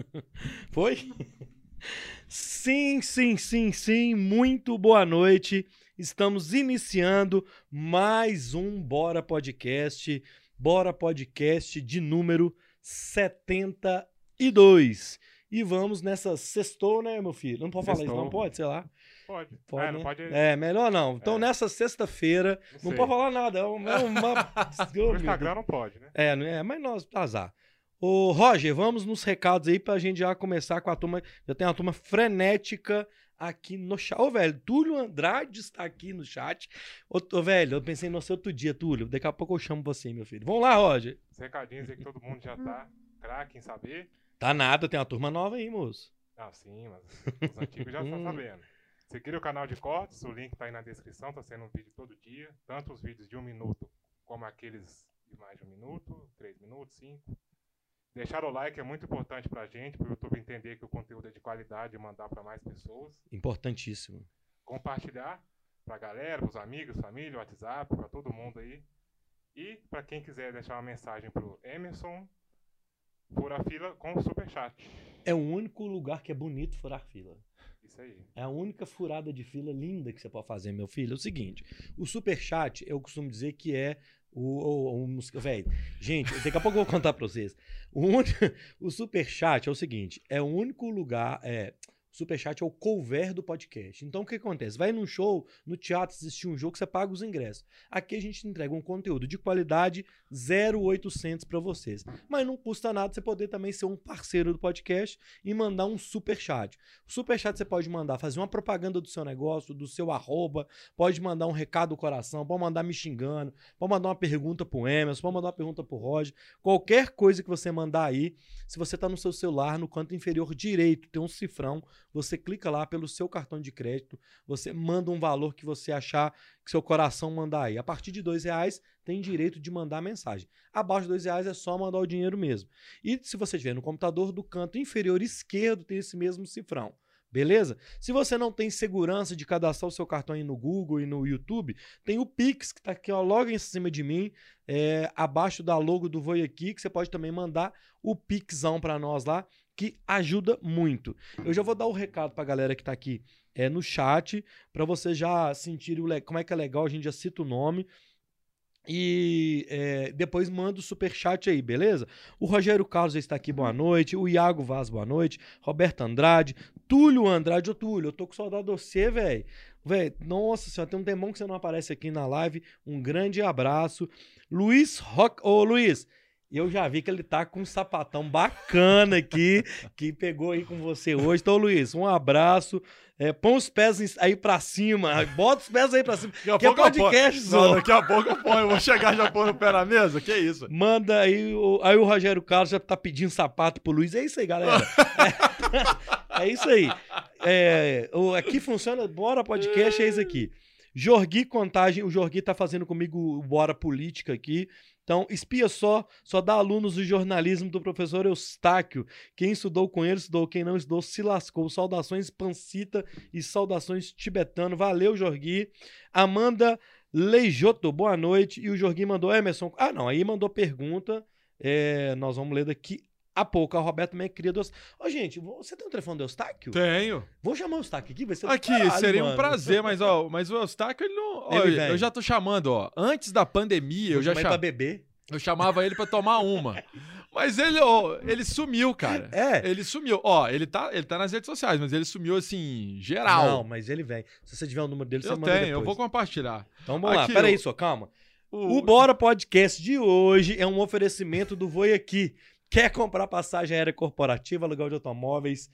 Foi? Sim, sim, sim, sim. Muito boa noite. Estamos iniciando mais um Bora Podcast. Bora Podcast de número 72. E vamos nessa sextou, né, meu filho? Não pode falar isso, não pode? Sei lá. Pode. Pode, é, né? não pode. É, melhor não. Então, É. nessa sexta-feira, não, sei. pode falar nada. É uma. No. Instagram não pode, né? É, não é, mas nós, azar. Ô, Roger, vamos nos recados aí pra gente já começar com a turma. Já tem uma turma frenética aqui no chat. Ô, velho, Túlio Andrade está aqui no chat. Ô, ô, velho, eu pensei no seu outro dia, Túlio. Daqui a pouco eu chamo você, meu filho. Vamos lá, Roger. Os recadinhos aí que todo mundo já tá craque em saber. Tá nada, tem uma turma nova aí, moço. Ah, sim, mas os antigos já estão Hum. sabendo. Seguir o canal de cortes, o link tá aí na descrição, tá sendo um vídeo todo dia. Tanto os vídeos de um minuto, como aqueles de mais de um minuto, três minutos, cinco. Deixar o like é muito importante pra gente, pro YouTube entender que o conteúdo é de qualidade e mandar pra mais pessoas. Importantíssimo. compartilhar pra galera, pros amigos, família, WhatsApp, pra todo mundo aí. E pra quem quiser deixar uma mensagem pro Emerson, fura fila com o superchat. É o único lugar que é bonito furar fila. Isso aí. É a única furada de fila linda que você pode fazer, meu filho. É o seguinte: o superchat, eu costumo dizer que é o. o, o velho, gente, daqui a pouco eu vou contar pra vocês. O, uni- o superchat é o seguinte: é o único lugar. É, superchat é o cover do podcast. Então o que acontece? Vai num show, no teatro, assistir um jogo, você paga os ingressos. Aqui a gente entrega um conteúdo de qualidade 0,800 pra vocês. Mas não custa nada você poder também ser um parceiro do podcast e mandar um superchat. O superchat você pode mandar fazer uma propaganda do seu negócio, do seu arroba, pode mandar um recado do coração, pode mandar me xingando, pode mandar uma pergunta pro Emerson, pode mandar uma pergunta pro Roger. Qualquer coisa que você mandar aí, se você tá no seu celular, no canto inferior direito, tem um cifrão, você clica lá pelo seu cartão de crédito, você manda um valor que você achar que seu coração mandar aí. A partir de dois reais, tem direito de mandar mensagem. Abaixo de dois reais é só mandar o dinheiro mesmo. E se você estiver no computador, do canto inferior esquerdo tem esse mesmo cifrão. Beleza? Se você não tem segurança de cadastrar o seu cartão aí no Google e no YouTube, tem o Pix, que está aqui ó, logo em cima de mim, é, abaixo da logo do Voi Aqui, que você pode também mandar o Pixão para nós lá, que ajuda muito. Eu já vou dar o recado para a galera que está aqui é, no chat, para você já sentir o como é que é legal, a gente já cita o nome. E é, depois manda o superchat aí, beleza? O Rogério Carlos está aqui, boa noite. O Iago Vaz, boa noite. Roberto Andrade. Túlio Andrade. Ô, Túlio, eu tô com saudade de você, velho. Velho, nossa senhora, tem um temão que você não aparece aqui na live. Um grande abraço. Luiz Rock. Ô, Luiz, eu já vi que ele tá com um sapatão bacana aqui, que pegou aí com você hoje. Então, Luiz, um abraço. É, põe os pés aí pra cima. Bota os pés aí pra cima. Daqui a Que é pouco eu ponho. podcast, Não, só. daqui a pouco eu ponho. Eu vou chegar já pondo o pé na mesa? Que isso? Manda aí, o, aí o Rogério Carlos já tá pedindo sapato pro Luiz. É isso aí, galera. É, é isso aí. É, o, aqui funciona, Bora Podcast é isso aqui. Jorgui Contagem, o Jorgui tá fazendo comigo o Bora Política aqui. Então, espia só, só dá alunos do jornalismo do professor Eustáquio. Quem estudou com ele, estudou. Quem não estudou, se lascou. Saudações Pancita e saudações Tibetano. Valeu, Jorgui. Amanda Leijoto, boa noite. E o Jorgui mandou, Emerson. Ah, não, aí mandou pergunta. É, nós vamos ler daqui a pouco. A Roberto também cria do Eustáquio. Ô, gente, você tem o telefone do Eustáquio? Tenho. Vou chamar o Eustáquio aqui, vai ser Aqui, caralho, seria um mano. prazer, mas ó, mas o Eustáquio, ele não. ó, Ele vem. eu já tô chamando, ó. Antes da pandemia, eu já chamar ele cha- pra beber. eu chamava ele pra tomar uma. Mas ele, ó, ele sumiu, cara. É. Ele sumiu. Ó, ele tá, ele tá nas redes sociais, mas ele sumiu assim, geral. Não, mas ele vem. Se você tiver o número dele, você eu manda tenho, depois. eu vou compartilhar. Então vamos lá. Aqui, Pera aí, o- só, calma. O, O Bora Podcast de hoje é um oferecimento do Voi Aqui. Quer comprar passagem aérea corporativa, aluguel de automóveis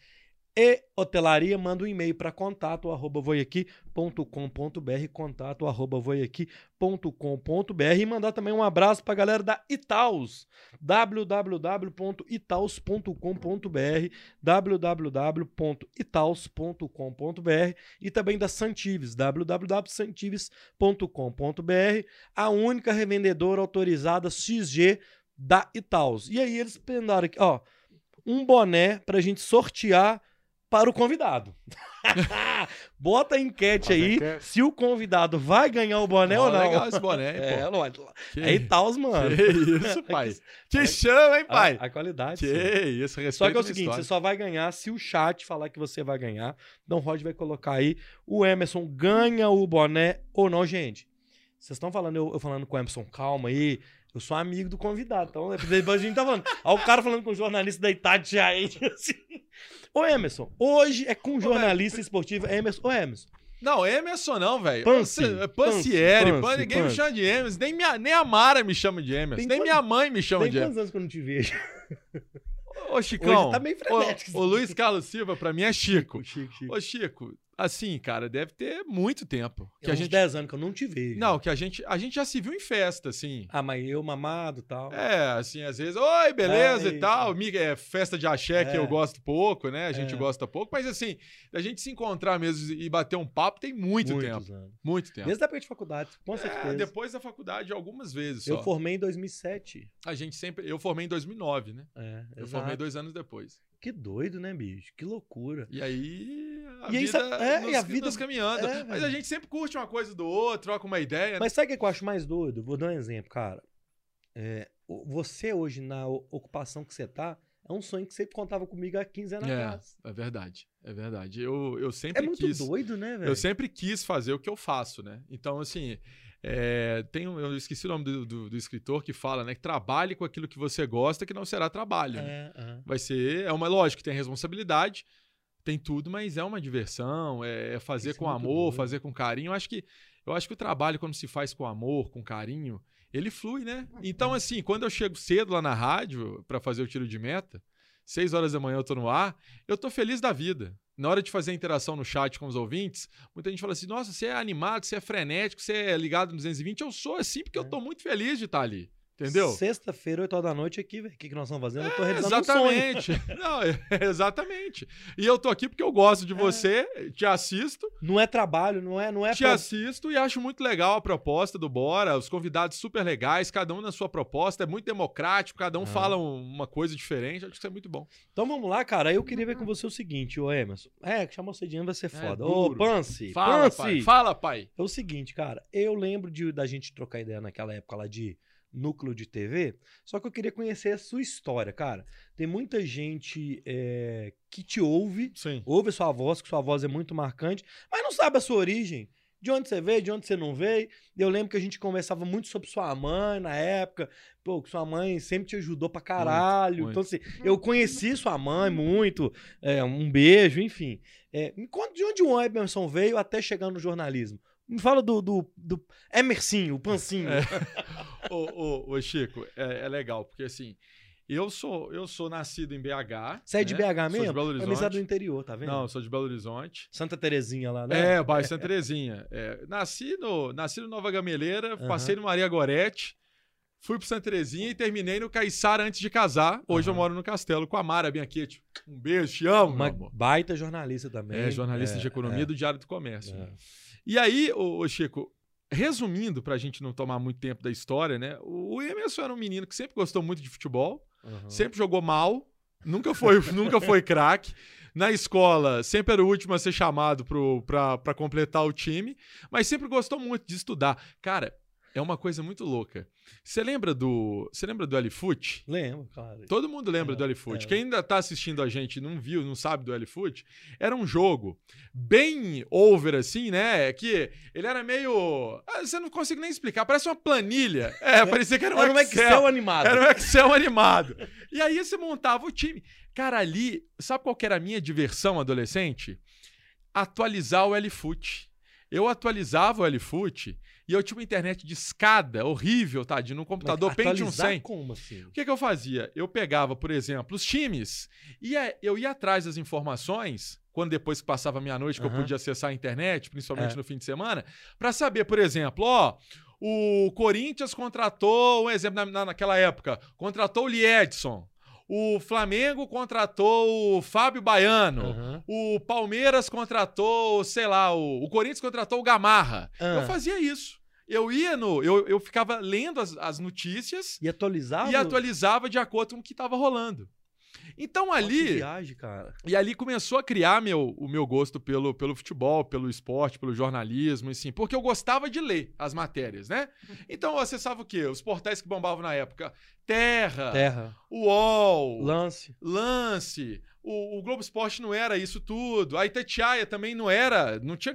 e hotelaria? Manda um e-mail para contato arroba voiaqui.com.br contato arroba voiaqui.com.br e mandar também um abraço para a galera da Itaus www.itaus.com.br www.itaus.com.br e também da Santives www.santives.com.br a única revendedora autorizada XG da Itaus. E aí eles pendaram aqui, ó, um boné pra gente sortear para o convidado. Bota a enquete aí enquete. se o convidado vai ganhar o boné ou não. legal esse boné, hein, É, pô. lógico. Que, tá os mano. que isso, pai. Que chama, hein, pai? A, a qualidade. Que sim. isso, respeito Só que é o seguinte, história. você só vai ganhar se o chat falar que você vai ganhar. Então o Rod vai colocar aí, o Emerson ganha o boné ou não, gente. Vocês estão falando, eu, eu falando com o Emerson, calma aí. Eu sou amigo do convidado. Então, depois a gente tá falando. Aí o cara falando com o jornalista da Itatiaia. Assim. Ô, Emerson, hoje é com jornalista esportivo Emerson. Ô, Emerson, Não, Emerson não, velho. Pansieri, Pansi, Pan- ninguém me chama de Emerson. Nem, minha, nem a Mara me chama de Emerson. Tem Nem quantos- minha mãe me chama tem de quantos Emerson. anos que eu não te vejo? Ô, Chicão. Hoje tá meio frenético. o, o Luiz Carlos Silva, pra mim, é Chico. Chico, Chico. Ô, Chico, assim, cara, deve ter muito tempo. Que Que a gente. 10 anos que eu não te vejo. Não, que a gente, a gente já se viu em festa, assim. Ah, mas eu mamado e tal. É, assim, às vezes, oi, beleza É, e tal. É, festa de axé que É. eu gosto pouco, né? A gente É. gosta pouco, mas assim, a gente se encontrar mesmo e bater um papo tem muito Muitos tempo. anos. Muito tempo. Desde a época de faculdade, com É, certeza. depois da faculdade, algumas vezes só. Eu formei em 2007. A gente sempre. Eu formei em 2009, né? É, Eu exato. formei dois anos depois. Que doido, né, bicho? Que loucura. E aí. A E aí, vida. é, nos, e a vida- nos caminhando. é, Mas a gente sempre curte uma coisa do outro, troca uma ideia. né? Mas sabe o que eu acho mais doido? Vou dar um exemplo, cara. É, você hoje, na ocupação que você tá, é um sonho que você contava comigo há 15 anos É, atrás. é verdade. É verdade. Eu, eu sempre É muito quis. doido, né, velho? Eu sempre quis fazer o que eu faço, né? Então, assim, é, tem um- eu esqueci o nome do, do- do escritor que fala, né? Que trabalhe com aquilo que você gosta, que não será trabalho. né? É, é. Vai ser, é uma lógica, tem responsabilidade, tem tudo, mas é uma diversão, é, é fazer Isso é com muito amor, doido. fazer com carinho. Eu acho que eu acho que o trabalho quando se faz com amor, com carinho, ele flui, né? Então, assim, quando eu chego cedo lá na rádio para fazer o tiro de meta, seis horas da manhã eu tô no ar, eu tô feliz da vida. Na hora de fazer a interação no chat com os ouvintes, muita gente fala assim: nossa, você é animado, você é frenético, você é ligado no 220. Eu sou assim porque eu tô muito feliz de estar ali. Entendeu? Sexta-feira, 8 horas da noite aqui, velho. O que, que nós estamos fazendo? eu tô É, realizando um sonho. exatamente. Não, é, exatamente. E eu tô aqui porque eu gosto de você, te assisto, Não é trabalho, não é, não é te pra- assisto e acho muito legal a proposta do Bora, os convidados super legais, cada um na sua proposta, é muito democrático, cada um Ah. fala um- uma coisa diferente, acho que isso é muito bom. Então vamos lá, cara. Eu queria ver com você o seguinte, ô Emerson. É, que chamou você de vai ser foda. Ô, duro. Pance, Fala, Pance. pai. Fala, pai. É o seguinte, cara, eu lembro de, da gente trocar ideia naquela época lá de núcleo de TV, só que eu queria conhecer a sua história, cara. Tem muita gente é, que te ouve, Sim. ouve a sua voz, que sua voz é muito marcante, mas não sabe a sua origem. De onde você veio, de onde você não veio. Eu lembro que a gente conversava muito sobre sua mãe na época. Pô, que sua mãe sempre te ajudou pra caralho. muito. Então, assim, eu conheci sua mãe muito. é, um beijo, enfim. É, me conta de onde o Emerson veio até chegar no jornalismo. Me fala do, do, do Emercinho, o Pancinho. É. ô, ô, ô, Chico, é, é legal, porque assim, eu sou, eu sou nascido em BH. Você é de né? BH Sou mesmo? de Belo É Horizonte. amizade do interior, tá vendo? Não, eu sou de Belo Horizonte. Santa Terezinha lá, né? É, bairro Santa Terezinha. É, nasci, no, nasci no Nova Gameleira, Aham. passei no Maria Gorete, fui pro Santa Terezinha e terminei no Caiçara antes de casar. Hoje eu Aham. moro no Castelo com a Mara Bianchetti. Um beijo, te amo, Uma meu amor. baita jornalista também. É, jornalista É, de economia é, do Diário do Comércio. é. E aí, ô, ô, Chico, resumindo, pra gente não tomar muito tempo da história, né? O Emerson era um menino que sempre gostou muito de futebol, Aham. sempre jogou mal, nunca foi, nunca foi craque. Na escola, sempre era o último a ser chamado pra completar o time, mas sempre gostou muito de estudar. Cara, é uma coisa muito louca. Você lembra do. Você lembra do L-Foot? Lembro, claro. Todo mundo lembra É, do L-Foot. é. Quem ainda tá assistindo a gente e não viu, não sabe do L-Foot, era um jogo bem over, assim, né? Que ele era meio. ah, Você não consegue nem explicar, parece uma planilha. É, parecia que era um Era um Excel. Excel animado. Era um Excel animado. E aí você montava o time. Cara, ali, sabe qual que era a minha diversão adolescente? Atualizar o L-Foot. Eu atualizava o L-Foot e eu tinha uma internet de escada horrível, tadinho, num computador Pentium Atualizar 100. como assim? O que, que eu fazia? Eu pegava, por exemplo, os times, ia, eu ia atrás das informações, quando depois que passava meia-noite, que eu podia acessar a internet, principalmente É. no fim de semana, para saber, por exemplo, ó, o Corinthians contratou, um exemplo na, na- naquela época, contratou o Liedson. O Flamengo contratou o Fábio Baiano. Aham. O Palmeiras contratou, sei lá, o, o Corinthians contratou o Gamarra. Ah. Eu fazia isso. Eu ia no. Eu, eu ficava lendo as, as notícias E atualizava? e atualizava de acordo com o que estava rolando. Então Nossa, ali, viagem, cara. e ali começou a criar meu, o meu gosto pelo, pelo futebol, pelo esporte, pelo jornalismo, assim, porque eu gostava de ler as matérias, né? Então eu acessava o quê? Os portais que bombavam na época. Terra, Terra, UOL, lance. Lance. O, o Globo Esporte não era isso tudo. A Itatiaia também não era. Não tinha.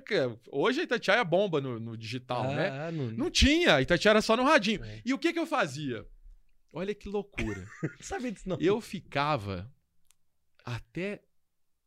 Hoje a Itatiaia bomba no, no digital, né? Ah, não, Não tinha. A Itatiaia era só no radinho. É. E o que que eu fazia? Olha que loucura. sabia disso, não. eu ficava até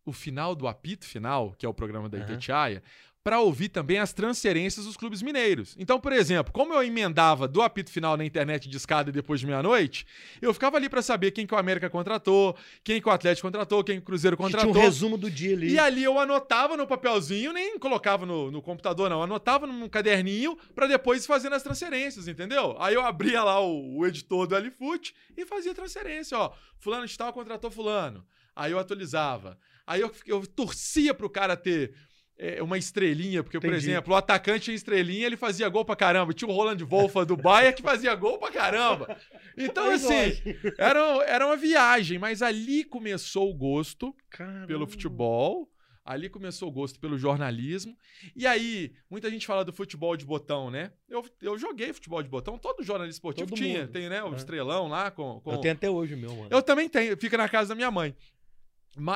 o final do apito final, que é o programa da Aham. Itatiaia, para ouvir também as transferências dos clubes mineiros. Então, por exemplo, como eu emendava do apito final na internet de escada depois de meia-noite, eu ficava ali para saber quem que o América contratou, quem que o Atlético contratou, quem que o Cruzeiro Tinha um contratou. resumo do dia ali. E ali eu anotava no papelzinho, nem colocava no, no computador, não. Anotava num caderninho pra depois ir fazendo as transferências, entendeu? Aí eu abria lá o, o editor do Alifoot e fazia transferência, ó. Fulano de tal contratou fulano. Aí eu atualizava. Aí eu, eu torcia pro cara ter uma estrelinha, porque, por Entendi. exemplo, o atacante estrelinha, ele fazia gol pra caramba. Tinha o Roland Wolfa do Bahia que fazia gol pra caramba. Então, assim, era, era uma viagem, mas ali começou o gosto Caramba. pelo futebol. Ali começou o gosto pelo jornalismo. E aí, muita gente fala do futebol de botão, né? Eu, eu joguei futebol de botão, todo jornalista esportivo Todo tinha. mundo. Tem, né? O É. estrelão lá com. com... Eu tenho até hoje o meu, mano. Eu também tenho, fica na casa da minha mãe.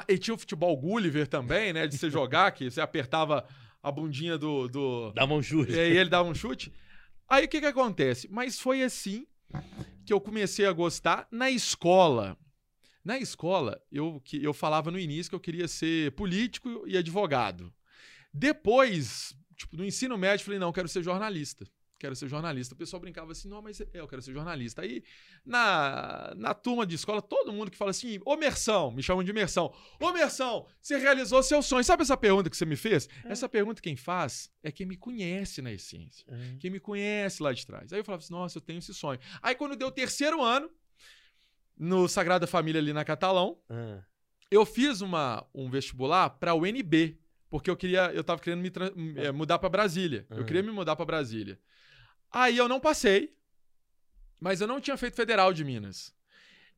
E tinha o futebol Gulliver também, né? De você jogar, que você apertava a bundinha do. do... Dá mão jura. E aí ele dava um chute. Aí o que que acontece? Mas foi assim que eu comecei a gostar na escola. Na escola, eu, que, eu falava no início que eu queria ser político e advogado. Depois, tipo, no ensino médio, eu falei, não, eu quero ser jornalista. Quero ser jornalista. O pessoal brincava assim, não, mas é, eu quero ser jornalista. Aí, na, na turma de escola, todo mundo que fala assim, ô Mersão, me chamam de Mersão. Ô Mersão, você realizou seu sonho. Sabe essa pergunta que você me fez? Essa pergunta quem faz é quem me conhece na essência É. quem me conhece lá de trás. Aí eu falava assim, nossa, eu tenho esse sonho. Aí quando deu o terceiro ano, no Sagrada Família ali na Catalão, Ah, eu fiz uma, um vestibular para o UNB, porque eu queria, eu tava querendo me tran- eh, mudar para Brasília. Eu Uhum. queria me mudar para Brasília. Aí eu não passei, mas eu não tinha feito Federal de Minas.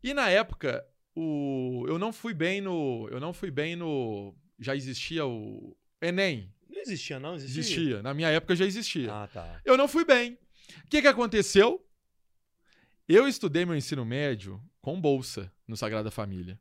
E na época, o, eu não fui bem no, eu não fui bem no, já existia o ENEM, Não existia, não? Existia? existia. Na minha época já existia. Ah, tá. Eu não fui bem. O que, que aconteceu? Eu estudei meu ensino médio com bolsa no Sagrada Família.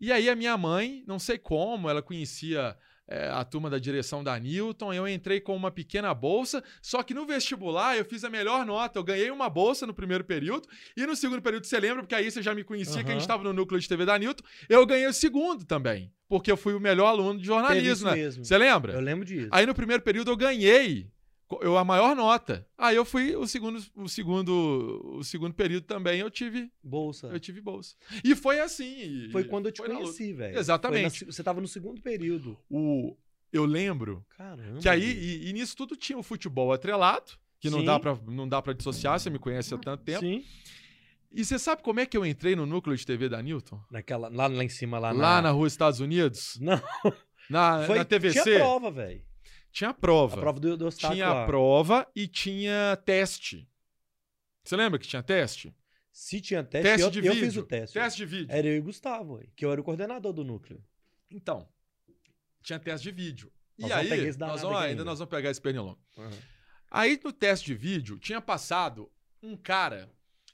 E aí a minha mãe, não sei como, ela conhecia é, a turma da direção da Newton, eu entrei com uma pequena bolsa, só que no vestibular eu fiz a melhor nota, eu ganhei uma bolsa no primeiro período, e no segundo período, você lembra, porque aí você já me conhecia, que a gente estava no núcleo de TV da Newton, eu ganhei o segundo também, porque eu fui o melhor aluno de jornalismo, né? Você lembra? Eu lembro disso. Aí no primeiro período eu ganhei eu a maior nota. Aí eu fui o segundo o segundo o segundo período também eu tive Bolsa. eu tive bolsa. E foi assim. Foi quando eu te conheci, velho. Exatamente. Na- você tava no segundo período. O eu lembro Caramba. que aí e, e nisso tudo tinha o futebol atrelado, que não Sim. dá para não dá para dissociar, você me conhece há tanto tempo. Sim. E você sabe como é que eu entrei no núcleo de TV da Newton? Naquela, lá, lá em cima, lá, Lá na... na rua Estados Unidos, Não, na, foi... na TVC, Tinha prova, velho. Tinha A prova. prova do, do obstáculo tinha a prova e tinha teste. Você lembra que tinha teste? Se tinha teste, Teste eu, de eu vídeo. fiz o teste. Teste de vídeo. Era eu e o Gustavo, que eu era o coordenador do núcleo. Então, tinha teste de vídeo. E Nós vamos aí, nós vamos, ainda ainda. nós vamos pegar esse pernilongo. Aí no teste de vídeo tinha passado um cara,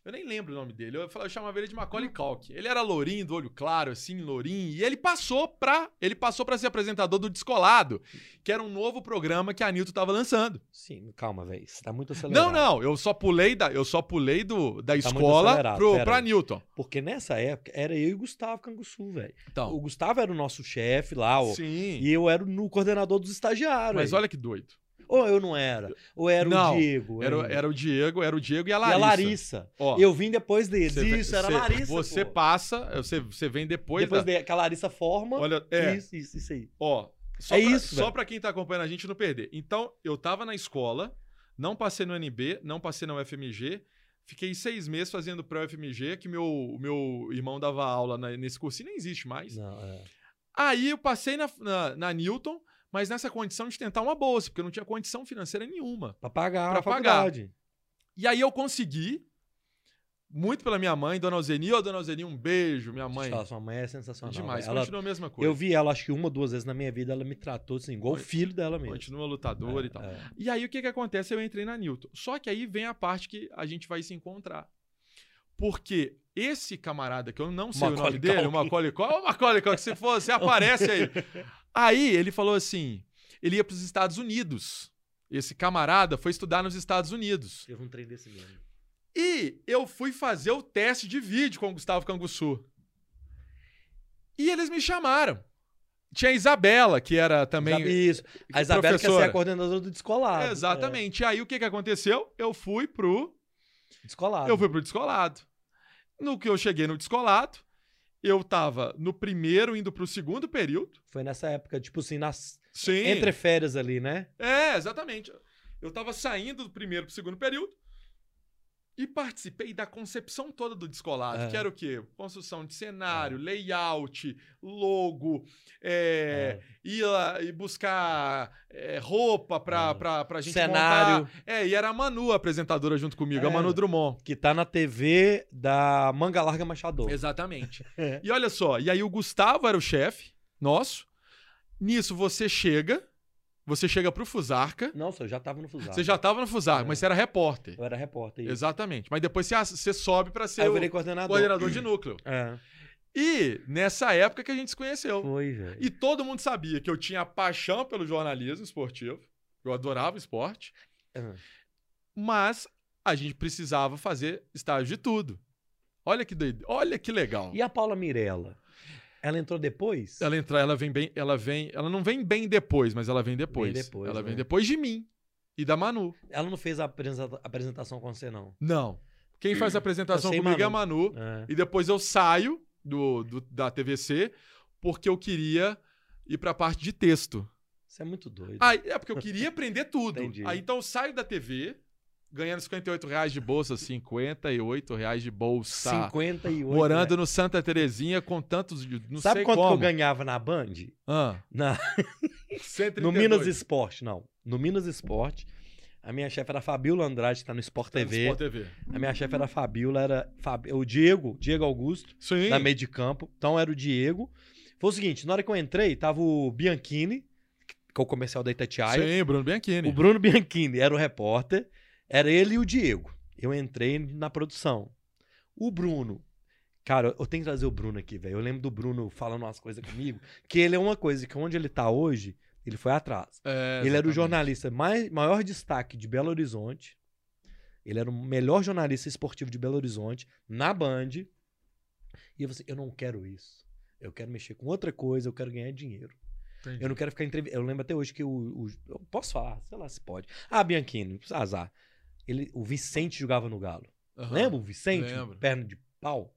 eu nem lembro o nome dele, eu, eu chamava ele de Macaulay Culkin. Ele era lourinho, do olho claro, assim, lourinho, e ele passou pra, ele passou para ser apresentador do Descolado, que era um novo programa que a Nilton tava lançando. Sim, calma, velho. Você tá muito acelerado. Não, não, eu só pulei da, eu só pulei do, da Tá escola pro, pera pra aí. Newton. Porque nessa época era eu e o Gustavo Canguçu, velho. Então, O Gustavo era o nosso chefe lá, ó. sim. E eu era o no coordenador dos estagiários. Mas velho. olha que doido. Ou eu não era. Ou era Não, o Diego. Era, era o Diego, era o Diego e a E Larissa. a Larissa. Ó, Eu vim depois deles. Isso, era a você- Larissa. Você pô. passa, você, você vem depois, Depois da... de, que a Larissa forma. Olha, é, Isso, isso, isso aí. ó. Só É pra, isso, Só pra quem tá acompanhando a gente não perder. Então, eu tava na escola, não passei no NB, não passei na UFMG, fiquei seis meses fazendo pré-UFMG, que meu, o meu irmão dava aula na- nesse cursinho, nem existe mais. Não, é. Aí eu passei na, na, na Newton, mas nessa condição de tentar uma bolsa, porque eu não tinha condição financeira nenhuma. Pra pagar Pra faculdade. E aí eu consegui muito pela minha mãe, Dona Alzeni. Ô, Dona Alzeni, um beijo, minha mãe. Sua mãe é sensacional. Demais. Ela, continua a mesma coisa. eu vi ela, acho que uma ou duas vezes na minha vida, ela me tratou assim, igual o filho dela mesmo. Continua lutador e tal. É. E aí o que que acontece? Eu entrei na Newton. Só que aí vem a parte que a gente vai se encontrar. Porque esse camarada, que eu não sei o nome Macaulay dele, o Culkin. Macaulay Culkin, ô Macaulay Culkin, se for, você aparece aí. Aí ele falou assim, ele ia para os Estados Unidos. Esse camarada foi estudar nos Estados Unidos. Teve um trem desse mesmo. E eu fui fazer o teste de vídeo com o Gustavo Canguçu. E eles me chamaram. Tinha a Isabela, que era também Isso. A Isabela quer ser professora. a coordenadora do descolado. Exatamente. E aí o que, que aconteceu? Eu fui pro. É, descolado. Eu fui pro descolado. No que eu cheguei no descolado, eu tava no primeiro indo pro segundo período. Foi nessa época, tipo assim, nas... Sim. entre férias ali, né? É, exatamente. Eu tava saindo do primeiro pro segundo período e participei da concepção toda do descolado, É. que era o quê? Construção de cenário, layout, logo, é, ir lá e buscar é, roupa pra, É. pra, pra gente Cenário. montar. É, e era a Manu, a apresentadora, junto comigo, a É. Manu Drummond. Que tá na TV da Manga Larga Machador. Exatamente. É. E olha só, e aí o Gustavo era o chefe nosso. Nisso você chega, você chega pro Fusarca, Nossa, eu já tava no Fusado. você já tava no Fusarca, É. mas você era repórter. Eu era repórter. isso. Exatamente. Mas depois você, você sobe pra ser Aí eu virei coordenador. coordenador de núcleo. É. E nessa época que a gente se conheceu. Foi, velho. E todo mundo sabia que eu tinha paixão pelo jornalismo esportivo. Eu adorava esporte. Aham. Mas a gente precisava fazer estágio de tudo. Olha que doido. Olha que legal. E a Paula Mirella? Ela entrou depois? Ela entrar, ela vem bem, ela vem, ela não vem bem depois, mas ela vem depois. Vem depois, ela vem né? depois de mim e da Manu. Ela não fez a apresenta- apresentação com você, não. Não. Quem faz a apresentação comigo é a Manu. Manu. É. E depois eu saio do, do- da TVC porque eu queria ir pra parte de texto. Isso é muito doido. Aí, é porque eu queria aprender tudo. Entendi. Aí então eu saio da TV, ganhando 58 reais de bolsa, 58 reais de bolsa. 58. Morando né? no Santa Terezinha com tantos. Não Sabe quanto como. que eu ganhava na Band? Ah, Na... 132. No Minas Esporte, não. No Minas Esporte. A minha chefe era a Fabiola Andrade, que tá no Sport Tá no TV. Sport TV. A minha chefe era a Fabiola, era Fab... o Diego, Diego Augusto, Sim. da meio de campo. Então era o Diego. Foi o seguinte, na hora que eu entrei, tava o Bianchini, que é o comercial da Itatiaia. Sim, Bruno Bianchini. O Bruno Bianchini era o repórter. Era ele e o Diego. Eu entrei na produção. O Bruno. Cara, eu tenho que trazer o Bruno aqui, velho. Eu lembro do Bruno falando umas coisas comigo. Que ele é uma coisa que onde ele tá hoje, ele foi atrás. É, ele era o jornalista mais, maior destaque de Belo Horizonte. Ele era o melhor jornalista esportivo de Belo Horizonte, na Band. E eu falei assim, eu não quero isso. Eu quero mexer com outra coisa, eu quero ganhar dinheiro. Entendi. Eu não quero ficar entrevistando. Eu lembro até hoje que o, o- Eu posso falar, sei lá se pode. Ah, Bianchini, azar. Ele, o Vicente jogava no Galo. Aham. Lembra o Vicente? Lembro. Perna de pau.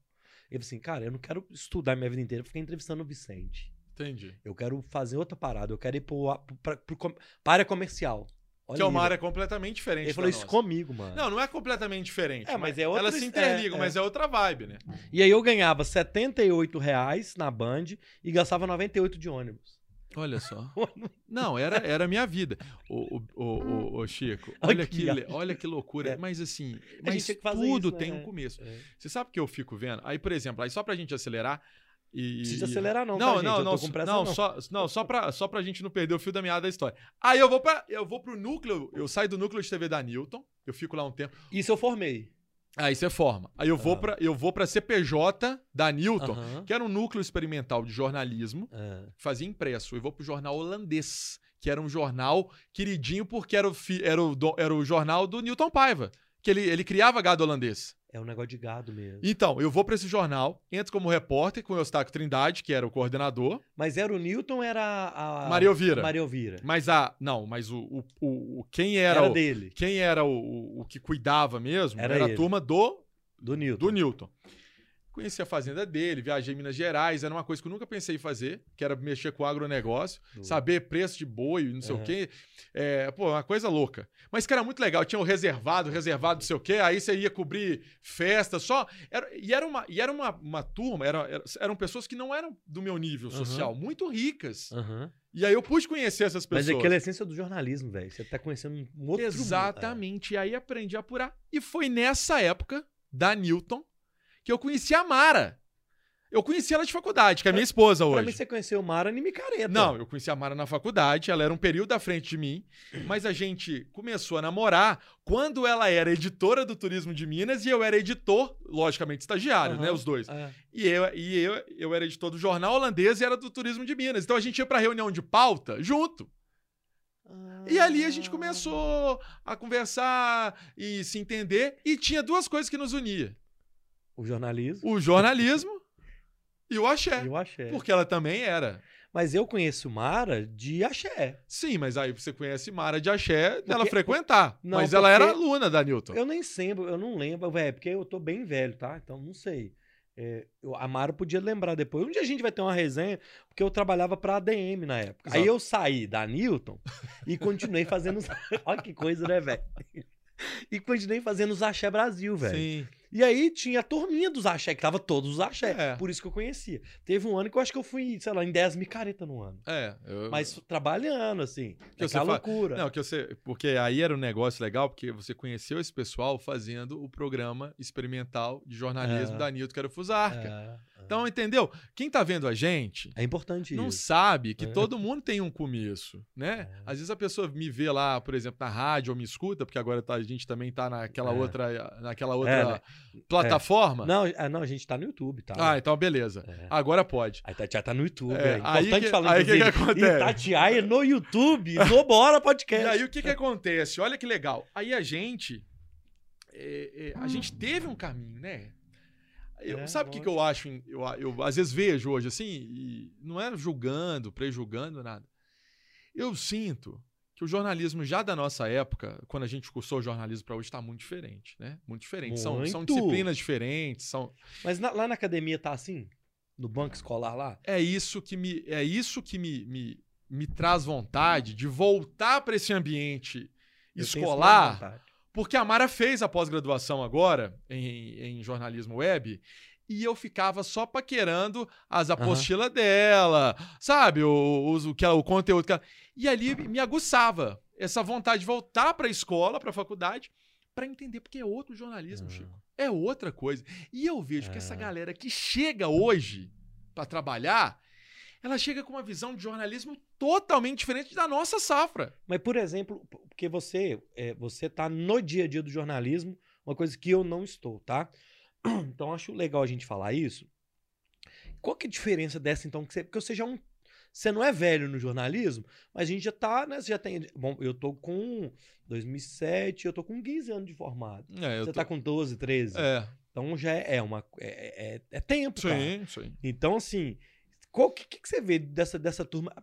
Ele falou assim, cara, eu não quero estudar minha vida inteira pra ficar entrevistando o Vicente. Entendi. Eu quero fazer outra parada. Eu quero ir pro, pro, pra, pro com- pra área comercial. Olha que é uma área completamente diferente. Ele falou isso nossa. comigo, mano. Não, não é completamente diferente. É, mas é outra Elas se his- interligam, é, mas é outra vibe, né? E aí eu ganhava 78 reais na Band e gastava 98 de ônibus. Olha só. Não, era, era a minha vida. Ô, ô, ô, ô, ô, Chico, Olha que olha que loucura. É. Mas assim, mas tudo isso, né? tem É. um começo. É. Você sabe que eu fico vendo? Aí, por exemplo, aí só pra gente acelerar e... Precisa acelerar não, Não, tá, não, não, pressa não, não. só, não, só pra, só pra gente não perder o fio da meada da história. Aí eu vou para eu vou pro núcleo, eu saio do núcleo de TV da Newton, eu fico lá um tempo. Isso eu formei. Aí você forma. Aí eu vou Ah. pra eu vou para CPJ da Newton, Aham. que era um núcleo experimental de jornalismo, que fazia impresso. Eu vou pro jornal holandês, que era um jornal queridinho porque era o, fi- era o, era o jornal do Newton Paiva, que ele, ele criava gado holandês. É um negócio de gado mesmo. Então, eu vou pra esse jornal, entro como repórter com o Eustáquio Trindade, que era o coordenador, Mas era o Newton era a. Maria Elvira. Maria Elvira. Mas a. Não, mas o. o, o- o- quem era, Era, o, dele, Quem era o, o, que cuidava mesmo Era era, a turma do, do Newton. do Newton. Conheci a fazenda dele, viajei em Minas Gerais, era uma coisa que eu nunca pensei em fazer, que era mexer com o agronegócio, Do- saber preço de boi, não sei Aham. o quê. É, pô, uma coisa louca. Mas que era muito legal, tinha o reservado, reservado não sei o quê, aí você ia cobrir festa só. Era- e era uma, e era uma, uma turma, era, era- eram pessoas que não eram do meu nível social, muito ricas. E aí eu pude conhecer essas pessoas. Mas aquela é a essência do jornalismo, velho. Você tá conhecendo um outro mundo. Exatamente. E aí aprendi a apurar. E foi nessa época da Newton, que eu conheci a Mara. Eu conheci ela de faculdade, que é minha esposa Pra hoje. mim, você conheceu Mara em micareta. Não, eu conheci a Mara na faculdade, ela era um período à frente de mim, mas a gente começou a namorar quando ela era editora do Turismo de Minas e eu era editor, logicamente estagiário, Aham. né, os dois. É. E eu, e eu, eu era editor do jornal holandês e era do Turismo de Minas. Então a gente ia pra reunião de pauta junto. E ali a gente começou a conversar e se entender e tinha duas coisas que nos unia: O jornalismo o jornalismo e o axé. e o axé. Porque ela também era. Mas eu conheço Mara de axé. Sim, mas aí você conhece Mara de Axé dela Porque- frequentar. Não, mas ela era aluna da Newton. Eu nem lembro, eu não lembro, velho, porque eu tô bem velho, tá? Então não sei. É, eu- a Mara podia lembrar depois. Um dia a gente vai ter uma resenha, porque eu trabalhava pra ADM na época. Aí Exato. eu saí da Newton e continuei fazendo. Olha que coisa, né, velho? E continuei fazendo os Axé Brasil, velho. Sim. E aí tinha a turminha dos axé, que tava todos os axé. É. Por isso que eu conhecia. Teve um ano que eu acho que eu fui, sei lá, em 10 micareta no ano. É. eu- Mas trabalhando, assim. Que aquela fa- loucura. Não, que você. Porque aí era um negócio legal, porque você conheceu esse pessoal fazendo o programa experimental de jornalismo É. da Newton, que era o Fusarca. É, é. Então, entendeu? Quem tá vendo a gente é importante não isso. sabe que É. todo mundo tem um começo, né? É. Às vezes a pessoa me vê lá, por exemplo, na rádio ou me escuta, porque agora tá- a gente também tá naquela outra, naquela outra né? Plataforma. Não, ah, não, a gente tá no YouTube, tá? Ah, então beleza. É. Agora pode. A Itatiaia tá no YouTube. É, É, aí importante que- falar, aí que que acontece? Itatiaia no YouTube, no Bora Podcast. E aí o que que acontece? Olha que legal. Aí a gente, é, é, a gente teve um caminho, né? Eu- É, sabe o que, que eu acho? Eu, eu às vezes vejo hoje assim, e não é julgando, prejulgando nada. Eu sinto que o jornalismo já da nossa época, quando a gente cursou jornalismo para hoje, está muito diferente, né? Muito diferente. São, são Muito. disciplinas diferentes, são, Mas na- lá na academia tá assim? No banco escolar lá? é isso que me é isso que me, me, me traz vontade de voltar para esse ambiente Eu escolar, porque a Mara fez a pós-graduação agora em, em jornalismo web e eu ficava só paquerando as apostilas dela, sabe? O, o, que ela- o conteúdo que ela... E ali me aguçava essa vontade de voltar para a escola, para a faculdade, para entender, porque é outro jornalismo, Ah. Chico. É outra coisa. E eu vejo que essa Ah. galera que chega hoje para trabalhar, ela chega com uma visão de jornalismo totalmente diferente da nossa safra. Mas, por exemplo, porque você, é, você tá no dia a dia do jornalismo, uma coisa que eu não estou, tá? Então, acho legal a gente falar isso. Qual que é a diferença dessa, então? Que você, porque você já é um. Você não é velho no jornalismo, mas a gente já tá, né? Você já tem. Bom, eu tô com 2007, eu tô com 15 anos de formado. É, Você tô- tá com 12, 13. É, Então já é uma. É, é, é tempo, cara. sim, sim. Então, assim, o que, que, que você vê dessa, dessa turma?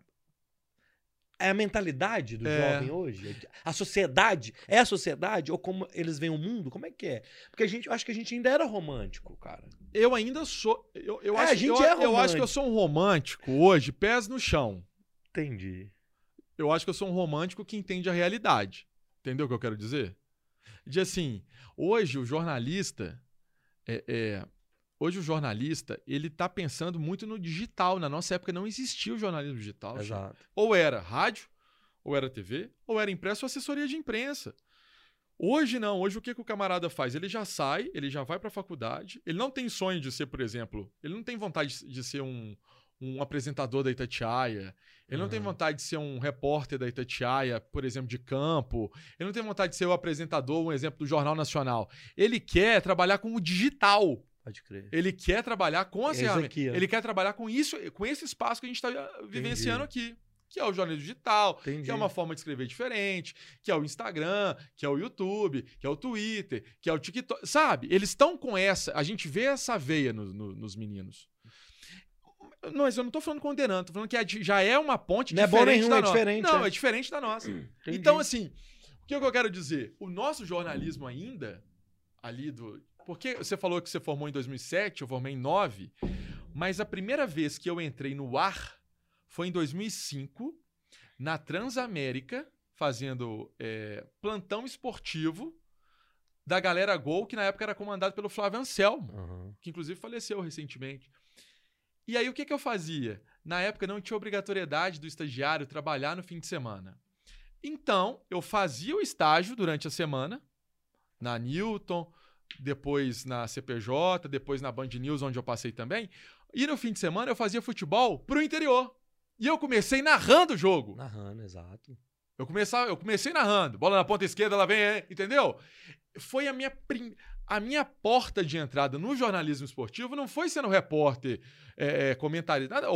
É a mentalidade do É. jovem hoje? A sociedade? É a sociedade? Ou como eles veem o mundo? Como é que é? Porque a gente, eu acho que a gente ainda era romântico, cara. Eu ainda sou. Eu, eu É, acho, a gente eu, é eu acho que eu romântico. sou um romântico hoje, pés no chão. Entendi. Eu acho que eu sou um romântico que entende a realidade. Entendeu o que eu quero dizer? De assim, hoje o jornalista. É, é, hoje o jornalista, ele tá pensando muito no digital. Na nossa época não existia o jornalismo digital. Exato. Ou era rádio, ou era TV, ou era impresso ou assessoria de imprensa. Hoje não, hoje o que, que o camarada faz? Ele já sai, ele já vai para a faculdade, ele não tem sonho de ser, por exemplo, ele não tem vontade de ser um, um apresentador da Itatiaia, ele não tem Uhum. vontade de ser um repórter da Itatiaia, por exemplo, de campo, ele não tem vontade de ser o apresentador, um exemplo do Jornal Nacional. Ele quer trabalhar com o digital, Pode crer. ele quer trabalhar com as É ferramentas. aqui. Ele quer trabalhar com isso, com esse espaço que a gente está vivenciando aqui. Que é o jornalismo digital, Entendi. que é uma forma de escrever diferente, que é o Instagram, que é o YouTube, que é o Twitter, que é o TikTok. Sabe? Eles estão com essa. A gente vê essa veia no- no- nos meninos. Não, mas eu não tô falando condenando, tô falando que é já é uma ponte Não é bom diferente nenhum, da é nossa. diferente, Não, é. é diferente da nossa. Entendi. Então, assim, o que eu quero dizer? O nosso jornalismo ainda, ali do. Porque você falou que você formou em 2007, eu formei em 9, mas a primeira vez que eu entrei no ar foi em 2005, na Transamérica, fazendo é, plantão esportivo da galera Gol, que na época era comandado pelo Flávio Anselmo Aham. que inclusive faleceu recentemente. E aí o que, que eu fazia? Na época não tinha obrigatoriedade do estagiário trabalhar no fim de semana. Então, eu fazia o estágio durante a semana, na Newton, depois na CPJ, depois na Band News, onde eu passei também. E no fim de semana eu fazia futebol pro interior. E eu comecei narrando o jogo. Narrando, exato. Eu, começava, eu comecei narrando. Bola na ponta esquerda, ela vem, é, entendeu? Foi a minha, prim... a minha porta de entrada no jornalismo esportivo, não foi sendo repórter, é, comentarista, nada.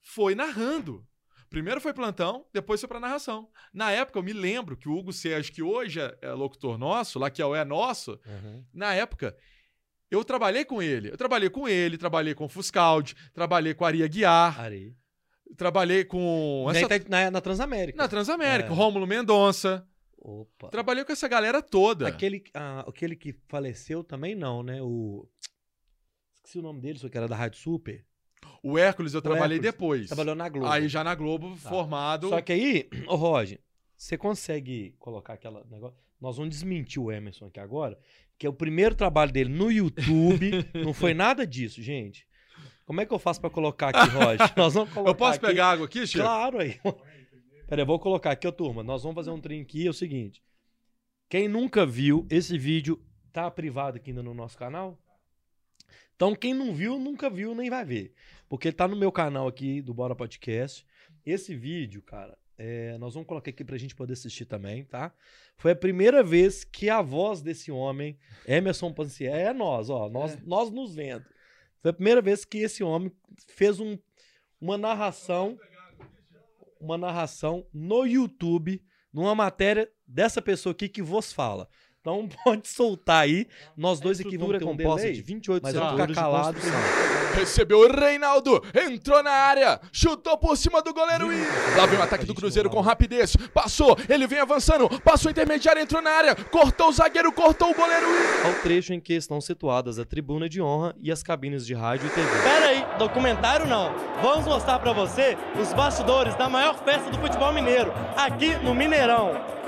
Foi narrando. Primeiro foi plantão, depois foi pra narração. Na época, eu me lembro que o Hugo Sérgio, que hoje é, é locutor nosso, lá que é o É Nosso, Uhum. na época, eu trabalhei com ele. Eu trabalhei com ele, trabalhei com o Fuscaldi, trabalhei com a Aria Guiar, Arei. trabalhei com. Na, essa- na, na Transamérica. Na Transamérica, É. Rômulo Mendonça. Opa. Trabalhei com essa galera toda. Aquele, ah, aquele que faleceu também não, né? O. Esqueci o nome dele, só que era da Rádio Super. O Hércules eu trabalhei Hércules. depois. Trabalhou na Globo. Aí já na Globo, Tá. formado. Só que aí, ô Roger, você consegue colocar aquela negócio? Nós vamos desmentir o Emerson aqui agora, que é o primeiro trabalho dele no YouTube. não foi nada disso, gente. Como é que eu faço pra colocar aqui, Roger? Nós vamos colocar Eu posso aqui- pegar água aqui, Chico? Claro aí. Peraí, eu vou colocar aqui, ó, turma. Nós vamos fazer um trem aqui, é o seguinte. Quem nunca viu, esse vídeo tá privado aqui ainda no nosso canal. Então, quem não viu, nunca viu, nem vai ver. Porque tá no meu canal aqui, do Bora Podcast. Esse vídeo, cara, é, nós vamos colocar aqui pra gente poder assistir também, tá? Foi a primeira vez que a voz desse homem, Emerson Pancier, é nós, ó, nós, nós nos vendo. Foi a primeira vez que esse homem fez um, uma narração uma narração no YouTube, numa matéria dessa pessoa aqui que vos fala. Então pode soltar aí. Nós dois aqui vamos ter um composta delay, de 28 mas eu vou ficar calado. construção. Recebeu o Reinaldo, entrou na área, chutou por cima do goleiro I. Lá vem o ataque do Cruzeiro com rapidez. Passou, ele vem avançando, passou intermediário, entrou na área, cortou o zagueiro, cortou o goleiro I. Ao trecho em que estão situadas a tribuna de honra e as cabines de rádio e TV. Pera aí, documentário não. Vamos mostrar pra você os bastidores da maior festa do futebol mineiro, aqui no Mineirão.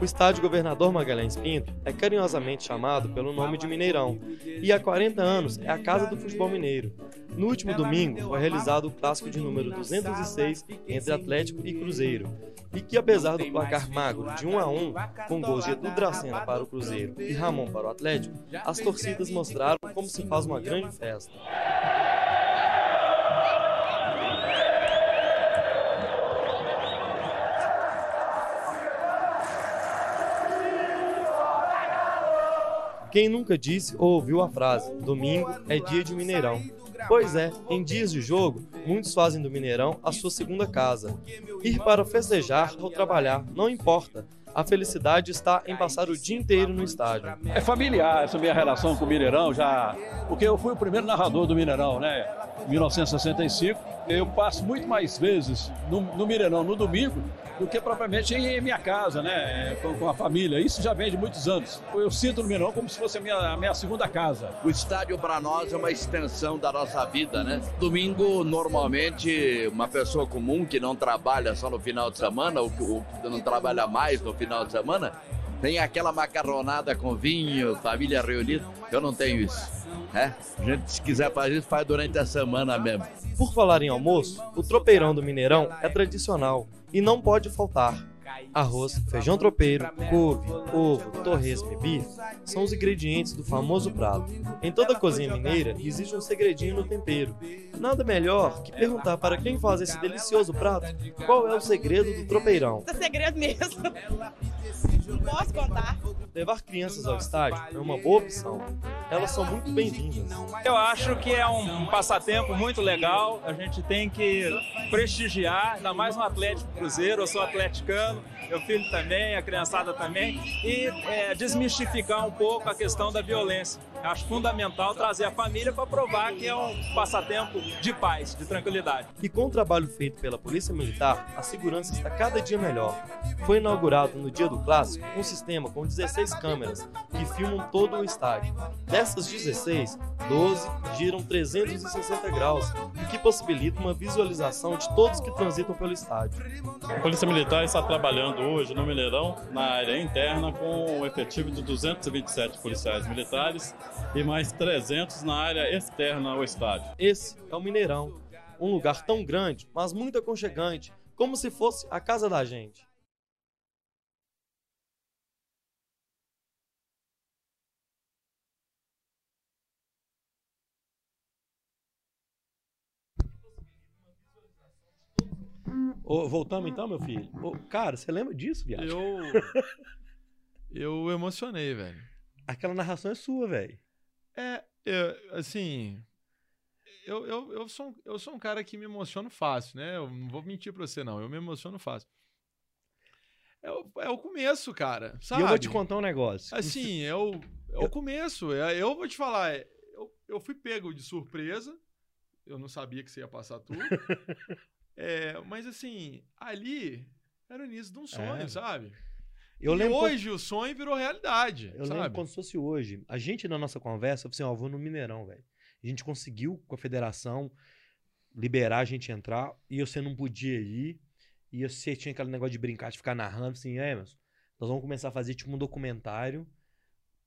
O estádio Governador Magalhães Pinto é carinhosamente chamado pelo nome de Mineirão e há 40 anos é a casa do futebol mineiro. No último domingo foi realizado o clássico de número 206 entre Atlético e Cruzeiro, e que apesar do placar magro de 1 a 1, com gols de Edu Dracena para o Cruzeiro e Ramon para o Atlético, as torcidas mostraram como se faz uma grande festa. Quem nunca disse ou ouviu a frase domingo é dia de Mineirão? Pois é, em dias de jogo, muitos fazem do Mineirão a sua segunda casa. Ir para festejar ou trabalhar, não importa. A felicidade está em passar o dia inteiro no estádio. É familiar essa minha relação com o Mineirão, já porque eu fui o primeiro narrador do Mineirão, né? Em 1965. Eu passo muito mais vezes no, no Mineirão no domingo do que propriamente em minha casa, né? Com, com a família. Isso já vem de muitos anos. Eu sinto o Mineirão como se fosse a minha, a minha segunda casa. O estádio para nós é uma extensão da nossa vida, né? Domingo, normalmente, uma pessoa comum que não trabalha só no final de semana, ou que ou que não trabalha mais no final de semana, tem aquela macarronada com vinho, família reunida. Eu não tenho isso. né? A gente, se quiser fazer isso, faz durante a semana mesmo. Por falar em almoço, o tropeirão do Mineirão é tradicional e não pode faltar. Arroz, feijão tropeiro, couve, ovo, torresmo e bife são os ingredientes do famoso prato. Em toda cozinha mineira existe um segredinho no tempero. Nada melhor que perguntar para quem faz esse delicioso prato qual é o segredo do tropeirão. É segredo mesmo. Não posso contar. Levar crianças ao estádio é uma boa opção. Elas são muito bem-vindas. Eu acho que é um passatempo muito legal. A gente tem que prestigiar, ainda mais no Atlético Cruzeiro. Eu sou atleticano, meu filho também, a criançada também, e é, desmistificar um pouco a questão da violência. Acho fundamental trazer a família para provar que é um passatempo de paz, de tranquilidade. E com o trabalho feito pela Polícia Militar, a segurança está cada dia melhor. Foi inaugurado no dia do clássico um sistema com 16 câmeras que filmam todo o estádio. Dessas 16, 12 giram 360 graus, o que possibilita uma visualização de todos que transitam pelo estádio. A Polícia Militar está trabalhando hoje no Mineirão, na área interna, com um efetivo de 227 policiais militares e mais 300 na área externa ao estádio. Esse é o Mineirão, um lugar tão grande, mas muito aconchegante, como se fosse a casa da gente. Ô, voltamos então, meu filho? Ô, cara, você lembra disso, viado? Eu. Eu emocionei, velho. Aquela narração é sua, velho. É, eu, assim. Eu, eu, eu, sou, um- eu sou um cara que me emociono fácil, né? Eu não vou mentir pra você, não. Eu me emociono fácil. É o, é o começo, cara. Sabe? E eu vou te contar um negócio. Assim, é o, é o começo. É- Eu vou te falar, é, eu, eu fui pego de surpresa. Eu não sabia que você ia passar tudo. É, mas assim, ali era o início de um sonho, É. sabe? Eu e lembro quando- hoje o sonho virou realidade, Eu sabe? lembro quando se fosse hoje. A gente, na nossa conversa, falou assim: ó, vou no Mineirão, velho. A gente conseguiu, com a federação, liberar a gente entrar e você não podia ir. E você tinha aquele negócio de brincar, de ficar narrando, assim, é, mas nós vamos começar a fazer tipo um documentário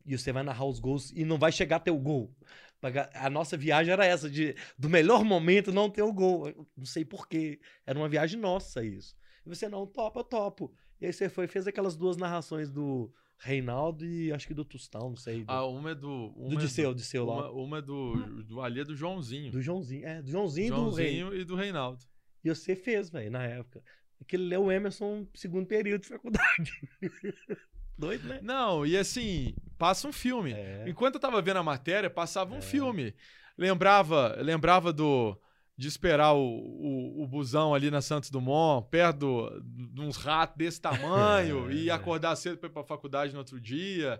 e você vai narrar os gols e não vai chegar a ter o gol. Paga- A nossa viagem era essa, de do melhor momento não ter o gol. Eu não sei porquê. Era uma viagem nossa isso. E você, não, topa, eu topo. E aí você foi fez aquelas duas narrações do Reinaldo e acho que do Tostão, não sei. Do, Ah, uma é do. Uma do é Disseu, Disseu lá. Uma, uma é do, do. Ali é do Joãozinho. Do Joãozinho. É, do Joãozinho, e do Rei. Joãozinho e do Reinaldo. E você fez, velho, na época. Aquele é o Emerson segundo período de faculdade. Doido, né? Não, e assim, passa um filme. É. Enquanto eu tava vendo a matéria, passava um filme. Lembrava, lembrava do de esperar o, o, o busão ali na Santos Dumont, perto de uns ratos desse tamanho, É. e acordar cedo para ir pra faculdade no outro dia,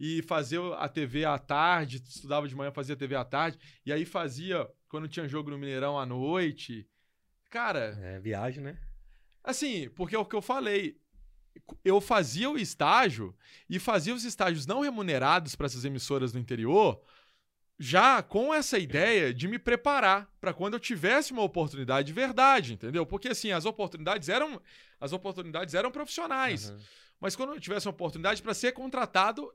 e fazer a TV à tarde, estudava de manhã, fazia TV à tarde, e aí fazia, quando tinha jogo no Mineirão à noite. Cara, É, viagem, né? Assim, porque é o que eu falei. Eu fazia o estágio e fazia os estágios não remunerados para essas emissoras do interior, já com essa ideia de me preparar para quando eu tivesse uma oportunidade de verdade, entendeu? Porque assim, as oportunidades eram as oportunidades eram profissionais. Mas quando eu tivesse uma oportunidade para ser contratado,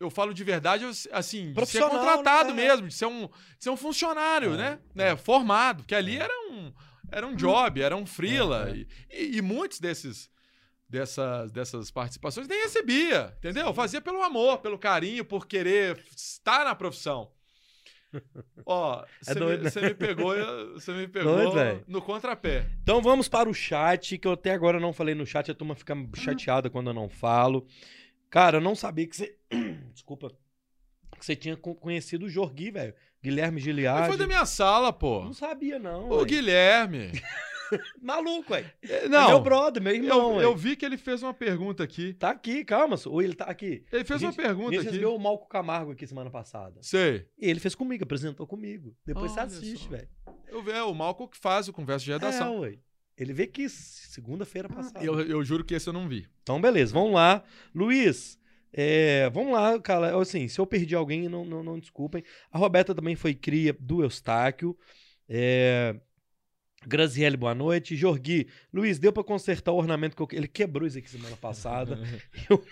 eu falo de verdade, assim, de ser contratado né? mesmo, de ser um, de ser um funcionário, É, né? né? Formado, porque ali era um, era um job, era um freela. É, é. E- e muitos desses, dessas, dessas participações nem recebia, entendeu? Fazia pelo amor, pelo carinho, por querer estar na profissão. Ó, você doido, me, né? me pegou, você me pegou Doido, no contrapé. Então vamos para o chat, que eu até agora não falei no chat, a turma fica chateada quando eu não falo. Cara, eu não sabia que você. Desculpa. Que você tinha co- conhecido o Jorgui, velho. Guilherme Ele Giliardi. foi da minha sala, pô. Não sabia, não. O ué. Guilherme. Maluco, velho. Não. Meu brother, meu irmão. Eu, eu vi que ele fez uma pergunta aqui. Tá aqui, calma. Ou ele tá aqui. Ele fez A uma gente- pergunta gente aqui. recebeu o Malco Camargo aqui semana passada. Sei. E ele fez comigo, apresentou comigo. Depois Olha você assiste, velho. Eu vi, é o Malco que faz o Conversa de É, Redação. ué. Ele veio aqui segunda-feira passada. eu, eu juro que esse eu não vi. Então, beleza, vamos lá. Luiz, é, vamos lá, cara. Assim, se eu perdi alguém, não, não, não desculpem. A Roberta também foi cria do Eustáquio. É, Graziele, boa noite. Jorgui, Luiz, deu pra consertar o ornamento que eu... Ele quebrou isso aqui semana passada. eu,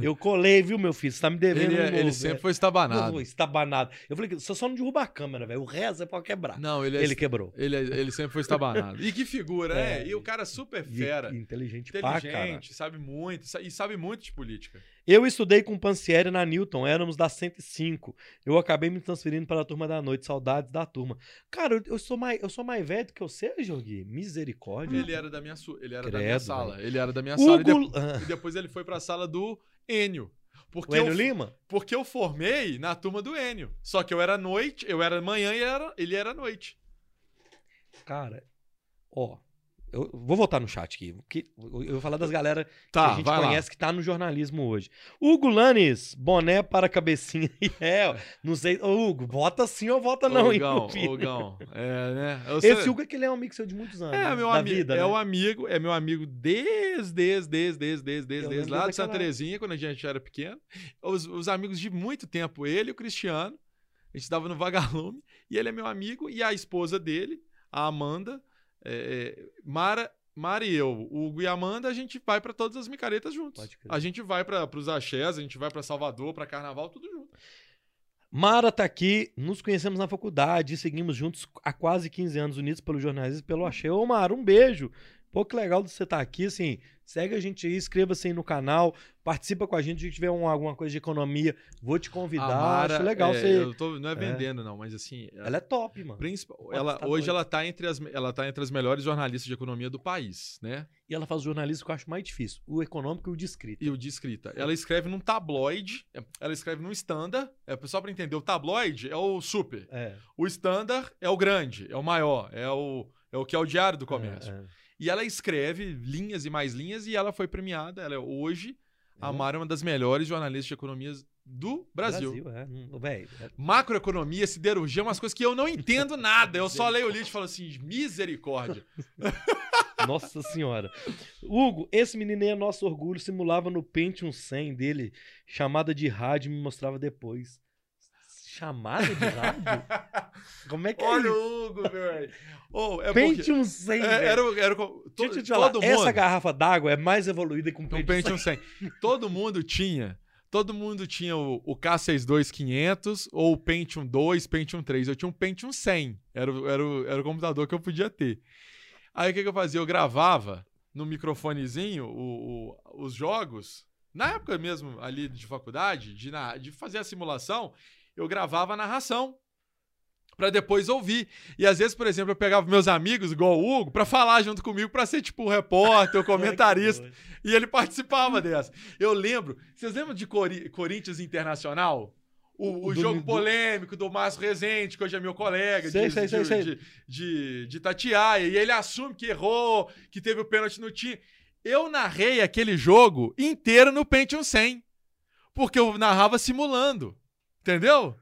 eu colei, viu, meu filho? Você tá me devendo Ele, um é- ele novo, sempre é. foi estabanado. Não, estabanado. Eu falei, você só não derruba a câmera, velho. O resto é pra quebrar. Não, ele é Ele quebrou. Ele, é- ele sempre foi estabanado. E que figura, É. né? E o cara super E- fera. inteligente pra caralho. Inteligente, sabe muito. E sabe muito de política. Eu estudei com o Pansieri na Newton, éramos da 105. Eu acabei me transferindo para a turma da noite, saudades da turma. Cara, eu, eu sou, mais, eu sou mais velho do que você, Jorgui. Misericórdia. Ele era da minha, su- ele era da Credo, minha sala. Ele era da minha sala. E, de- Hugo... Ah, e depois ele foi pra sala do Enio. Porque o Enio eu, Lima? Porque eu formei na turma do Enio. Só que eu era noite, eu era manhã e era, ele era noite. Cara, ó. Eu vou voltar no chat aqui. que- eu vou falar das galera Tá, que a gente vai lá. conhece que tá no jornalismo hoje. Hugo Lanes, boné para cabecinha. É, não sei. Ô, Hugo, vota sim ou vota não, hein, Ogão, meu filho? Ogão. É, né? Eu Esse sei- Hugo é que ele é um amigo seu de muitos anos. É, né? meu amigo, vida, é né? o amigo, é meu amigo desde, desde, desde, desde, desde, desde, desde lá de Santa Terezinha, quando a gente era pequeno. Os, os amigos de muito tempo, ele e o Cristiano, a gente estava no Vagalume, e ele é meu amigo, e a esposa dele, a Amanda, é, é, Mara, Mara e eu, o Hugo e a Amanda, a gente vai para todas as micaretas juntos. A gente vai para os axés, a gente vai para Salvador, para Carnaval, tudo junto. Mara tá aqui, nos conhecemos na faculdade seguimos juntos há quase 15 anos, unidos pelo jornalismo e pelo Axé. Ô, Mara, um beijo. Pô, que legal de você estar aqui, assim, segue a gente aí, inscreva-se aí no canal, participa com a gente, se tiver um- alguma coisa de economia, vou te convidar, Mara, acho legal é, você... eu tô- não é vendendo, não, mas assim. Ela é top, mano. principal- Pô, ela, tá hoje doido. ela tá, entre as, ela tá entre as melhores jornalistas de economia do país, né? E ela faz o jornalismo que eu acho mais difícil, o econômico e o de escrita. E o de escrita. Ela escreve num tabloide, ela escreve num standard. É, só pra entender, o tabloide é o super. É. O standard é o grande, é o maior, é o, é o que é o diário do comércio. É, é. E ela escreve linhas e mais linhas e ela foi premiada. Ela é hoje, a É. Mara é uma das melhores jornalistas de economias do Brasil. é. Hum, é- Macroeconomia, siderurgia, umas coisas que eu não entendo nada. Eu só leio o livro e falo assim, misericórdia. Nossa senhora. Hugo, esse menino aí é nosso orgulho, simulava no Pentium 100 dele, chamada de rádio, me mostrava depois. Chamada de rádio? Como é que é Olha isso? o Hugo, velho. Oh, é Pentium 100, É, era, era, to- Deixa eu te falar, todo essa mundo- garrafa d'água é mais evoluída que um Um Pentium, Pentium 100. 100. Todo mundo tinha. Todo mundo tinha o, o K62 500 ou o Pentium 2, Pentium 3. Eu tinha um Pentium 100. Era, o- era, era o computador que eu podia ter. Aí o que, que eu fazia? Eu gravava no microfonezinho o- o- os jogos. Na época mesmo, ali de faculdade, de, na- de fazer a simulação, eu gravava a narração. Pra depois ouvir. E às vezes, por exemplo, eu pegava meus amigos, igual o Hugo, pra falar junto comigo, pra ser tipo o repórter, o comentarista. E ele participava dessa. Eu lembro. Vocês lembram de Cori- Corinthians Internacional? O, o Do- jogo do- polêmico do Márcio Rezende, que hoje é meu colega Sei, de, sei, sei, de, sei. de, de, de Tatiaia. E ele assume que errou, que teve o pênalti no time. Eu narrei aquele jogo inteiro no Pentium 100. Porque eu narrava simulando. Entendeu?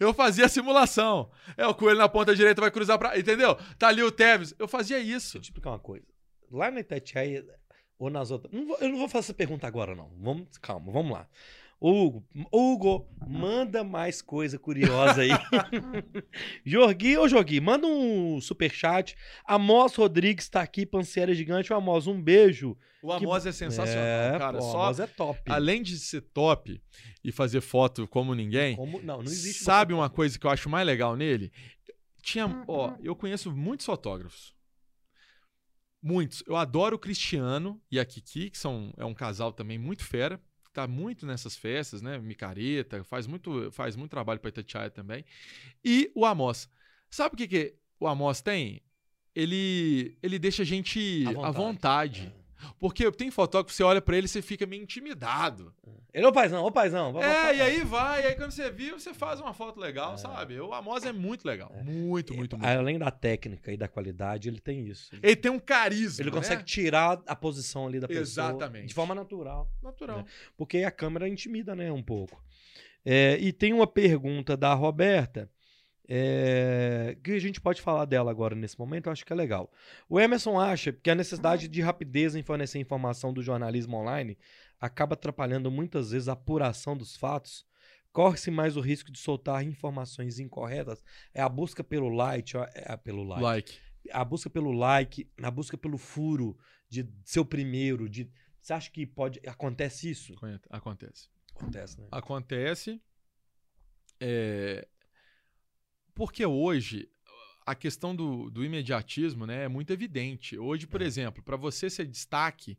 Eu fazia simulação. É, o coelho na ponta direita vai cruzar pra. Entendeu? Tá ali o Tevez. Eu fazia isso. Deixa eu te explicar uma coisa. Lá na Itatiaia ou nas outras. não vou- eu não vou fazer essa pergunta agora, não. Vamos, calma, vamos lá. Hugo, Hugo, manda mais coisa curiosa aí. Jorgui, ô Jorgui, manda um superchat. Amos Rodrigues tá aqui, Panceira Gigante. Ô Amos, um beijo. O Amos é sensacional, É, cara. pô, o Só, Amos é top. Além de ser top e fazer foto como ninguém, Como- não, não existe sabe uma coisa que eu acho mais legal nele? Tinha, ó, eu conheço muitos fotógrafos. Muitos. Eu adoro o Cristiano e a Kiki, que são, é um casal também muito fera. Que Tá muito nessas festas, né? Micareta, faz muito, faz muito trabalho para Itatiaia também. E o Amos. Sabe o que, que o Amos tem? Ele, ele deixa a gente À à vontade. Porque tem fotógrafo, você olha para ele e você fica meio intimidado. Ele, ô paizão, ô paizão. vai- É, e aí vai, e aí quando você viu, você faz uma foto legal, sabe? O Amos é muito legal. Muito, muito, muito. Além da técnica e da qualidade, ele tem isso. Ele tem um carisma. Ele consegue né? tirar a posição ali da pessoa. Exatamente. De forma natural. Natural. né? Porque a câmera intimida, né, um pouco. É, e tem uma pergunta da Roberta, é, que a gente pode falar dela agora nesse momento, eu acho que é legal. O Emerson acha que a necessidade de rapidez em fornecer informação do jornalismo online acaba atrapalhando muitas vezes a apuração dos fatos. Corre-se mais o risco de soltar informações incorretas. É a busca pelo like, é a- pelo like. Like. A busca pelo like, a busca pelo furo de ser o primeiro, de você acha que pode acontece isso? Acontece. Acontece, né? Acontece. É, Porque hoje a questão do, do imediatismo né, é muito evidente. Hoje, por exemplo, para você ser destaque,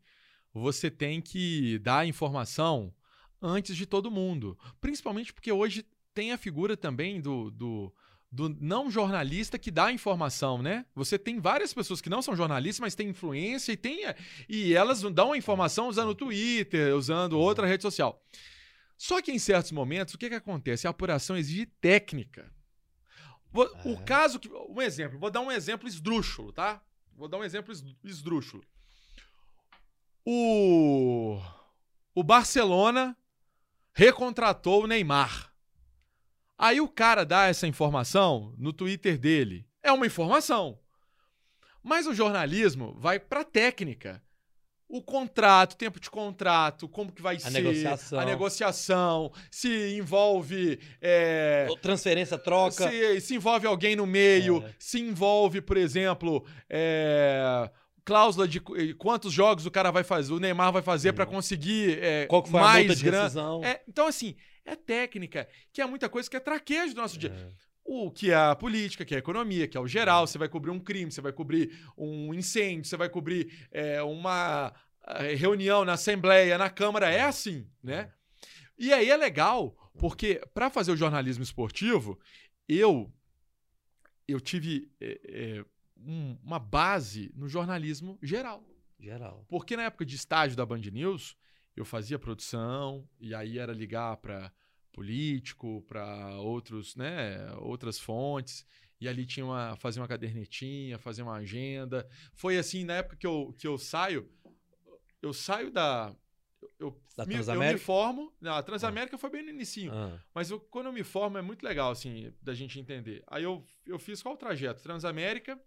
você tem que dar a informação antes de todo mundo. Principalmente porque hoje tem a figura também do, do, do não jornalista que dá informação, né? Você tem várias pessoas que não são jornalistas, mas têm influência e, tem, e elas dão a informação usando o Twitter, usando outra rede social. Só que em certos momentos, o que, que acontece? A apuração exige técnica. Vou- O caso que. Um exemplo, vou dar um exemplo esdrúxulo, tá? Vou dar um exemplo es- esdrúxulo. O. O Barcelona recontratou o Neymar. Aí o cara dá essa informação no Twitter dele. É uma informação. Mas o jornalismo vai pra técnica. O contrato, tempo de contrato, como que vai ser, negociação. a negociação, se envolve é, Transferência, troca. se, se envolve alguém no meio, É. se envolve, por exemplo, é, cláusula de qu- quantos jogos o cara vai fazer, o Neymar vai fazer pra conseguir é, Uhum. Qual que foi a mais multa de grana. É, então, assim, é técnica, que é muita coisa que é traquejo do nosso dia. O que é a política, que é a economia, que é o geral. Você vai cobrir um crime, você vai cobrir um incêndio, você vai cobrir é, uma eh, reunião na Assembleia, na Câmara. É assim, né? E aí é legal, porque para fazer o jornalismo esportivo, eu eu tive é, é, um- uma base no jornalismo geral. Geral. Porque na época de estágio da Band News, eu fazia produção, e aí era ligar para político, para outros, né, outras fontes, e ali tinha uma, fazer uma cadernetinha, fazer uma agenda. Foi assim, na época que eu, que eu saio, eu saio da. Eu, Da me, eu me formo. Não, a Transamérica foi bem no inicinho. Ah, Mas eu- quando eu me formo é muito legal, assim, da gente entender. Aí eu, eu fiz qual o trajeto? Transamérica.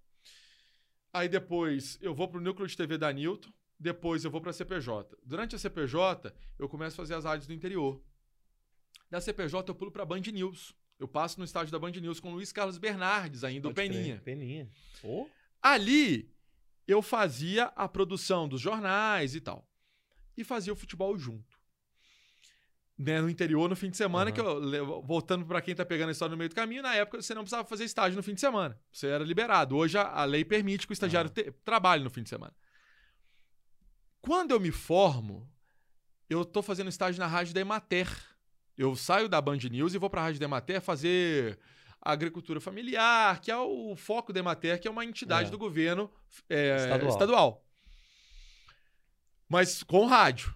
Aí depois eu vou pro núcleo de TV da Newton. Depois eu vou pra CPJ. Durante a CPJ, eu começo a fazer as rádios do interior. Da CPJ eu pulo pra Band News. Eu passo no estádio da Band News com o Luiz Carlos Bernardes, ainda o pode crer. Peninha. Peninha. Ô, Ali eu fazia a produção dos jornais e tal. E fazia o futebol junto. Né, no interior, no fim de semana, Aham. que eu, voltando pra quem tá pegando a história no meio do caminho, na época você não precisava fazer estágio no fim de semana. Você era liberado. Hoje a, a lei permite que o estagiário te- trabalhe no fim de semana. Quando eu me formo, eu tô fazendo estágio na rádio da Emater. Eu saio da Band News e vou pra rádio da Emater fazer agricultura familiar, que é o foco da Emater, que é uma entidade É. do governo é, Estadual. estadual. Mas com rádio.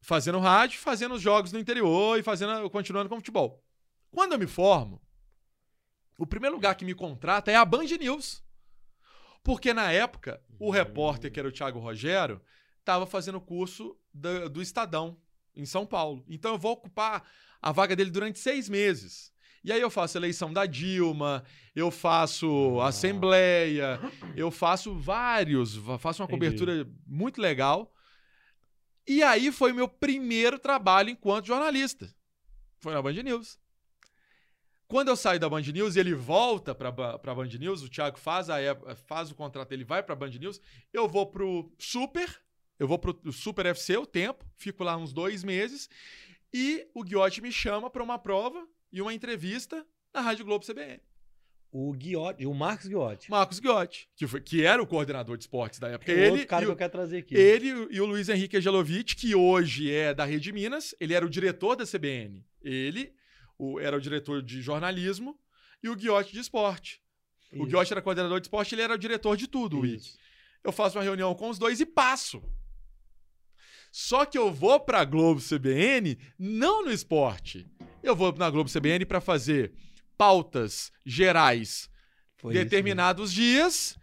Fazendo rádio, fazendo os jogos no interior e fazendo, continuando com futebol. Quando eu me formo, o primeiro lugar que me contrata é a Band News. Porque na época, o repórter, que era o Thiago Rogério, estava fazendo curso da- do Estadão, em São Paulo. Então eu vou ocupar a vaga dele durante seis meses. E aí eu faço eleição da Dilma, eu faço Ah. assembleia, eu faço vários, faço uma Entendi. cobertura muito legal. E aí foi o meu primeiro trabalho enquanto jornalista. Foi na Band News. Quando eu saio da Band News e ele volta para a Band News, o Thiago faz, a, faz o contrato, ele vai para a Band News, eu vou pro Super, eu vou pro Super FC o tempo, fico lá uns dois meses, e o Guiotti me chama para uma prova e uma entrevista na Rádio Globo CBN. o Guiotti, o Marcos Guiotti. Marcos Guiotti, que, foi, que era o coordenador de esportes da época. É ele outro cara e que o- eu quero trazer aqui. ele e o Luiz Henrique Angelovic, que hoje é da Rede Minas, ele era o diretor da CBN. Ele o- era o diretor de jornalismo e o Guiotti de esporte. O Isso. Guiotti era coordenador de esporte, ele era o diretor de tudo. Isso. Eu faço uma reunião com os dois e passo. Só que eu vou pra Globo CBN não no esporte. Eu vou na Globo CBN para fazer pautas gerais Foi isso determinados dias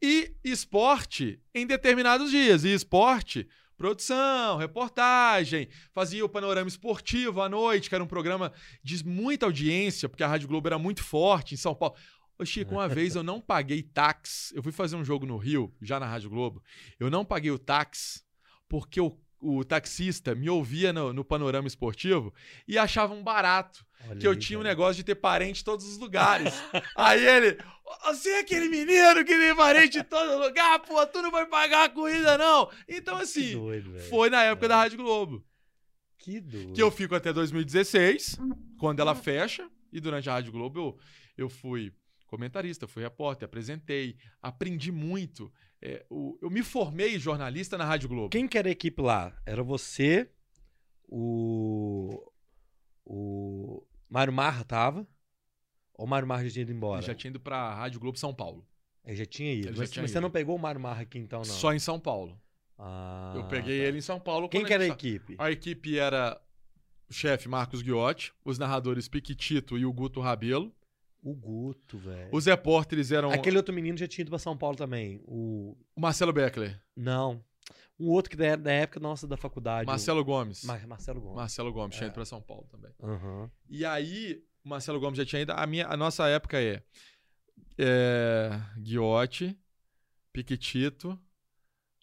e esporte em determinados dias. E esporte, produção, reportagem, fazia o panorama esportivo à noite, que era um programa de muita audiência, porque a Rádio Globo era muito forte em São Paulo. Ô, Chico, uma vez eu não paguei táxi. Eu fui fazer um jogo no Rio, já na Rádio Globo. Eu não paguei o táxi porque o, o taxista me ouvia no, no panorama esportivo e achava um barato Olha que eu aí, tinha um negócio de ter parente em todos os lugares. Aí ele, você é aquele menino que tem parente em todo lugar, pô, tu não vai pagar a corrida, não. Então, assim, doido, foi na época É. da Rádio Globo. Que doido. Que eu fico até 2016, quando ela fecha, e durante a Rádio Globo eu, eu fui comentarista, fui repórter, apresentei, aprendi muito. É, o- eu me formei jornalista na Rádio Globo. Quem que era a equipe lá? Era você, o. O. Mário Marra tava? Ou o Mário Marra já tinha ido embora? Eu já tinha ido pra Rádio Globo São Paulo. Ele já tinha ido. Ele mas tinha mas você ido. não pegou o Mário Marra aqui então, não? Só em São Paulo. Ah, eu peguei tá. ele em São Paulo. Quem que era a equipe? A equipe era o chefe Marcos Guiotti, os narradores Piquitito e o Guto Rabelo. O Guto, velho. Os repórteres eram Aquele outro menino já tinha ido pra São Paulo também. O. o Marcelo Beckler, Não. Um outro que da, da época nossa da faculdade. Marcelo Gomes. o... Mar- Marcelo Gomes. Marcelo Gomes tinha É. ido pra São Paulo também. Aham. E aí, o Marcelo Gomes já tinha ido. A, minha, a nossa época é, é Guiotti, Piquitito,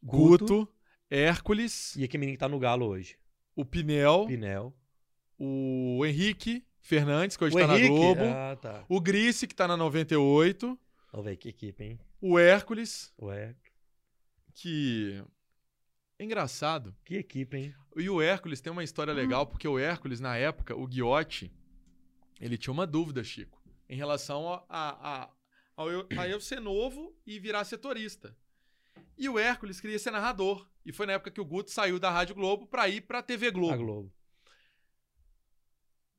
Guto. Guto, Hércules, E aquele menino que tá no Galo hoje. o Pinel, Pinel. o Henrique Fernandes, que hoje o tá Henrique. na Globo, Ah, tá. o Grice, que tá na 98, Ó, velho, que equipe, hein? o Hércules, Ué, que. É engraçado. que equipe, hein? E o Hércules tem uma história legal, porque o Hércules, na época, o Guiotti, ele tinha uma dúvida, Chico. em relação a, a, a, ao eu, a eu ser novo e virar setorista. E o Hércules queria ser narrador. E foi na época que o Guto saiu da Rádio Globo para ir para a TV Globo. A Globo.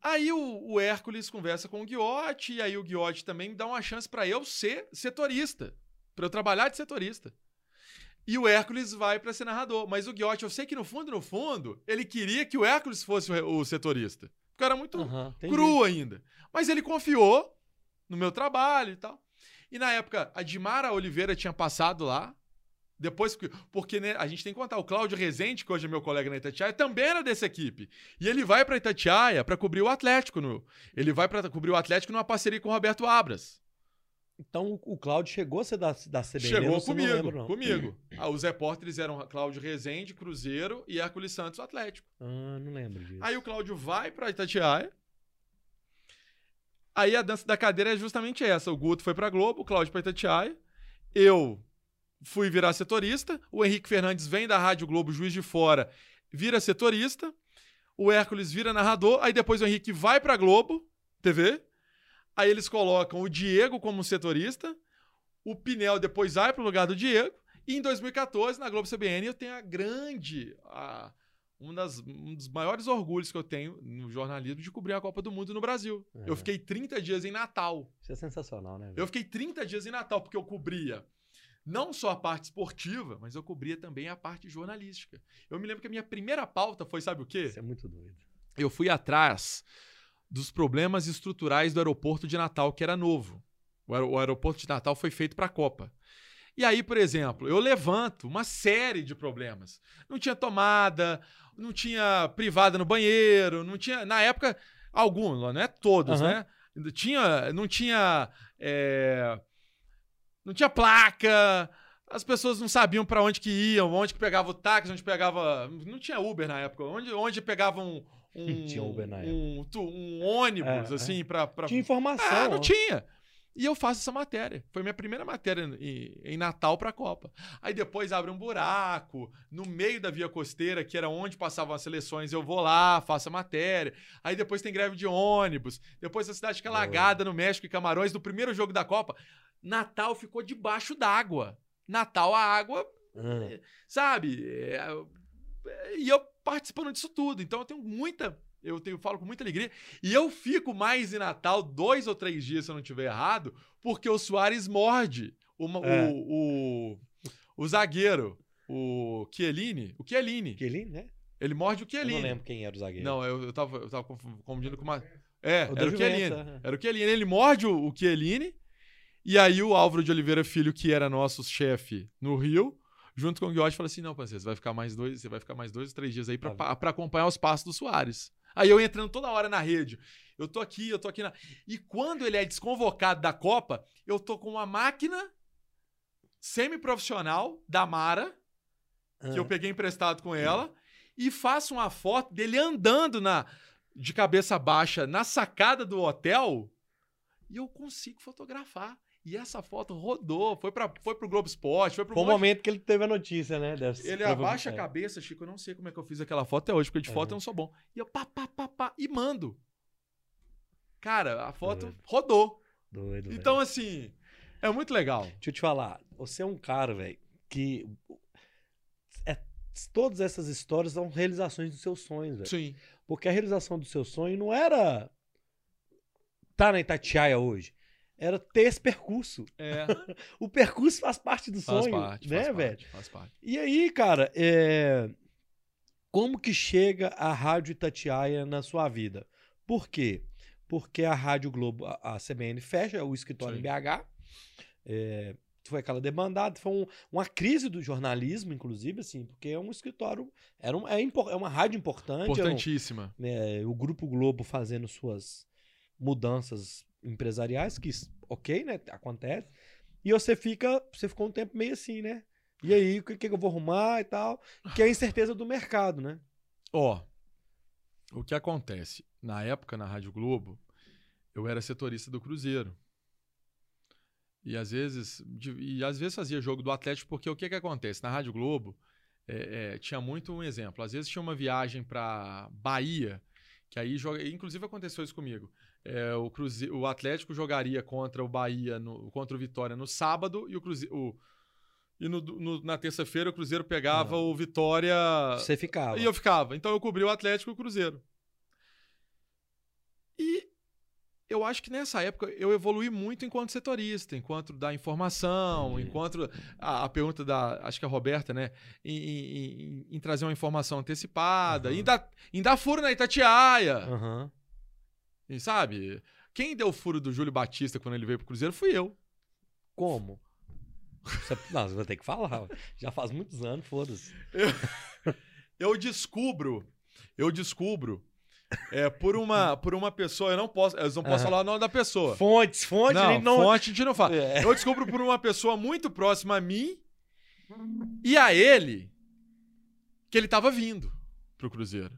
Aí o, o Hércules conversa com o Guiotti, e aí o Guiotti também dá uma chance para eu ser setorista, para eu trabalhar de setorista. E o Hércules vai para ser narrador. Mas o Guiotti, eu sei que no fundo, no fundo, ele queria que o Hércules fosse o, o setorista. Porque era muito entendi. cru ainda. Mas ele confiou no meu trabalho e tal. E na época, a Dimara Oliveira tinha passado lá. Depois, que- porque né, a gente tem que contar, o Cláudio Rezende, que hoje é meu colega na Itatiaia, também era dessa equipe. E ele vai pra Itatiaia pra cobrir o Atlético. No, ele vai pra cobrir o Atlético numa parceria com o Roberto Abras. Então o- Cláudio chegou a ser da, da CBN. Chegou eu não- não comigo, lembro, não. comigo. Ah, os repórteres eram Cláudio Rezende, Cruzeiro e Hércules Santos, Atlético. Ah, não lembro disso. Aí o Cláudio vai pra Itatiaia. Aí a dança da cadeira é justamente essa. O Guto foi pra Globo, o Cláudio pra Itatiaia. Eu fui virar setorista. O Henrique Fernandes vem da Rádio Globo, juiz de fora, vira setorista. O Hércules vira narrador. Aí depois o Henrique vai pra Globo TV. Aí eles colocam o Diego como setorista. O Pinel depois vai pro lugar do Diego. E em 2014, na Globo CBN, eu tenho a grande. a- um, das- um dos maiores orgulhos que eu tenho no jornalismo de cobrir a Copa do Mundo no Brasil. É. Eu fiquei 30 dias em Natal. Isso é sensacional, né? velho? Eu fiquei 30 dias em Natal, porque eu cobria não só a parte esportiva, mas eu cobria também a parte jornalística. Eu me lembro que a minha primeira pauta foi, sabe o quê? Isso é muito doido. Eu fui atrás dos problemas estruturais do aeroporto de Natal, que era novo. O aer- o aeroporto de Natal foi feito para a Copa. E aí, por exemplo, eu levanto uma série de problemas. Não tinha tomada, não tinha privada no banheiro, não tinha. Na época, alguns, não é todos, Aham. né? Tinha, não tinha. é, não tinha placa. As pessoas não sabiam para onde que iam, onde que pegava o táxi, onde pegava. Não tinha Uber na época. Onde, onde pegavam um, Tinha Uber na um, tu- um ônibus, É, assim, pra, pra. Tinha informação. Ah, não ó. tinha. E eu faço essa matéria. Foi minha primeira matéria em, em Natal pra Copa. Aí depois abre um buraco no meio da via costeira, que era onde passavam as seleções. Eu vou lá, faço a matéria. Aí depois tem greve de ônibus. Depois a cidade fica Boa. alagada no México e Camarões. No primeiro jogo da Copa, Natal ficou debaixo d'água. Natal, a água Ah, sabe? É, e eu participando disso tudo. Então eu tenho muita. Eu tenho, falo com muita alegria. E eu fico mais em Natal, dois ou três dias, se eu não estiver errado, porque o Soares morde uma- É. o, o, o zagueiro, o Chiellini. O Chiellini. Chiellini, né? Ele morde o Eu Chiellini. não lembro quem era o zagueiro. Não, eu, eu, tava, eu tava confu- confundindo com uma. É, O era o Chiellini. Era o Chiellini. Ele morde o, o Chiellini. E aí o Álvaro de Oliveira Filho, que era nosso chefe no Rio, junto com o Guiotti, falou assim: não, parceiro, você vai ficar mais dois, você vai ficar mais dois, três dias aí pra, Tá. pra acompanhar os passos do Soares. Aí eu entrando toda hora na rede. Eu tô aqui, eu tô aqui na. E quando ele é desconvocado da Copa, eu tô com uma máquina semi-profissional da Mara, que Ah. eu peguei emprestado com ela, e faço uma foto dele andando na de cabeça baixa na sacada do hotel e eu consigo fotografar. E essa foto rodou, foi para foi pro Globo Esporte, foi pro Foi o momento que ele teve a notícia, né? Ele abaixa a é. cabeça, Chico, eu não sei como é que eu fiz aquela foto até hoje, porque de foto Uhum. eu não sou bom. E eu pá, pá, pá, pá, e mando. Cara, a foto Doido. rodou. Doido. Então, assim, é muito legal. Deixa eu te falar, você é um cara, velho, que é- todas essas histórias são realizações dos seus sonhos, velho. Sim. Porque a realização do seu sonho não era tá na Itatiaia hoje. Era ter esse percurso. É, O percurso faz parte do faz sonho, parte, né, faz velho? parte, faz parte. E aí, cara, é... como que chega a Rádio Itatiaia na sua vida? Por quê? Porque a Rádio Globo, a, CBN, fecha o escritório Sim. em BH. É, foi aquela demandada, foi um- uma crise do jornalismo, inclusive, assim, porque é um escritório, era um- é, impor- é uma rádio importante, era um- Importantíssima. né, o Grupo Globo fazendo suas mudanças empresariais, que, ok, né, acontece, e você fica, você ficou um tempo meio assim, né? E aí, o que, que eu vou arrumar e tal? Que é a incerteza do mercado, né? Ó, o que acontece? Na época, na Rádio Globo, eu era setorista do Cruzeiro. E às vezes, e às vezes fazia jogo do Atlético, porque o que, que acontece? Na Rádio Globo, é, é, tinha muito um exemplo. Às vezes tinha uma viagem para Bahia, que aí joga. Inclusive aconteceu isso comigo. É, o, Cruze... o Atlético jogaria contra o Bahia, no... contra o Vitória no sábado e o Cruzeiro. E no, no, na terça-feira o Cruzeiro pegava ah. o Vitória. Você ficava. E eu ficava. Então eu cobri o Atlético e o Cruzeiro. E eu acho que nessa época eu evolui muito enquanto setorista, enquanto da informação, enquanto a, a, pergunta da, acho que a Roberta, né, em, em, em trazer uma informação antecipada, uhum. em, dar, em dar furo na Itatiaia. Uhum. E, sabe? Quem deu o furo do Júlio Batista quando ele veio pro Cruzeiro fui eu. Como? Você, não, você vai ter que falar. Já faz muitos anos, foda-se. Eu, eu descubro, eu descubro é, por uma, por uma pessoa, eu não posso, eu não posso falar o nome da pessoa. Fontes, fontes, não, não... fonte a gente não fala. É. Eu descubro por uma pessoa muito próxima a mim e a ele que ele tava vindo pro Cruzeiro.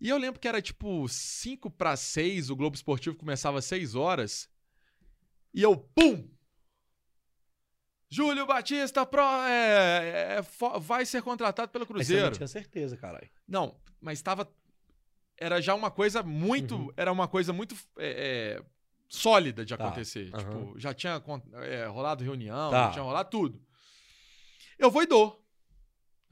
E eu lembro que era tipo 5 para 6, o Globo Esportivo começava às 6 horas. E eu, pum! Júlio Batista pro, é, é, vai ser contratado pelo Cruzeiro. Mas você não tinha certeza, caralho. Não, mas estava era já uma coisa muito. Uhum. Era uma coisa muito é, é, sólida de tá. acontecer. Uhum. Tipo, já tinha é, rolado reunião, tá. já tinha rolado tudo. Eu vou e dou.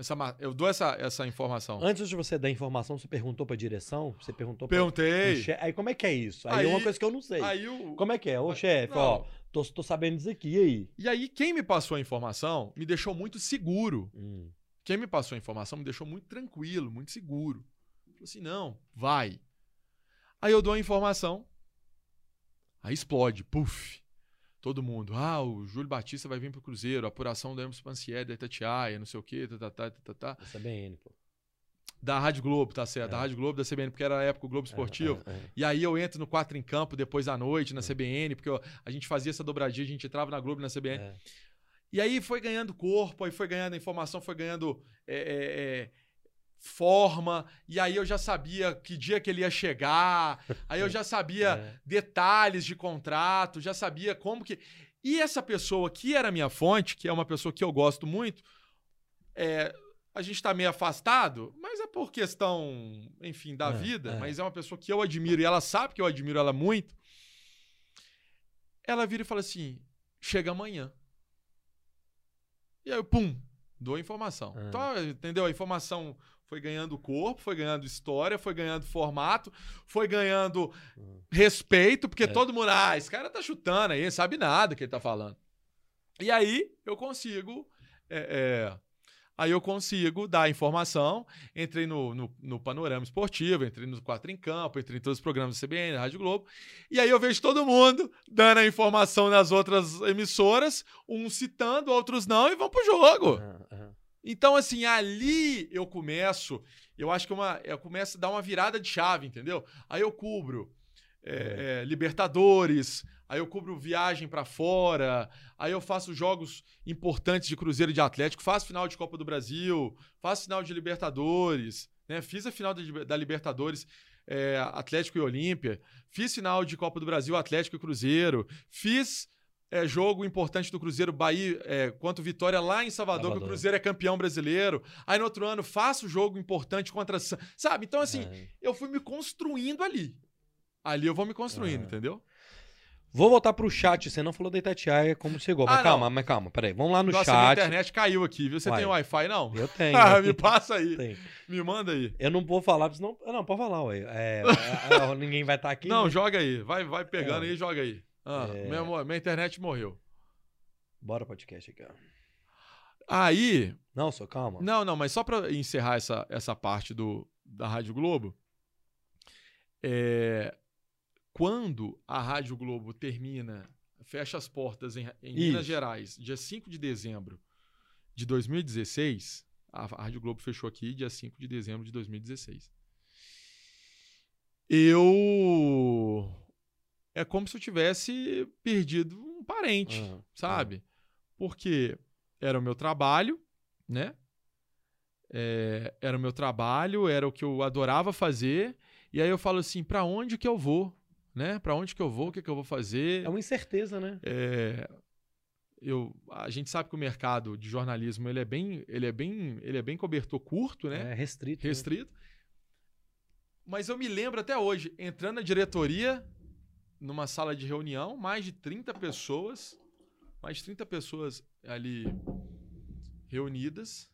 Essa, eu dou essa, essa informação. Antes de você dar a informação, você perguntou pra direção? Você perguntou pra, Perguntei. aí como é que é isso? Aí, aí, é uma coisa que eu não sei. Aí o... Como é que é? Ô, chefe, ó, tô, tô sabendo disso aqui, e aí? E aí, quem me passou a informação me deixou muito seguro. Hum. Quem me passou a informação me deixou muito tranquilo, muito seguro. Falou assim: não, vai. Aí eu dou a informação. Aí explode, puf. Todo mundo, ah, o Júlio Batista vai vir pro Cruzeiro, apuração do Emerson Pansier, da Itatiaia, não sei o quê, tá, tá, tá, tá, tá. Da CBN, pô. Da Rádio Globo, tá certo. É. Da Rádio Globo, da CBN, porque era a época o Globo Esportivo. É, é, é, e aí eu entro no 4 em Campo depois da noite, na é. CBN, porque eu, a gente fazia essa dobradinha, a gente entrava na Globo e na CBN. É. E aí foi ganhando corpo, aí foi ganhando informação, foi ganhando forma, e aí eu já sabia que dia que ele ia chegar, aí eu já sabia é. detalhes de contrato, já sabia como que. E essa pessoa que era minha fonte, que é uma pessoa que eu gosto muito, é, a gente está meio afastado, mas é por questão, enfim, da é, vida, é. mas é uma pessoa que eu admiro e ela sabe que eu admiro ela muito. Ela vira e fala assim: chega amanhã. E aí, eu, pum, dou a informação. É. Então, entendeu? A informação foi ganhando corpo, foi ganhando história, foi ganhando formato, foi ganhando uhum. respeito, porque é. todo mundo, ah, esse cara tá chutando aí, sabe nada que ele tá falando. E aí eu consigo. É, é, aí eu consigo dar informação. Entrei no, no, no, Panorama Esportivo, entrei no Quatro em Campo, entrei em todos os programas da CBN, da Rádio Globo. E aí eu vejo todo mundo dando a informação nas outras emissoras, uns citando, outros não, e vão pro jogo. Uhum, uhum. Então, assim, ali eu começo, eu acho que é uma, eu começo a dar uma virada de chave, entendeu? Aí eu cubro é, é. É, Libertadores, aí eu cubro viagem para fora, aí eu faço jogos importantes de Cruzeiro e de Atlético, faço final de Copa do Brasil, faço final de Libertadores, né? Fiz a final da, da Libertadores. É, Atlético e Olímpia, fiz final de Copa do Brasil, Atlético e Cruzeiro, fiz é, jogo importante do Cruzeiro Bahia é, contra o Vitória lá em Salvador, Salvador, que o Cruzeiro é campeão brasileiro. Aí no outro ano faço jogo importante contra. Sabe? Então, assim, é. eu fui me construindo ali. Ali eu vou me construindo, entendeu? Vou voltar pro chat. Você não falou da Itatiaia como chegou. Mas ah, calma, mas calma, peraí. Vamos lá no Nossa, chat. Nossa, internet caiu aqui, viu? Você tem Wi-Fi, não? Eu tenho. ah, me passa aí. Tenho. Me manda aí. Eu não vou falar, senão. Não, pode falar, ué. É, ninguém vai estar tá aqui. Não, né? joga aí. Vai, vai pegando é. aí e joga aí. Ah, é... minha, minha internet morreu. Bora podcast aqui, ó. Aí. Não, só calma. Não, não, mas só para encerrar essa, essa parte do, da Rádio Globo. É, quando a Rádio Globo termina, fecha as portas em, em Minas Gerais, dia 5 de dezembro de 2016, a, a Rádio Globo fechou aqui dia 5 de dezembro de 2016. Eu. É como se eu tivesse perdido um parente, uhum, sabe? Uhum porque era o meu trabalho, né? É, era o meu trabalho, era o que eu adorava fazer. E aí eu falo assim, para onde que eu vou? Né? Para onde que eu vou? O que, que eu vou fazer? É uma incerteza, né? É, eu, a gente sabe que o mercado de jornalismo ele é bem, ele é bem, ele é bem cobertor curto, né? É restrito. Né? Restrito. Né? Mas eu me lembro até hoje, entrando na diretoria, numa sala de reunião, mais de 30 pessoas, mais de 30 pessoas ali reunidas.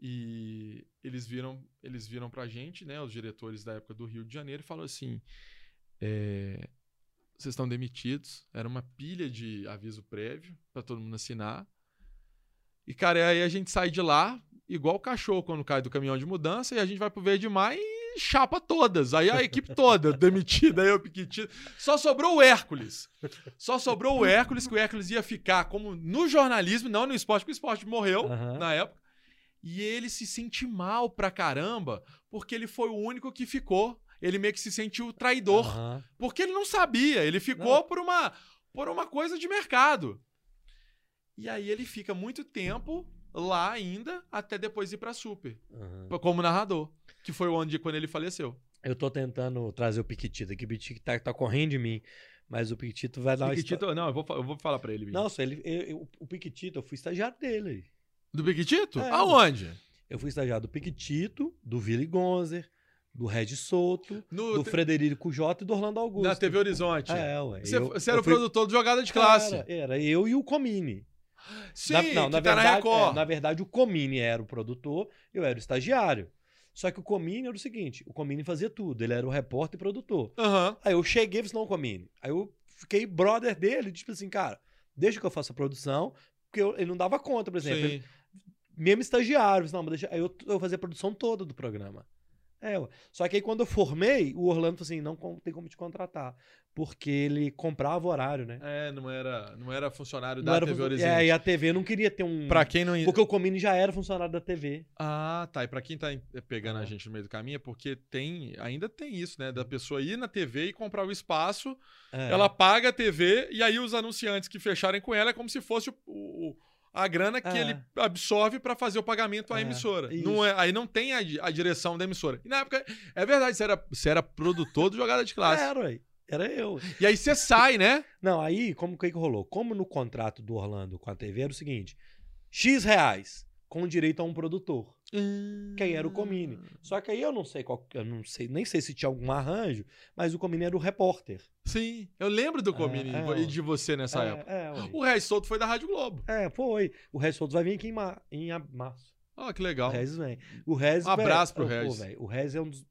E eles viram, eles viram pra gente, né, os diretores da época do Rio de Janeiro, e falaram assim: é, vocês estão demitidos. Era uma pilha de aviso prévio para todo mundo assinar. E, cara, aí a gente sai de lá, igual o cachorro quando cai do caminhão de mudança, e a gente vai pro Verde Mar e chapa todas. Aí a equipe toda demitida, aí o Piquetito. Só sobrou o Hércules. Só sobrou o Hércules, que o Hércules ia ficar como no jornalismo, não no esporte, porque o esporte morreu Aham. na época. E ele se sente mal pra caramba, porque ele foi o único que ficou. Ele meio que se sentiu traidor. Aham. Porque ele não sabia, ele ficou por uma por uma coisa de mercado. E aí ele fica muito tempo lá ainda, até depois ir pra Super, Aham. como narrador, que foi o ano de quando ele faleceu. Eu tô tentando trazer o Piquetito aqui. O Piquetito tá, tá correndo de mim. Mas o Piquetito vai dar uma Piquetito, não, eu vou, eu vou falar pra ele. Não, só ele, eu- eu- o Piquetito, eu fui estagiário dele. Do Piquetito? É. Aonde? Eu fui estagiário do Piquetito, do Willy Gonzer, do Red Souto, No, do te- Frederico Jota e do Orlando Augusto. na TV Horizonte. É, ué. Você, eu- você era o fui- produtor de jogada de classe. Era, era eu e o Comini. Sim, Na- não, que na tá na verdade, Record. é, na verdade, o Comini era o produtor, eu era o estagiário. Só que o Comini era o seguinte: o Comini fazia tudo, ele era o repórter e produtor. Aham. Aí eu cheguei e falei, não, Comini. Aí eu fiquei brother dele, tipo assim, cara, deixa que eu faça a produção, porque eu- ele não dava conta, por exemplo. Ele- mesmo estagiário, eu falei, não, mas deixa, aí eu, eu fazia a produção toda do programa. É, só que aí quando eu formei, o Orlando falou assim, não tem como te contratar, porque ele comprava horário, né? É, não era, não era funcionário Não da era TV Horizonte. É, e a TV não queria ter um... Pra quem não. Porque o Comini já era funcionário da TV. Ah, tá. E pra quem tá em- pegando a Ah. gente no meio do caminho, é porque tem. Ainda tem isso, né? Da pessoa ir na TV e comprar o espaço, É. ela paga a TV, e aí os anunciantes que fecharem com ela é como se fosse o- o- a grana que É. ele absorve pra fazer o pagamento à É, emissora. isso. Não é, aí não tem a, a direção da emissora. E na época, é verdade, você era, você era produtor do Jogada de Classe. Era, ué. Era eu. E aí você sai, né? Não, aí, como que, que rolou? Como no contrato do Orlando com a TV era o seguinte: X reais com direito a um produtor. Que aí era o Comini. Só que aí eu não sei qual. Eu não sei, nem sei se tinha algum arranjo, mas o Comini era o repórter. Sim, eu lembro do Comini é, e de você nessa é, época. É. O Reis foi da Rádio Globo. é, foi. O Souto vai vir aqui em, ma- em março. Ah, que O legal. Regis vem. O Um abraço velho, pro pô, Regis. velho, o Regis é um dos.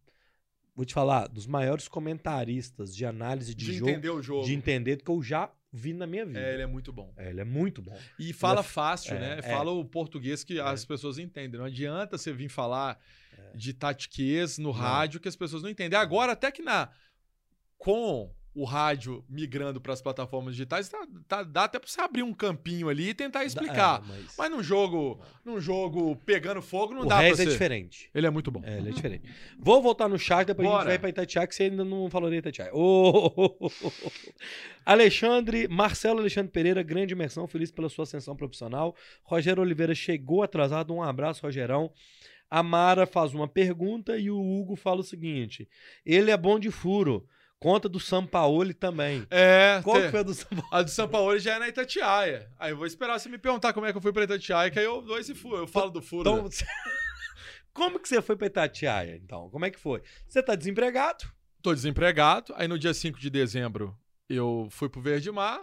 Vou te falar, dos maiores comentaristas de análise de, De jogo. entender o jogo. De entender que eu já vi na minha vida. É, ele é muito bom. É, ele é muito bom. E fala é- fácil, é, né? é. Fala o português que as pessoas entendem. Não adianta você vir falar de tatiquês no rádio que as pessoas não entendem. Agora, até que na com o rádio migrando para as plataformas digitais, tá- tá- dá até para você abrir um campinho ali e tentar explicar. É, mas- mas... num jogo, num jogo pegando fogo, não o dá Regis pra é você. diferente. Ele é muito bom. É, ele é diferente. Vou voltar no chat, depois a Bora. gente vai pra Itatiaia, que você ainda não falou de Itatiaia. Ô, Alexandre, Marcelo Alexandre Pereira, grande imersão, feliz pela sua ascensão profissional. Rogério Oliveira chegou atrasado, um abraço, Rogerão. A Mara faz uma pergunta e o Hugo fala o seguinte: ele é bom de furo, conta do Sampaoli também. É, Qual tem- que foi a do Sampaoli? a do São Paulo já é na Itatiaia. Aí eu vou esperar você me perguntar como é que eu fui pra Itatiaia, que aí eu dou esse furo. Eu falo do furo. Então, né? como que você foi pra Itatiaia, então? Como é que foi? Você tá desempregado? Tô desempregado. Aí no dia 5 de dezembro eu fui pro Verde Mar,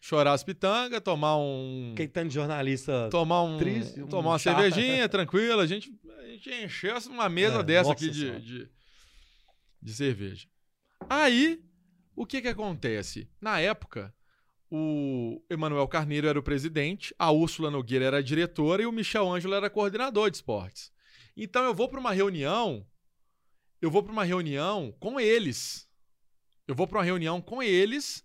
chorar as pitangas, tomar um. Quem tanto de jornalista Tomar um. triste, um tomar uma chá. cervejinha, tranquila. A gente, a gente encheu uma mesa É, dessa aqui de, de, de cerveja. Aí, o que que acontece? Na época, o Emanuel Carneiro era o presidente, a Úrsula Nogueira era a diretora e o Michel Ângelo era coordenador de esportes. Então eu vou para uma reunião, eu vou para uma reunião com eles. Eu vou para uma reunião com eles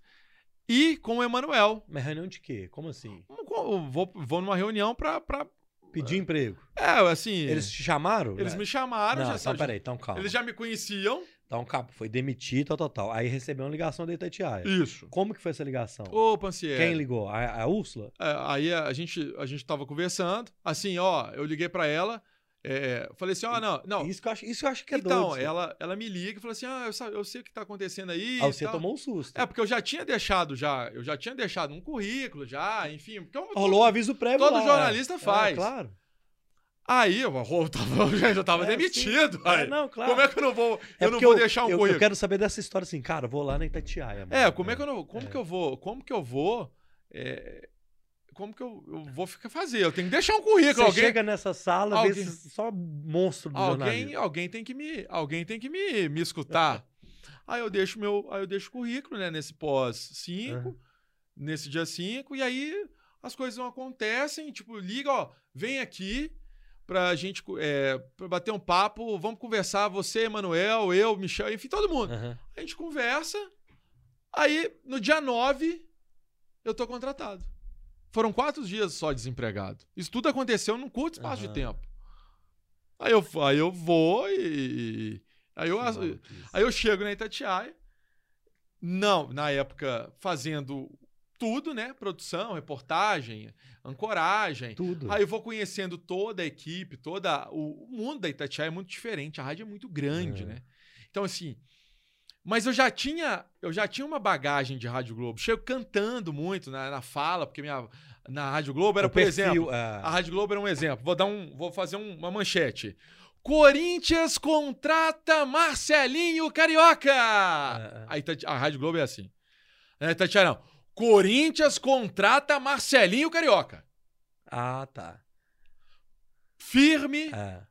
e com o Emanuel. Mas reunião de quê? Como assim? Eu Vou, vou numa reunião pra, pra. Pedir emprego. É, assim. Eles te chamaram? Eles né? me chamaram, Não, já então já- peraí, então calma. Eles já me conheciam. Então calma, foi demitido, tal, tal, tal. Aí recebeu uma ligação da Itatiaia. Isso. Como que foi essa ligação? Ô, Pancieri. Quem ligou? A, a Úrsula? É, aí a, gente, a gente tava conversando. Assim, ó, eu liguei pra ela. é, falei assim, ó, não, não. Isso que eu acho, isso eu acho que é então, doido. ela, ela me liga e falou assim: ah, eu, eu sei o que tá acontecendo aí. Ah, você tal. tomou um susto. É, porque eu já tinha deixado já, eu já tinha deixado um currículo já, enfim. Porque eu- Rolou o aviso prévio Todo lá, jornalista é. faz. É, claro. Aí eu, eu tava, eu tava É, demitido. sim. aí. É, não, claro. Como é que eu não vou, É eu não porque vou deixar um eu, currículo? eu quero saber dessa história assim, cara, vou lá na Itatiaia. mano. É, como é que eu não, como que eu vou, como que eu vou, é, como que eu, eu vou ficar fazer? Eu tenho que deixar um currículo. Você alguém, chega nessa sala, alguém- vê só monstro do alguém, jornalismo. alguém tem que me, alguém tem que me, me escutar. aí eu deixo meu, aí eu deixo o currículo, né, nesse pós 5, nesse dia 5 e aí as coisas não acontecem, tipo, liga, ó, vem aqui pra gente é, bater um papo, vamos conversar, você, Emanuel, eu, Michel, enfim, todo mundo. Aham. A gente conversa. Aí, no dia 9, eu tô contratado. Foram quatro dias só desempregado. Isso tudo aconteceu num curto espaço Aham. de tempo. Aí eu, aí eu vou e. Aí eu, aí eu chego na Itatiaia. Não, na época, fazendo tudo, né? Produção, reportagem, ancoragem. Tudo. Aí eu vou conhecendo toda a equipe, toda. O, mundo da Itatiaia é muito diferente, a rádio é muito grande, É. né? Então, assim. Mas eu já tinha, eu já tinha uma bagagem de Rádio Globo. Chego cantando muito na, na fala, porque minha, na Rádio Globo era, O por perfil, exemplo. ah. A Rádio Globo era um exemplo. Vou dar um, vou fazer um- uma manchete. Corinthians contrata Marcelinho Carioca. A, Itati- a Rádio Globo é assim. É, Tatiana, não. Corinthians contrata Marcelinho Carioca. Ah, tá. Firme, É.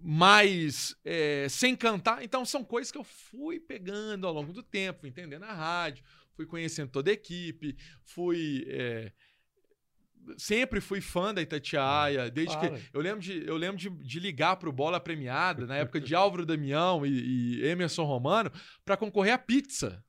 mas é, sem cantar. Então são coisas que eu fui pegando ao longo do tempo, fui entendendo a rádio, fui conhecendo toda a equipe, fui. é, sempre fui fã da Itatiaia, desde claro. que. Eu lembro de, eu lembro de, de ligar pro Bola Premiada, na época de Álvaro Damião e, e Emerson Romano, para concorrer à pizza.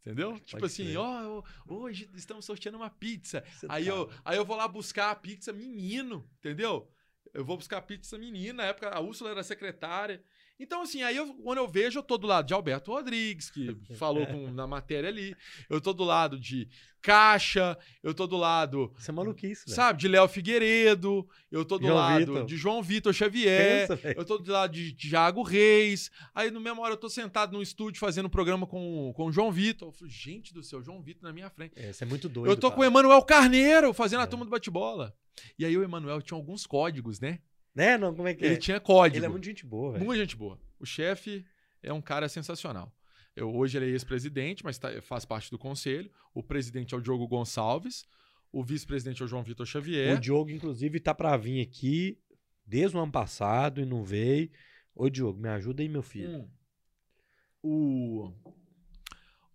Entendeu? tipo assim, ó, hoje estamos sorteando uma pizza. Você Aí tá- eu, aí eu vou lá buscar a pizza menino, entendeu? Eu vou buscar a pizza menina, na época a Úrsula era secretária. Então, assim, aí eu, quando eu vejo, eu tô do lado de Alberto Rodrigues, que falou com- na matéria ali. Eu tô do lado de Caixa, eu tô do lado. Isso é maluquice, velho. Sabe, de Léo Figueiredo, eu tô do João lado Vitor. de João Vitor Xavier, Pensa, eu tô do lado de Thiago Reis. Aí, no mesmo hora, eu tô sentado num estúdio fazendo programa com, com o João Vitor. Eu falo, gente do céu, João Vitor na minha frente. É, Isso é muito doido. Eu tô cara. com o Emanuel Carneiro fazendo a É. turma do bate-bola. E aí o Emanuel tinha alguns códigos, né? Né? Não, como é que Ele é? tinha código. Ele é muito gente boa, velho. Muita gente boa. O chefe é um cara sensacional. Eu, hoje ele é ex-presidente, mas tá- faz parte do conselho. O presidente é o Diogo Gonçalves. O vice-presidente é o João Vitor Xavier. O Diogo, inclusive, tá pra vir aqui desde o ano passado e não veio. Ô, Diogo, me ajuda aí, meu filho. Hum. O.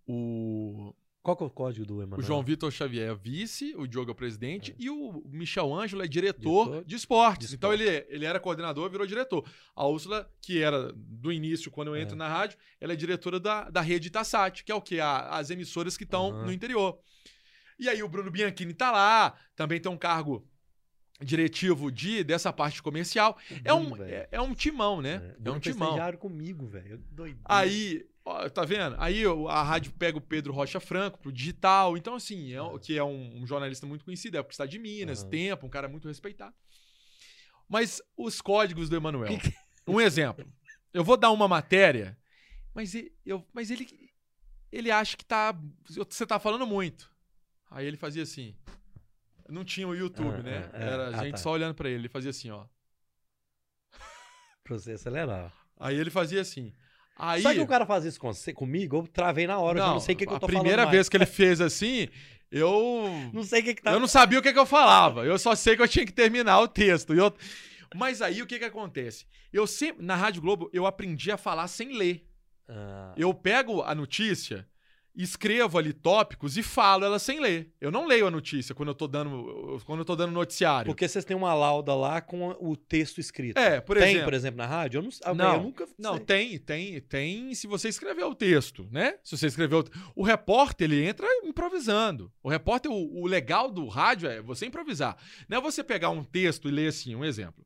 O. Qual que é o código do Emanuel? O João Vitor Xavier é vice, o Diogo é o presidente e o Michel Ângelo é diretor, Diretor de esportes. de Então ele, ele era coordenador, virou diretor. A Úrsula, que era do início, quando eu entro É. na rádio, ela é diretora da, da rede Itassat, que é o quê? A- as emissoras que estão Aham. no interior. E aí o Bruno Bianchini tá lá, também tem um cargo diretivo de dessa parte comercial. É um, é, é um timão, né? É, Bruno um timão. comigo, velho. Aí, ó, tá vendo? Aí a rádio pega o Pedro Rocha Franco pro digital. Então, assim, é, um- que é um, um jornalista muito conhecido, é porque está de Minas, Aham. tempo, um cara muito respeitado. Mas os códigos do Emanuel. Um exemplo. Eu vou dar uma matéria, mas ele, eu, mas ele, ele acha que tá. Você tá falando muito. Aí ele fazia assim. Não tinha o YouTube, Ah, né? é. Era a Ah, gente tá. só olhando pra ele. Ele fazia assim, ó. Pra você acelerar. Aí ele fazia assim. Aí, Sabe que o cara faz isso com você, comigo? Eu travei na hora, eu já não sei o que, que eu tô a primeira falando vez mais. que ele fez assim, eu Não sei o que que tá... eu não sabia o que, que eu falava. Eu só sei que eu tinha que terminar o texto. E eu- Mas aí o que que acontece? Eu sempre na Rádio Globo eu aprendi a falar sem ler. Ah, Eu pego a notícia, escrevo ali tópicos e falo ela sem ler. Eu não leio a notícia quando eu tô dando quando eu tô dando noticiário. Porque vocês têm uma lauda lá com o texto escrito. É, por Tem, exemplo. por exemplo, na rádio? Eu não, ah, Não, eu nunca Não, sei. tem, tem, tem se você escrever o texto, né? Se você escrever o... o repórter, ele entra improvisando. O repórter, o, o legal do rádio é você improvisar. Não é você pegar um texto e ler assim, um exemplo.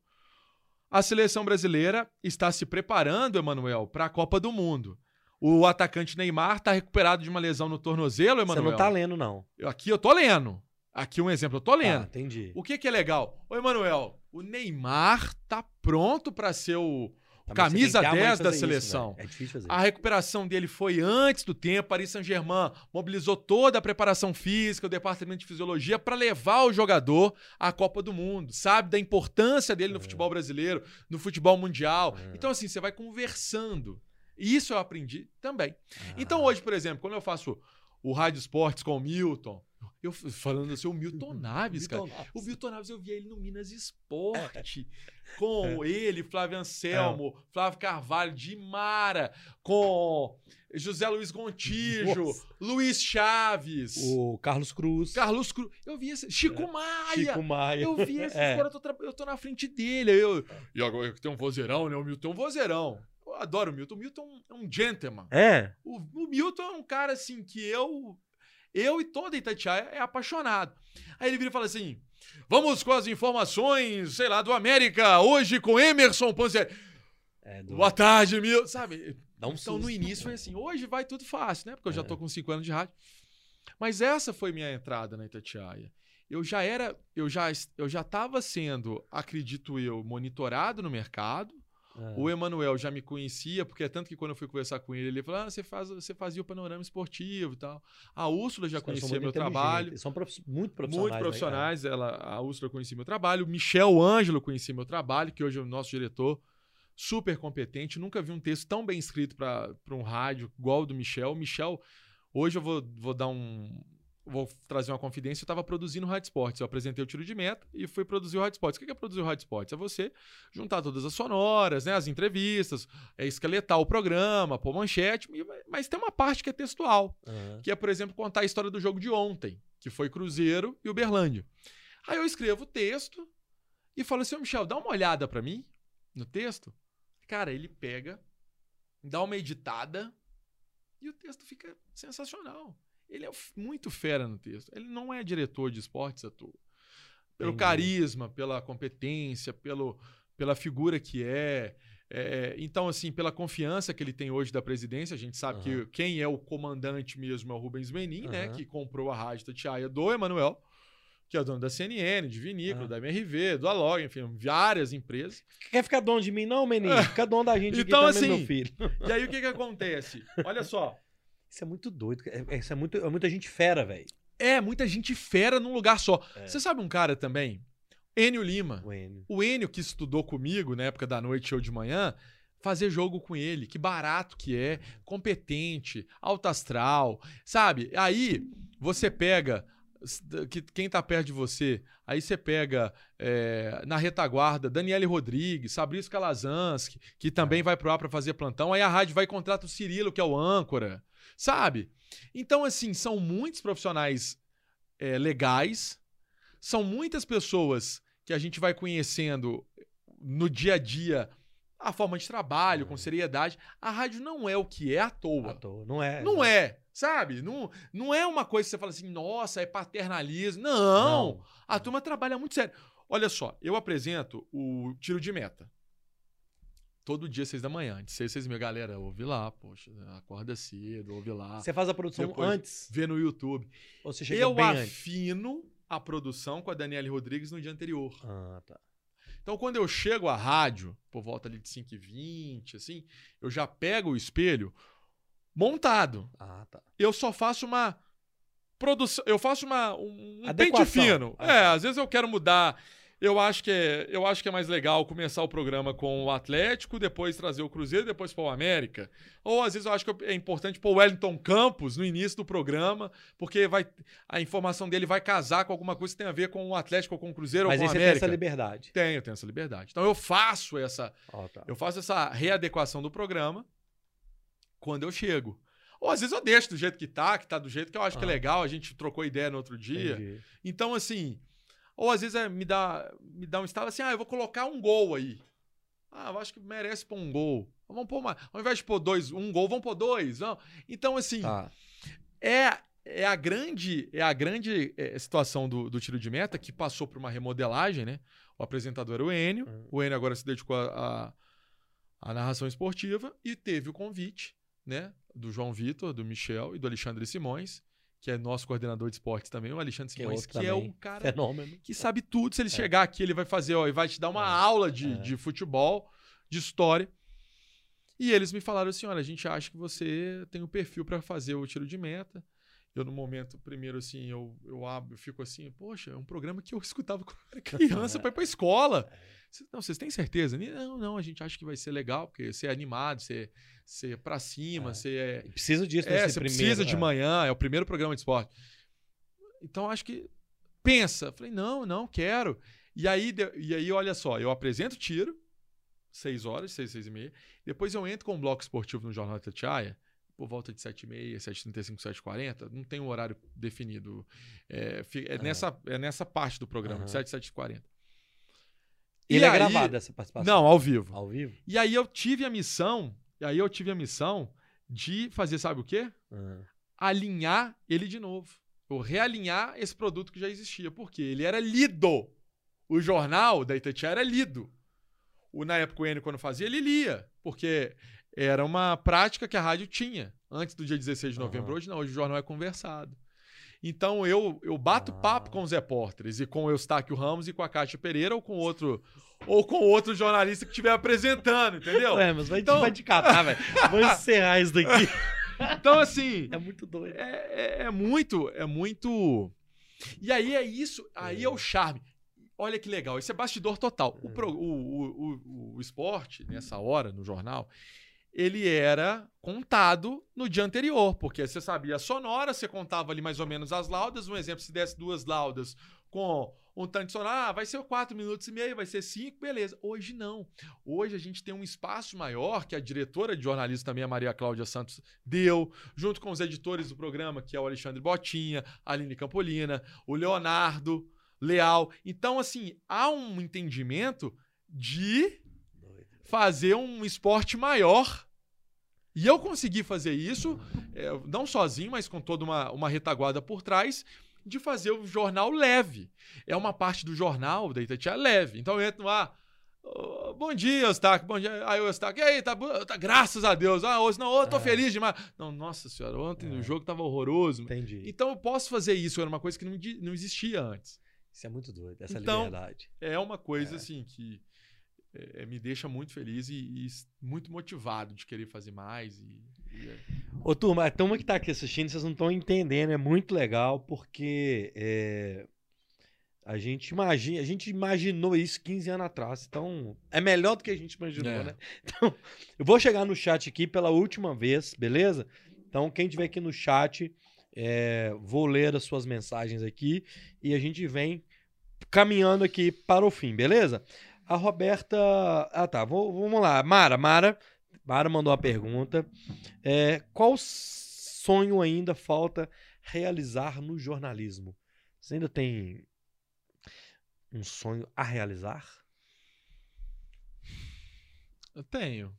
A seleção brasileira está se preparando, Emanuel, para a Copa do Mundo. O atacante Neymar está recuperado de uma lesão no tornozelo, Você Emanuel. não tá lendo, não. Eu- Aqui eu tô lendo. Aqui um exemplo, eu tô Ah, lendo. entendi. O que que é legal? Ô, Emanuel, o Neymar tá pronto pra ser o, Também camisa você tem que ter a mãe 10 da isso, seleção. velho. é difícil fazer A isso. recuperação dele foi antes do tempo. Paris Saint-Germain mobilizou toda a preparação física, o departamento de fisiologia, para levar o jogador à Copa do Mundo. Sabe da importância dele É. no futebol brasileiro, no futebol mundial. Então, assim, você vai conversando. E Isso eu aprendi também. Ah. Então, hoje, por exemplo, quando eu faço o Rádio Esportes com o Milton, eu falando assim, o Milton Naves, cara. Milton Naves. O Milton Naves, eu via ele no Minas Esporte, com ele, Flávio Anselmo, Flávio Carvalho, de Mara, com José Luiz Gontijo, Nossa. Luiz Chaves, O Carlos Cruz. Carlos Cruz. Eu vi esse. Chico Maia! Chico Maia. Eu vi esse. É. Agora eu tô, eu tô na frente dele. Eu, e agora que tem um vozeirão, né? O Milton é um vozeirão. Eu adoro o Milton. O Milton é um gentleman. É. O, o Milton é um cara assim que eu. Eu e toda Itatiaia é apaixonado. Aí ele vira e fala assim: vamos com as informações, sei lá, do América, hoje com Emerson Panzer. É, do- Boa tarde, Milton. Sabe? Um então no susto. início foi assim: hoje vai tudo fácil, né? Porque eu já É. tô com 5 anos de rádio. Mas essa foi minha entrada na Itatiaia. Eu já era, eu já, eu já estava sendo, acredito eu, monitorado no mercado. É. O Emanuel já me conhecia, porque é tanto que quando eu fui conversar com ele, ele falou: ah, você, faz, você fazia o panorama esportivo e tal. A Úrsula já Os conhecia meu trabalho. São profi- muito profissionais. Muito né, profissionais. ela, a Úrsula conhecia meu trabalho. Michel Ângelo conhecia meu trabalho, que hoje é o nosso diretor. Super competente. Nunca vi um texto tão bem escrito para um rádio igual o do Michel. Michel, hoje eu vou, vou dar um. Vou trazer uma confidência. Eu estava produzindo Rádio Esportes. Eu apresentei o tiro de meta e fui produzir o Esportes. O que é produzir o Esportes? É você juntar todas as sonoras, né, as entrevistas, é esqueletar o programa, pôr manchete, mas tem uma parte que é textual? Aham. que é, por exemplo, contar a história do jogo de ontem, que foi Cruzeiro e Uberlândia. Aí eu escrevo o texto e falo assim, ô Michel, dá uma olhada pra mim no texto. Cara, ele pega, dá uma editada e o texto fica sensacional. Ele é muito fera no texto. Ele não é diretor de esportes à toa. Pelo Entendi. carisma, pela competência, pelo, pela figura que é. É, então, assim, pela confiança que ele tem hoje da presidência, a gente sabe que Aham. quem é o comandante mesmo é o Rubens Menin, né? Aham. Que comprou a rádio Tatiaia do Emanuel, que é dono da CNN, de Vinícola, Ah. da MRV, do Alog, enfim, várias empresas. Quer ficar dono de mim, não, menino? Fica dono da gente Então, aqui também, assim, meu filho. E aí, o que que acontece? Olha só. Isso é muito doido. cara. É, isso é, muito, é muita gente fera, velho. É, muita gente fera num lugar só. É. Você sabe um cara também? Enio Lima. O Enio. O Enio, que estudou comigo na época da noite, show de manhã, fazer jogo com ele. Que barato que é, competente, alto astral, sabe? Aí você pega. que- Quem tá perto de você, aí você pega é, na retaguarda Daniele Rodrigues, Fabrício Calazans, que também vai pro ar pra fazer plantão. Aí a rádio vai e contrata o Cirilo, que é o âncora, sabe? Então, assim, são muitos profissionais é, legais, são muitas pessoas que a gente vai conhecendo no dia a dia a forma de trabalho, com seriedade. A rádio não é o que é à toa. À toa. Não é. Não é, sabe? Não, não é uma coisa que você fala assim, nossa, é paternalismo. Não, a turma trabalha muito sério. Olha só, eu apresento o tiro de meta. Todo dia, seis da manhã. De seis, seis e meia. Galera, ouve lá, poxa. Acorda cedo, ouve lá. Você faz a produção Depois antes? Vê no YouTube. Ou você chega Eu bem antes? afino a produção com a Daniele Rodrigues no dia anterior. Ah, tá. Então, quando eu chego à rádio, por volta ali de 5 e 20 assim, eu já pego o espelho montado. Ah, tá. Eu só faço uma produção, eu faço uma um, um pente fino. Ah, É, às vezes eu quero mudar. Eu acho que é, eu acho que é mais legal começar o programa com o Atlético, depois trazer o Cruzeiro, depois pôr o América. Ou às vezes eu acho que é importante pôr o Wellington Campos no início do programa, porque vai a informação dele vai casar com alguma coisa que tem a ver com o Atlético ou com o Cruzeiro Mas ou com o você tem América. essa liberdade. Tenho, tenho essa liberdade. Então eu faço essa, Ó, tá. eu faço essa readequação do programa quando eu chego. Ou às vezes eu deixo do jeito que tá, que tá do jeito que eu acho que é Ah. legal, a gente trocou ideia no outro dia. Entendi. Então, assim, ou às vezes é, me, dá, me dá um estalo assim, ah, eu vou colocar um gol aí. Ah, eu acho que merece pôr um gol. Vamos pôr mais. Ao invés de pôr dois, um gol, vamos pôr dois. Então, assim, Tá. é, é a grande, é a grande é, situação do, do tiro de meta que passou por uma remodelagem, né? O apresentador era o Enio. Uhum. O Enio agora se dedicou à à narração esportiva e teve o convite, né? Do João Vitor, do Michel e do Alexandre Simões, que é nosso coordenador de esportes também, o Alexandre Que é Simões, outro que é também um cara Fenômeno. que sabe tudo. Se ele chegar aqui, ele vai fazer, ó, e vai te dar uma aula de, É. de futebol, de história. E eles me falaram assim: olha, a gente acha que você tem o perfil para fazer o tiro de meta. Eu, no momento, primeiro, assim, eu, eu abro, eu fico assim, poxa, é um programa que eu escutava quando era criança para ir pra escola. Cê- Não, vocês têm certeza? Não, não, a gente acha que vai ser legal, porque você é animado, você, você é pra cima, você é. Precisa disso É, nesse você primeiro, precisa de é. manhã, é o primeiro programa de esporte. Então acho que pensa. Falei, não, não, quero. E aí, e aí, olha só, eu apresento o tiro, seis horas, seis, seis e meia. Depois eu entro com um bloco esportivo no Jornal Tatiaia, por volta de 7h30, 7h35, 7h40. Não tem um horário definido. É, é nessa, é nessa parte do programa, de Aham. 7 7h40. E ele é gravado, essa participação? Não, ao vivo. Ao vivo? E aí eu tive a missão, e aí eu tive a missão de fazer, sabe o quê? Ah. Alinhar ele de novo. Ou realinhar esse produto que já existia. Porque ele era lido. O jornal da Itatiaia era lido. O, na época o Enio, quando fazia, ele lia. Porque era uma prática que a rádio tinha. Antes do dia 16 de novembro. Aham. Hoje não, hoje o jornal é conversado. Então eu, eu bato Ah. papo com os repórteres e com o Eustáquio Ramos e com a Cátia Pereira ou com outro ou com outro jornalista que estiver apresentando, entendeu? Ué, mas vai, Então- vai te catar, velho. Vamos encerrar isso daqui. Então, assim. É muito doido. É, é- é muito, é muito. E aí é isso, aí é o charme. Olha que legal, esse é bastidor total. O, pro- o, o, o, o esporte, nessa hora, no jornal, ele era contado no dia anterior, porque você sabia a sonora, você contava ali mais ou menos as laudas. Um exemplo, se desse duas laudas com um tanto de sonora, ah, vai ser 4 minutos e meio, vai ser 5, beleza. Hoje não. Hoje a gente tem um espaço maior que a diretora de jornalismo também, a Maria Cláudia Santos, deu, junto com os editores do programa, que é o Alexandre Botinha, a Aline Campolina, o Leonardo Leal. Então, assim, há um entendimento de fazer um esporte maior. E eu consegui fazer isso, é, não sozinho, mas com toda uma, uma retaguarda por trás, de fazer o jornal leve. É uma parte do jornal da Itatiaia leve. Então eu entro. "Ô, bom dia, Eustáquio. Bom dia. Aí o e aí, tá, tá graças a Deus. Ah, hoje não, eu tô É. feliz demais. Não, nossa senhora, ontem o jogo tava horroroso. Entendi. Então eu posso fazer isso, era uma coisa que não, não existia antes. Isso é muito doido, essa Então, liberdade. É uma coisa assim que é, me deixa muito feliz e, e muito motivado de querer fazer mais. E, e é- Ô, turma, a turma que tá aqui assistindo, vocês não estão entendendo, é muito legal, porque é, a, gente imagina, a gente imaginou isso 15 anos atrás, então é melhor do que a gente imaginou, É. né? Então, eu vou chegar no chat aqui pela última vez, beleza? Então, quem tiver aqui no chat, é, vou ler as suas mensagens aqui e a gente vem caminhando aqui para o fim, beleza? A Roberta. Ah, tá. vou- vamos lá. Mara, Mara. Mara mandou uma pergunta. É, qual sonho ainda falta realizar no jornalismo? Você ainda tem um sonho a realizar? Eu tenho.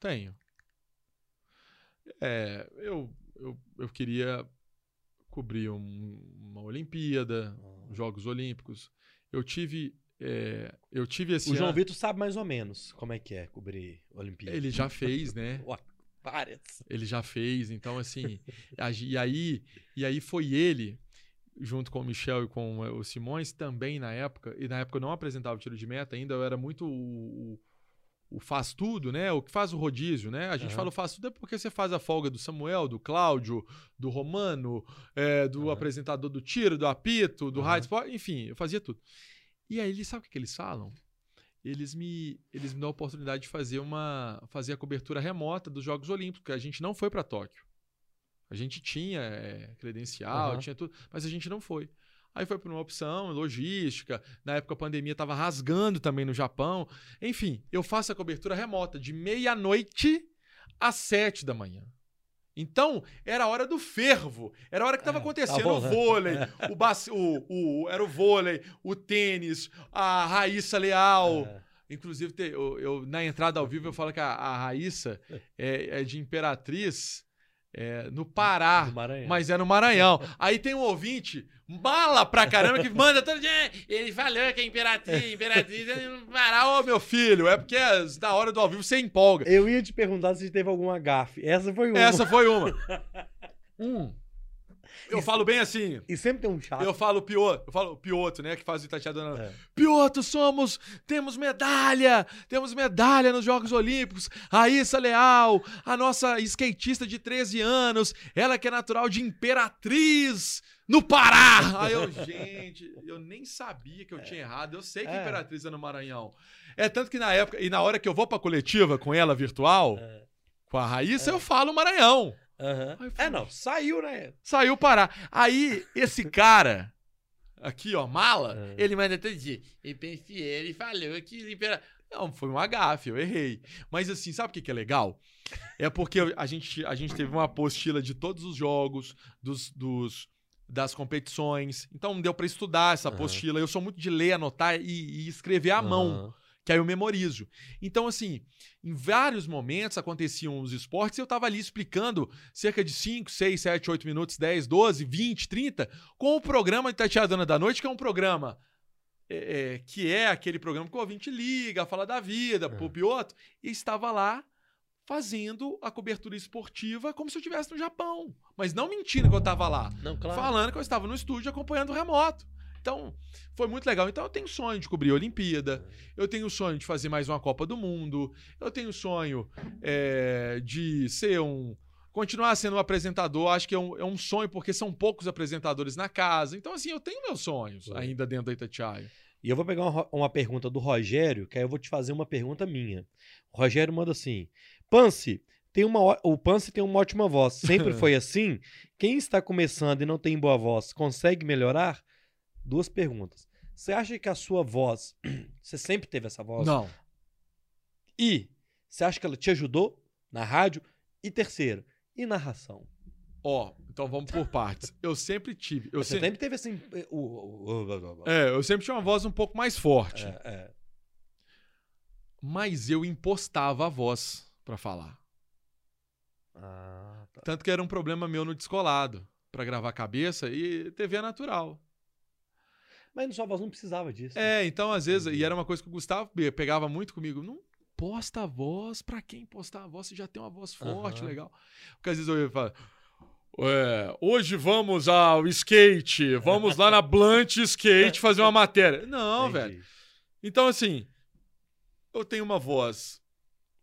Tenho. É, eu, eu, eu queria cobrir um- uma Olimpíada, Jogos Olímpicos. Eu tive. É, eu tive esse o João ano- Vitor sabe mais ou menos como é que é cobrir Olimpíada. Ele já fez, né? Várias. Ele já fez, então assim, e aí, e aí foi ele junto com o Michel e com o Simões também na época, e na época eu não apresentava o tiro de meta ainda, eu era muito o, o- faz tudo, né? O que faz o rodízio, né? A gente Aham. fala o faz tudo é porque você faz a folga do Samuel, do Cláudio, do Romano, eh, do apresentador do tiro, do apito, do Aham. rádio, enfim, eu fazia tudo. E aí, eles sabe o que, que eles falam? Eles me, eles me dão a oportunidade de fazer uma fazer a cobertura remota dos Jogos Olímpicos, porque a gente não foi para Tóquio. A gente tinha é, credencial, Aham. tinha tudo, mas a gente não foi. Aí foi por uma opção, logística. Na época a pandemia estava rasgando também no Japão. Enfim, eu faço a cobertura remota de meia-noite às sete da manhã. Então, era a hora do fervo. Era a hora que estava acontecendo bom, o né? vôlei, É. o, baci- o, o- era o vôlei, o tênis, a Raíssa Leal. É. Inclusive, eu, eu- na entrada ao vivo eu falo que a, a Raíssa é, é de Imperatriz é, no Pará, No Maranhão. mas é no Maranhão. Aí tem um ouvinte, mala pra caramba, que manda todo dia. Ele falou que é Imperatriz, Imperatriz é no Pará. Ô, meu filho, é porque as- na hora do ao vivo você empolga. Eu ia te perguntar se teve alguma gafe. Essa foi uma. Essa foi uma. Hum. Eu falo bem assim. E sempre tem um chato. Eu falo Pioto, eu falo Pioto, né? Que faz o Itatiadana. É. Pioto, somos, temos medalha, temos medalha nos Jogos Olímpicos. Raíssa Leal, a nossa skatista de 13 anos, ela que é natural de Imperatriz, no Pará. Aí eu, gente, eu nem sabia que eu tinha errado. Eu sei que É. Imperatriz é no Maranhão. É tanto que na época, e na hora que eu vou pra coletiva com ela virtual, com a Raíssa, eu falo Maranhão. Aham. Aí É, não, saiu, né? Saiu Pará. Aí, esse cara, aqui, ó, mala, É. ele manda todo dia. E pensei, ele falou que libera. Não, foi um agafe, eu errei. Mas assim, sabe o que, que é legal? É porque a gente, a gente teve uma apostila de todos os jogos, dos, dos- das competições. Então deu pra estudar essa apostila. Eu sou muito de ler, anotar e, e escrever à mão Aham. Que aí eu memorizo. Então, assim, em vários momentos aconteciam os esportes e eu tava ali explicando cerca de 5, 6, 7, 8 minutos, 10, 12, 20, 30, com o programa de Tatiana da Noite, que é um programa é, é, que é aquele programa que o ouvinte liga, fala da vida, pro Pioto, e estava lá fazendo a cobertura esportiva como se eu estivesse no Japão. Mas não mentindo que eu tava lá Não, claro. falando que eu estava no estúdio acompanhando o remoto. Então, foi muito legal. Então, eu tenho sonho de cobrir a Olimpíada, eu tenho sonho de fazer mais uma Copa do Mundo, eu tenho sonho é, de ser um. continuar sendo um apresentador. Acho que é um, é um sonho, porque são poucos apresentadores na casa. Então, assim, eu tenho meus sonhos ainda dentro da Itatiaia. E eu vou pegar uma, uma pergunta do Rogério, que aí eu vou te fazer uma pergunta minha. O Rogério manda assim: Pance, tem uma, o Pance tem uma ótima voz. Sempre foi assim? Quem está começando e não tem boa voz, consegue melhorar? Duas perguntas. Você acha que a sua voz, você sempre teve essa voz? Não. E você acha que ela te ajudou na rádio? E terceiro, e narração? Ó, então vamos por partes. Eu sempre tive. Eu você sempre, sempre teve assim. é, eu sempre tinha uma voz um pouco mais forte. É, é. Mas eu impostava a voz pra falar. Ah, tá. Tanto que era um problema meu no descolado. Pra gravar a cabeça e TV é natural. Mas na sua voz não precisava disso. É, então às vezes, e era uma coisa que o Gustavo pe- pegava muito comigo. Não posta a voz, pra quem postar a voz? Você já tem uma voz forte, Aham. legal. Porque às vezes eu ia falar. "Ué, hoje vamos ao skate, vamos lá na Blunt Skate fazer uma matéria. Não, Entendi. velho. Então, assim, eu tenho uma voz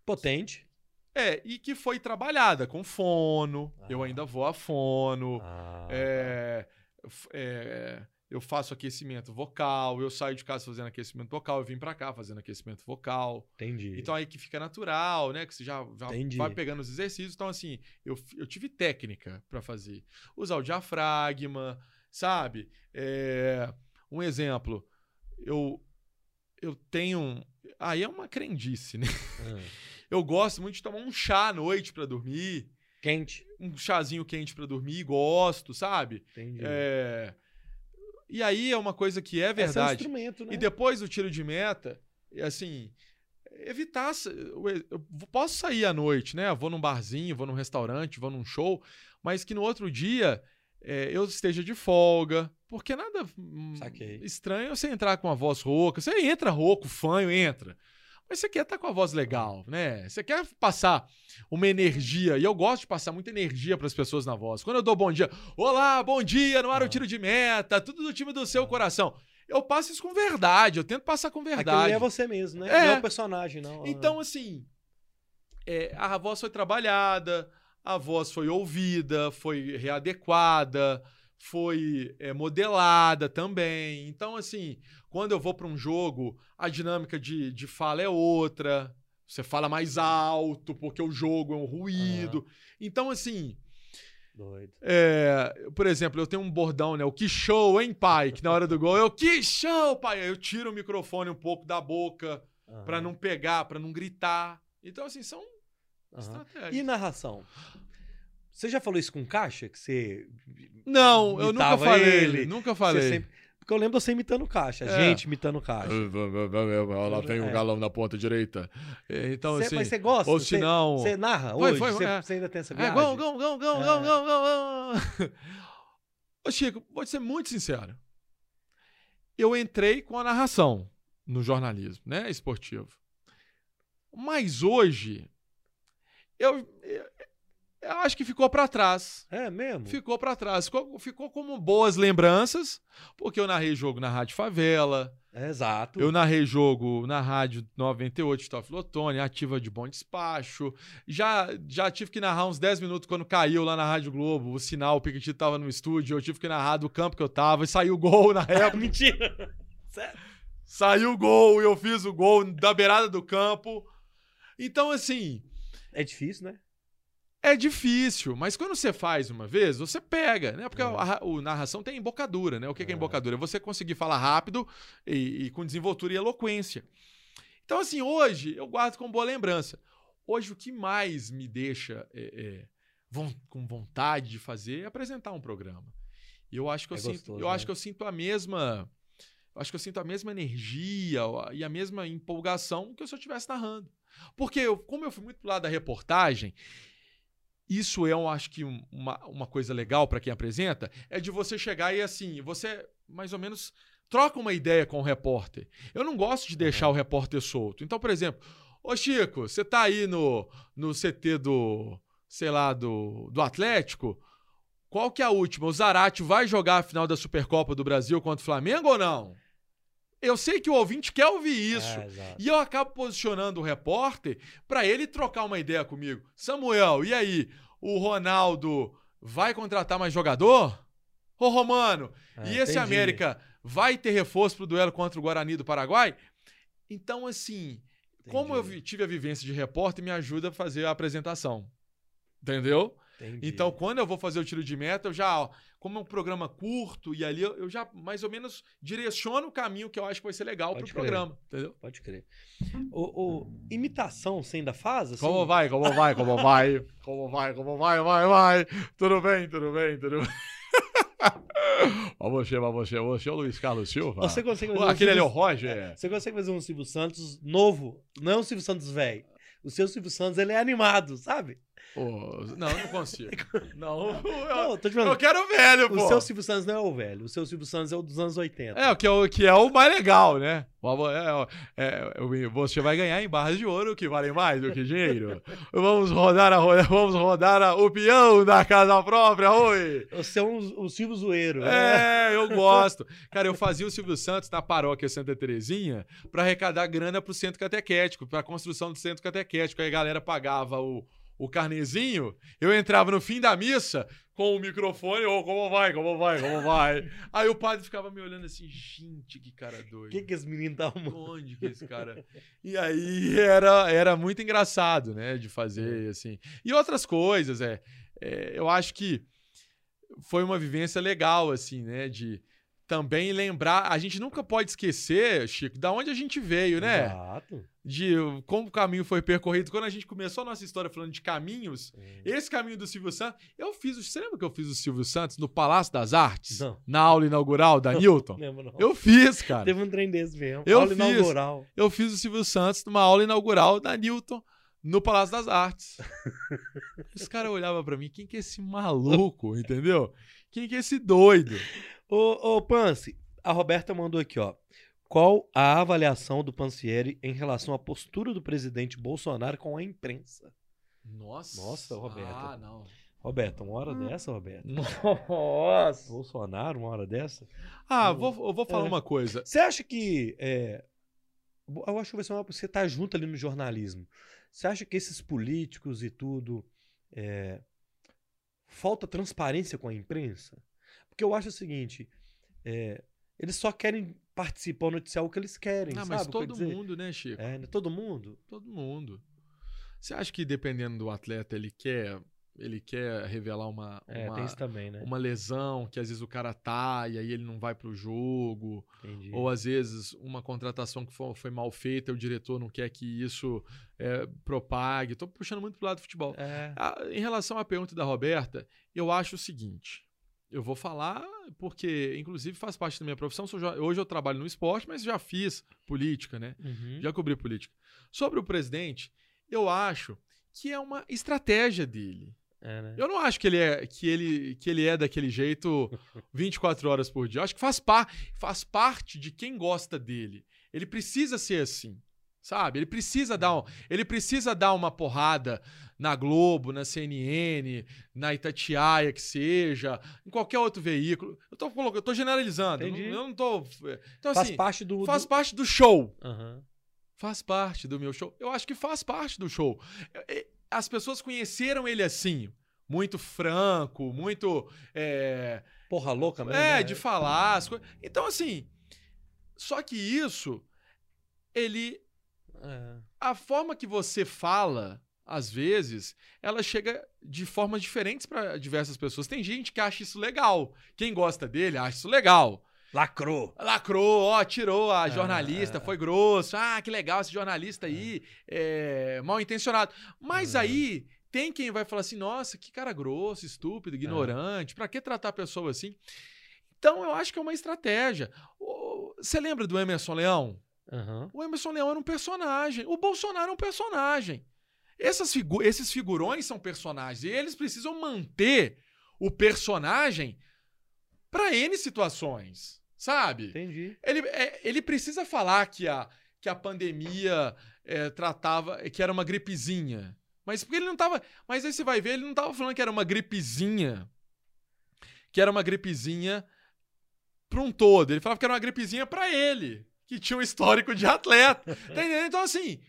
Potente. É, e que foi trabalhada com fono. Eu Ah. ainda vou a fono. Ah, é, f- é, eu faço aquecimento vocal. Eu saio de casa fazendo aquecimento vocal. Eu vim pra cá fazendo aquecimento vocal. entendi. Então aí que fica natural, né? Que você já, já vai pegando os exercícios. Então, assim, eu, eu tive técnica pra fazer. Usar o diafragma, sabe? É, um exemplo. Eu, eu tenho. Aí é uma crendice, né? Ah, Eu gosto muito de tomar um chá à noite pra dormir. Quente. Um chazinho quente pra dormir, gosto, sabe? Entendi. É, E aí é uma coisa que é é um verdade. instrumento, né? E depois do tiro de meta, é assim, evitar. Eu posso sair à noite, né? Eu vou num barzinho, vou num restaurante, vou num show, mas que no outro dia é, eu esteja de folga. Porque nada hum, Saquei. estranho é você entrar com a voz rouca. Você entra rouco, fanho, entra. Mas você quer estar com a voz legal, né? Você quer passar uma energia. E eu gosto de passar muita energia para as pessoas na voz. Quando eu dou bom dia, olá, bom dia, no ar o tiro de meta, tudo do time do seu coração. Eu passo isso com verdade, eu tento passar com Aquilo verdade. é você mesmo, né? É. Não é o personagem, não. Então, assim, é, a voz foi trabalhada, a voz foi ouvida, foi readequada, foi é, modelada também. Então, assim, quando eu vou para um jogo, a dinâmica de, de fala é outra. Você fala mais alto, porque o jogo é um ruído. Então, assim, Doido. é, por exemplo, eu tenho um bordão, né? O que show, hein, pai? Que na hora do gol, eu que show, pai. Aí eu tiro o microfone um pouco da boca Aham, pra não pegar, pra não gritar. Então, assim, são aham. estratégias. E narração? Você já falou isso com o Caixa? Que você. Não, eu nunca falei. ele? Nunca falei. sempre- Porque eu lembro você imitando o Caixa. É. Gente imitando o Caixa. Lá vem o É. galão na ponta direita. É, Então, Você- assim. mas você gosta? Ou se não. Você narra Foi, hoje? foi, você, é. ainda tem essa É, viagem? gol, gol, gol, gol, É. gol, gol, gol. Ô, Chico, vou te ser muito sincero. Eu entrei com a narração no jornalismo, né? Esportivo. Mas hoje, eu, eu, acho que ficou pra trás. É mesmo? Ficou pra trás. Ficou, ficou como boas lembranças, porque eu narrei jogo na Rádio Favela. É, exato. Eu narrei jogo na Rádio 98 Toff Lotone, ativa de bom despacho. Já, já tive que narrar uns 10 minutos quando caiu lá na Rádio Globo, o sinal, o Piquetito tava no estúdio, eu tive que narrar do campo que eu tava e saiu o gol na época. Mentira! Sério? Saiu o gol e eu fiz o gol da beirada do campo. Então, assim. É difícil, né? É difícil, mas quando você faz uma vez, você pega, né? Porque a, a, a narração tem embocadura, né? O que é, que é embocadura? É você conseguir falar rápido e, e, com desenvoltura e eloquência. Então, assim, hoje eu guardo com boa lembrança. Hoje o que mais me deixa é, é, von, com vontade de fazer é apresentar um programa. E eu acho que eu, é sinto, gostoso, eu né? acho que eu sinto a mesma. Eu acho que eu sinto a mesma energia e a mesma empolgação que se eu estivesse narrando. Porque, eu, como eu fui muito pro lado da reportagem, isso é, eu acho que uma, uma coisa legal para quem apresenta, é de você chegar e assim, você mais ou menos troca uma ideia com o repórter. Eu não gosto de deixar o repórter solto. Então, por exemplo, ô Chico, você tá aí no, no CT do, sei lá, do, do Atlético, qual que é a última? O Zarate vai jogar a final da Supercopa do Brasil contra o Flamengo ou não? Eu sei que o ouvinte quer ouvir isso. É, e eu acabo posicionando o repórter para ele trocar uma ideia comigo. Samuel, e aí? O Ronaldo vai contratar mais jogador? Ô, Romano, é, e esse entendi. América vai ter reforço pro duelo contra o Guarani do Paraguai? Então, assim, entendi. como eu tive a vivência de repórter, me ajuda a fazer a apresentação. Entendeu? Entendi. Então, quando eu vou fazer o tiro de meta, eu já, ó, como é um programa curto, e ali eu, eu, já mais ou menos direciono o caminho que eu acho que vai ser legal pro crer. programa, entendeu? Pode crer. O, o, imitação você ainda faz? Assim? Como vai, como vai, como vai? Como vai, como vai, vai, vai? Tudo bem, tudo bem, tudo bem. Ó, você, ó, você, você, o Luiz Carlos Silva. Você consegue fazer Aquele um Silvio... ali é o Roger. Você consegue fazer um Silvio Santos novo? Não é um Silvio Santos velho. O seu Silvio Santos, ele é animado, sabe? Oh, não, não consigo. Não, eu, não, tô te falando, eu quero o velho, pô. O seu Silvio Santos não é o velho. O seu Silvio Santos é o dos anos 80. É, o que é o, que é o mais legal, né? É, é, você vai ganhar em barras de ouro que valem mais do que dinheiro. vamos rodar, a, vamos rodar a, o peão da casa própria, oi! Você é um, o Silvio Zoeiro. Né? É, eu gosto. Cara, eu fazia o Silvio Santos na paróquia Santa Terezinha para arrecadar grana pro centro catequético, pra construção do centro catequético. Aí a galera pagava o o carnezinho, eu entrava no fim da missa com o microfone, ou oh, como vai, como vai, como vai. Aí o padre ficava me olhando assim, gente, que cara doido. O que, que esse menino tá Onde que esse cara. e aí era, era muito engraçado, né, de fazer, é. assim. E outras coisas, é, é. Eu acho que foi uma vivência legal, assim, né, de também lembrar. A gente nunca pode esquecer, Chico, da onde a gente veio, né? Exato. De como o caminho foi percorrido. Quando a gente começou a nossa história falando de caminhos, esse caminho do Silvio Santos. Eu fiz. Você lembra que eu fiz o Silvio Santos no Palácio das Artes? Não. Na aula inaugural da Newton? Não lembro, não. Eu fiz, cara. Teve um trem desse mesmo. Eu aula fiz, inaugural. Eu fiz o Silvio Santos numa aula inaugural da Newton no Palácio das Artes. Os caras olhavam para mim, quem que é esse maluco, entendeu? Quem que é esse doido? Ô, ô Pance, a Roberta mandou aqui, ó. Qual a avaliação do Pancieri em relação à postura do presidente Bolsonaro com a imprensa? Nossa. Nossa, Roberta. Ah, não. Roberta, uma hora hum. dessa, Roberta? Nossa. Bolsonaro, uma hora dessa? Ah, eu vou, eu vou falar é. uma coisa. Você acha que. É, eu acho que vai ser uma. Você tá junto ali no jornalismo. Você acha que esses políticos e tudo. É, falta transparência com a imprensa? Porque eu acho o seguinte: é, eles só querem participar, noticiar o que eles querem. Ah, mas todo mundo, né, Chico? É, né? todo mundo? Todo mundo. Você acha que dependendo do atleta, ele quer ele quer revelar uma, é, uma, também, né? uma lesão que às vezes o cara tá e aí ele não vai pro jogo. Entendi. Ou às vezes uma contratação que foi, foi mal feita e o diretor não quer que isso é, propague. Tô puxando muito pro lado do futebol. É. Ah, em relação à pergunta da Roberta, eu acho o seguinte. Eu vou falar porque, inclusive, faz parte da minha profissão. Hoje eu trabalho no esporte, mas já fiz política, né? Uhum. Já cobri política. Sobre o presidente, eu acho que é uma estratégia dele. É, né? Eu não acho que ele é que ele, que ele é daquele jeito 24 horas por dia. Eu acho que faz, par, faz parte de quem gosta dele. Ele precisa ser assim. Sabe? Ele precisa dar, um, ele precisa dar uma porrada na Globo, na CNN, na Itatiaia que seja, em qualquer outro veículo. Eu tô colocando, eu tô generalizando, Entendi. eu não tô Então Faz assim, parte do. faz do... parte do show. Aham. Faz parte do meu show. Eu acho que faz parte do show. É, é, As pessoas conheceram ele assim, muito franco, muito é, Porra louca mesmo. é, né? de falar as coisas. Então, assim, só que isso, ele. É. A forma que você fala, às vezes, ela chega de formas diferentes para diversas pessoas. Tem gente que acha isso legal. Quem gosta dele acha isso legal. Lacrou. Lacrou, ó, tirou a Ah, jornalista, ah. foi grosso. Ah, que legal esse jornalista aí, é, mal intencionado. Mas Ah. aí tem quem vai falar assim: nossa, que cara grosso, estúpido, ignorante, pra que tratar a pessoa assim? Então eu acho que é uma estratégia. Você lembra do Emerson Leão? Aham. O Emerson Leão era um personagem. O Bolsonaro é um personagem. Essas figu- esses figurões são personagens. E eles precisam manter o personagem para N situações. Sabe? Entendi. Ele, é, ele precisa falar que a, que a pandemia é, tratava. que era uma gripezinha. Mas porque ele não tava. Mas aí você vai ver, ele não tava falando que era uma gripezinha. Que era uma gripezinha para um todo. Ele falava que era uma gripezinha para ele, que tinha um histórico de atleta. Tá? Então, assim,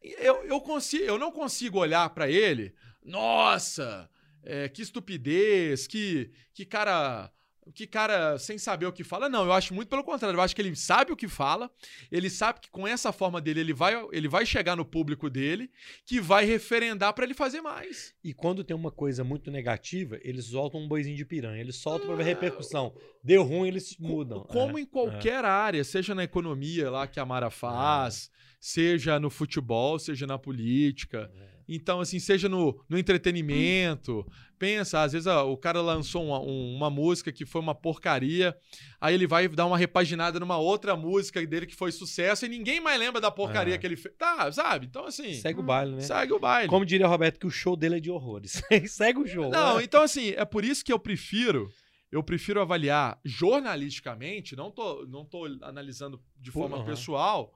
eu, eu, consigo, eu não consigo olhar para ele. Nossa, é, que estupidez, que, que cara. Que cara sem saber o que fala. Não, eu acho muito pelo contrário. Eu acho que ele sabe o que fala. Ele sabe que com essa forma dele, ele vai, ele vai chegar no público dele, que vai referendar para ele fazer mais. E quando tem uma coisa muito negativa, eles soltam um boizinho de piranha. Eles soltam pra ver Ah. repercussão. Deu ruim, eles mudam. Como É, em qualquer área, seja na economia lá que a Mara faz, seja no futebol, seja na política. Então, assim, seja no, no entretenimento. Pensa, às vezes ah, o cara lançou uma, um- uma música que foi uma porcaria, aí ele vai dar uma repaginada numa outra música dele que foi sucesso e ninguém mais lembra da porcaria É. que ele fez. Tá, sabe? Então, assim. Segue o baile, né? Segue o baile. Como diria o Roberto, que o show dele é de horrores. Segue o show. Não, né? então assim, é por isso que eu prefiro, eu prefiro avaliar jornalisticamente, não tô, não tô analisando de forma aham. pessoal.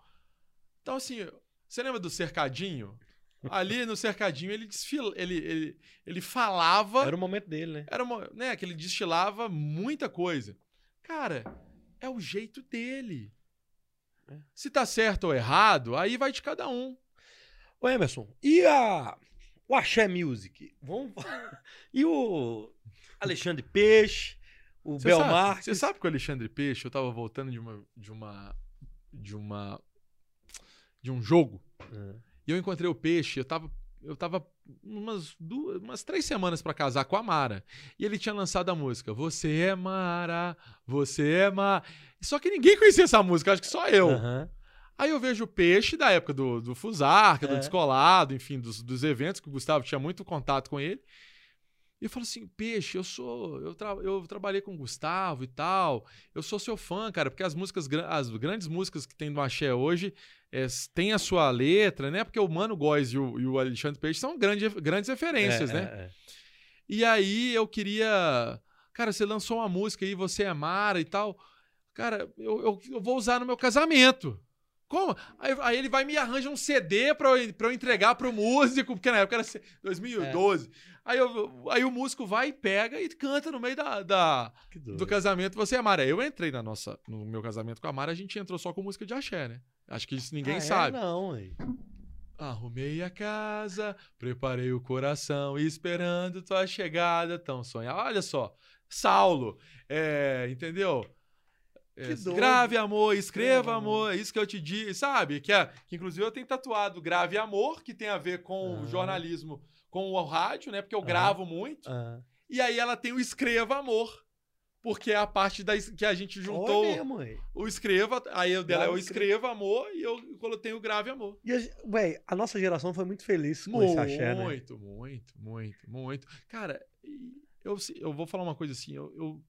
Então assim, você lembra do cercadinho? Ali no cercadinho ele desfila, ele, ele, ele falava, Era o momento dele, né? era uma, né, que ele destilava muita coisa. Cara, é o jeito dele. É. Se tá certo ou errado, aí vai de cada um. Ô, Emerson, e a. O Axé Music? Vamos. e o Alexandre Peixe, o Você Belmar. você sabe que o Alexandre Peixe, eu tava voltando de uma de uma de uma de um jogo e eu encontrei o Peixe, eu tava eu tava umas duas, umas três semanas pra casar com a Mara e ele tinha lançado a música Você é Mara, você é Mara. Só que ninguém conhecia essa música, acho que só eu. Aham. Aí eu vejo o Peixe da época do, do Fusarca, do É. Descolado, enfim, dos, dos eventos, que o Gustavo tinha muito contato com ele. E eu falo assim, Peixe, eu sou. Eu, tra- eu trabalhei com o Gustavo e tal. Eu sou seu fã, cara, porque as músicas, as grandes músicas que tem do Axé hoje é, tem a sua letra, né? Porque o Mano Góes e o, e o Alexandre Peixe são grande, grandes referências, É, né? é, é. E aí eu queria. Cara, você lançou uma música aí, você é Mara e tal. Cara, eu, eu, eu vou usar no meu casamento. Como? Aí, aí ele vai e me arranja um CD pra eu, pra eu entregar pro músico, porque na época era se- 2012. Aí, eu- aí o músico vai e pega e canta no meio da, da- do casamento Você é Mara. Eu entrei na nossa, no meu casamento com a Mara, a gente entrou só com música de axé, né? Acho que isso ninguém Ah, é? sabe. Não, aí. Arrumei a casa, preparei o coração, esperando tua chegada tão sonhar. Olha só, Saulo, é, entendeu? É, grave amor, escreva Escreva amor, é isso que eu te disse, sabe? Que, é, que inclusive eu tenho tatuado grave amor, que tem a ver com o Ah. jornalismo, com o rádio, né? Porque eu Ah. gravo muito. Ah. E aí ela tem o escreva amor, porque é a parte da, que a gente juntou Olha aí. o escreva, aí o dela é o escreva amor e eu coloquei o grave amor. E, a, véi, a nossa geração foi muito feliz com esse axé, né? Muito, muito, muito, muito. Cara, eu, eu vou falar uma coisa assim, eu, eu,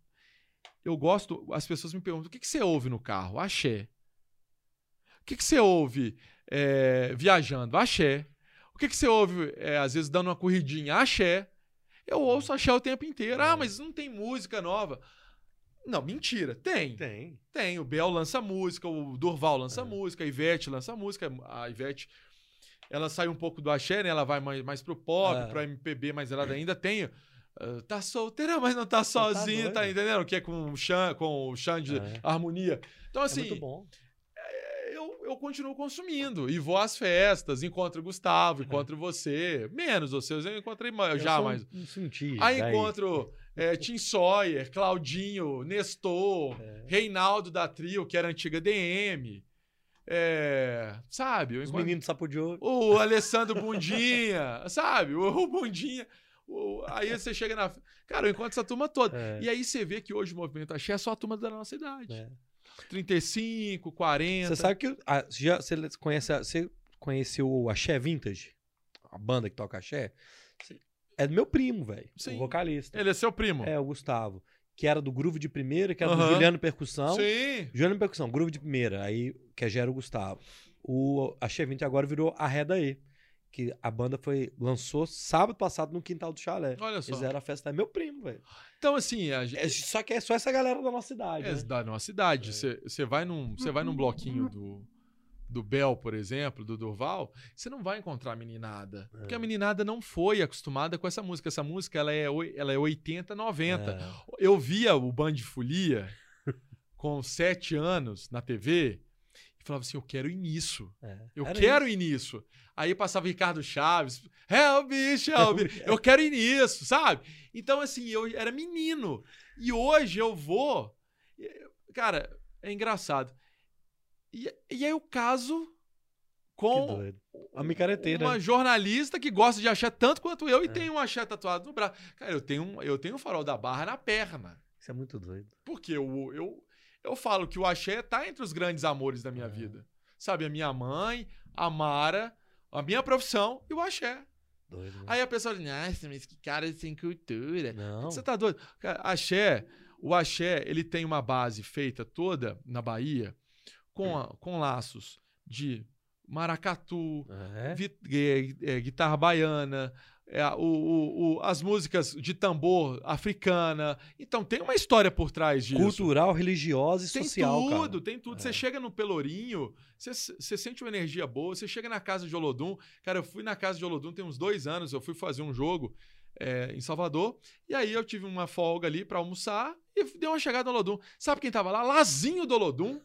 eu gosto, as pessoas me perguntam, o que, que você ouve no carro? Axé. O que, que você ouve é, viajando? Axé. O que, que você ouve, é, às vezes, dando uma corridinha? Axé. Eu ouço axé o tempo inteiro. É. Ah, mas não tem música nova. Não, mentira. Tem. Tem. Tem. O Bel lança música, o Durval lança música, a Ivete lança música. A Ivete, ela sai um pouco do axé, né? Ela vai mais, mais pro pop, É. pro MPB, mas ela ainda tem. ah, tá solteira, mas não tá sozinha, tá, doido. entendendo? Que é com o Xan, com o Xan de É. harmonia. Então, É assim, muito bom. eu, eu continuo consumindo. E vou às festas, encontro o Gustavo, encontro você. Menos você, eu encontrei Eu já, sou mas. um- um Aí encontro é, Tim Sawyer, Claudinho, Nestor, É. Reinaldo da Trio, que era antiga DM. É, sabe? Os meninos do Sapo de Ouro. o Alessandro Bundinha, sabe? O, Bundinha. O- aí você chega na. Cara, eu encontro essa turma toda. É. E aí você vê que hoje o movimento Axé é só a turma da nossa idade. É. 35, 40. Você sabe que. ah, já, você, conhece, você conheceu o Axé Vintage? A banda que toca Axé? É do meu primo, velho. O vocalista. Ele é seu primo. É, o Gustavo. Que era do Groove de Primeira, que era Aham. do Juliano Percussão. Sim. Juliano Percussão, Groove de Primeira. Aí, que já era o Gustavo. O Axé Vintage agora virou a Reda E. Que a banda foi, lançou sábado passado no quintal do chalé. Olha só. Eles eram a festa. É meu primo, velho. Então, assim, a gente. É, só que é só essa galera da nossa idade. É né? da nossa idade. Você você vai num, você vai num bloquinho do, do Bel, por exemplo, do Durval, você não vai encontrar meninada. Porque a meninada não foi acostumada com essa música. Essa música ela é, ela é 80, 90. É. Eu via o Band de Folia com sete anos na TV e falava assim: eu quero ir nisso. É. Eu Era quero isso. ir nisso. Aí passava Ricardo Chaves, é o bicho, é bicho. Eu quero ir nisso, sabe? Então, assim, eu era menino. E hoje eu vou. Cara, é engraçado. E, e aí eu caso com. A micareteira. uma jornalista que gosta de axé tanto quanto eu e tem um axé tatuado no braço. Cara, eu tenho, um, eu tenho um farol da barra na perna. Isso é muito doido. Porque eu, eu, eu falo que o axé tá entre os grandes amores da minha vida. Sabe, a minha mãe, a Mara, a minha profissão e o axé. Doido. né? Aí a pessoa diz, nossa, mas que cara sem cultura. Não. Você tá doido? Cara, axé, o axé, ele tem uma base feita toda na Bahia com, a- com laços de maracatu, É. vi- é, é, guitarra baiana, é, o- o- o- as músicas de tambor africana. Então tem uma história por trás disso. Cultural, religiosa e Tem social, tudo, cara. tem tudo. É. Você chega no Pelourinho, você, você sente uma energia boa, você chega na casa de Olodum. Cara, eu fui na casa de Olodum tem uns dois anos, eu fui fazer um jogo é, em Salvador, e aí eu tive uma folga ali pra almoçar e dei uma chegada no Olodum. Sabe quem tava lá? Lazinho do Olodum.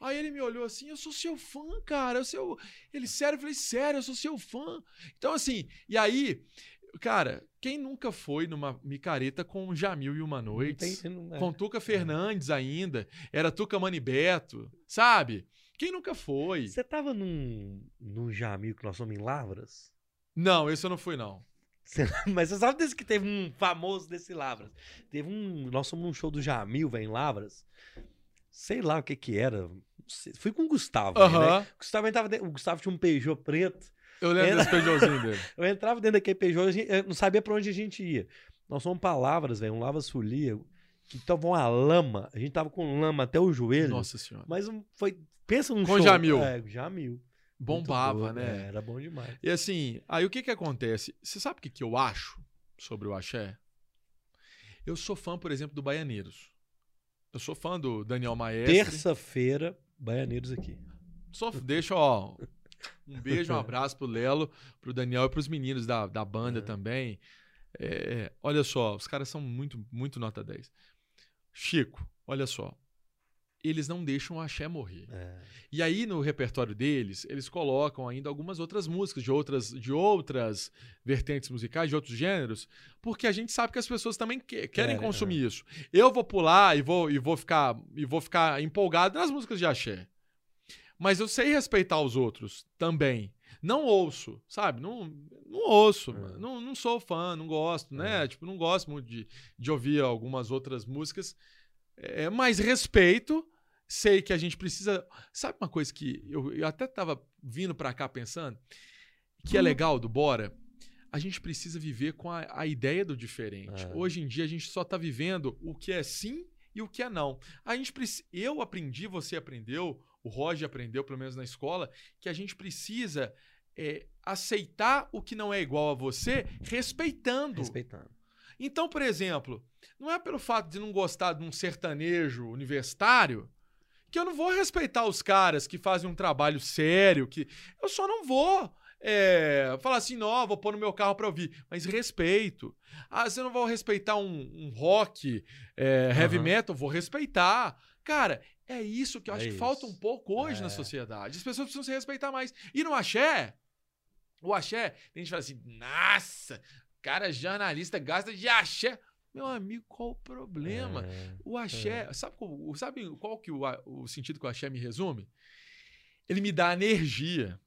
Aí ele me olhou assim, eu sou seu fã, cara. Eu sou... Ele, sério, eu falei, sério, eu sou seu fã. Então, assim, e aí, cara, quem nunca foi numa micareta com o Jamil e uma noite? é. Com Tuca Fernandes ainda. Era Tuca Manibeto, sabe? Quem nunca foi? Você tava num, num Jamil que nós somos em Lavras? Não, esse eu não fui, não. Você- Mas você sabe desse que teve um famoso desse Lavras? Teve um. Nós fomos num show do Jamil, velho, em Lavras. Sei lá o que que era. Fui com o Gustavo. Aham. né? O, Gustavo entrava dentro- o Gustavo tinha um Peugeot preto. Eu lembro Era- desse Peugeotzinho dele. Eu entrava dentro daquele Peugeot, eu não sabia pra onde a gente ia. Nós fomos pra Lavras, velho, um Lavras Folia, que tava uma lama. A gente tava com lama até o joelho. Nossa senhora. Mas um- foi. Pensa num Com show. Jamil. É, Jamil. Bombava, né? é, era bom demais. E assim, aí o que que acontece? Você sabe o que, que eu acho sobre o axé? Eu sou fã, por exemplo, do Baianeiros. Eu sou fã do Daniel Maestre. Terça-feira, Baianeiros aqui. Só deixa, ó. Um beijo, um abraço pro Lelo, pro Daniel e pros meninos da, da banda também. É, olha só, os caras são muito, muito nota 10. Chico, olha só. Eles não deixam o axé morrer. É. E aí, no repertório deles, eles colocam ainda algumas outras músicas de outras, de outras vertentes musicais, de outros gêneros, porque a gente sabe que as pessoas também que- querem Querem, consumir isso. Eu vou pular e vou, e vou ficar e vou ficar empolgado nas músicas de axé. Mas eu sei respeitar os outros também. Não ouço, sabe? Não, não ouço. mano. Não, não sou fã, não gosto, né? Tipo, não gosto muito de, de ouvir algumas outras músicas. É, mas respeito. Sei que a gente precisa. Sabe uma coisa que eu, eu até tava vindo pra cá pensando? Que é legal do Bora? A gente precisa viver com a, a ideia do diferente. É. Hoje em dia a gente só tá vivendo o que é sim e o que é não. A gente eu aprendi, você aprendeu, o Roger aprendeu, pelo menos na escola, que a gente precisa é, aceitar o que não é igual a você, respeitando. Respeitando. Então, por exemplo, não é pelo fato de não gostar de um sertanejo universitário que eu não vou respeitar os caras que fazem um trabalho sério, que eu só não vou é, falar assim, não, vou pôr no meu carro para ouvir, mas respeito. Ah, você não vai respeitar um, um rock, é, heavy Aham. metal? Vou respeitar. Cara, é isso que eu É acho que isso. falta um pouco hoje na É. sociedade. As pessoas precisam se respeitar mais. E no axé, o axé, tem gente que fala assim, nossa, cara jornalista gasta de axé. Meu amigo, qual o problema? É, O axé, sabe, qual- sabe qual que o, o sentido que o axé me resume? Ele me dá energia,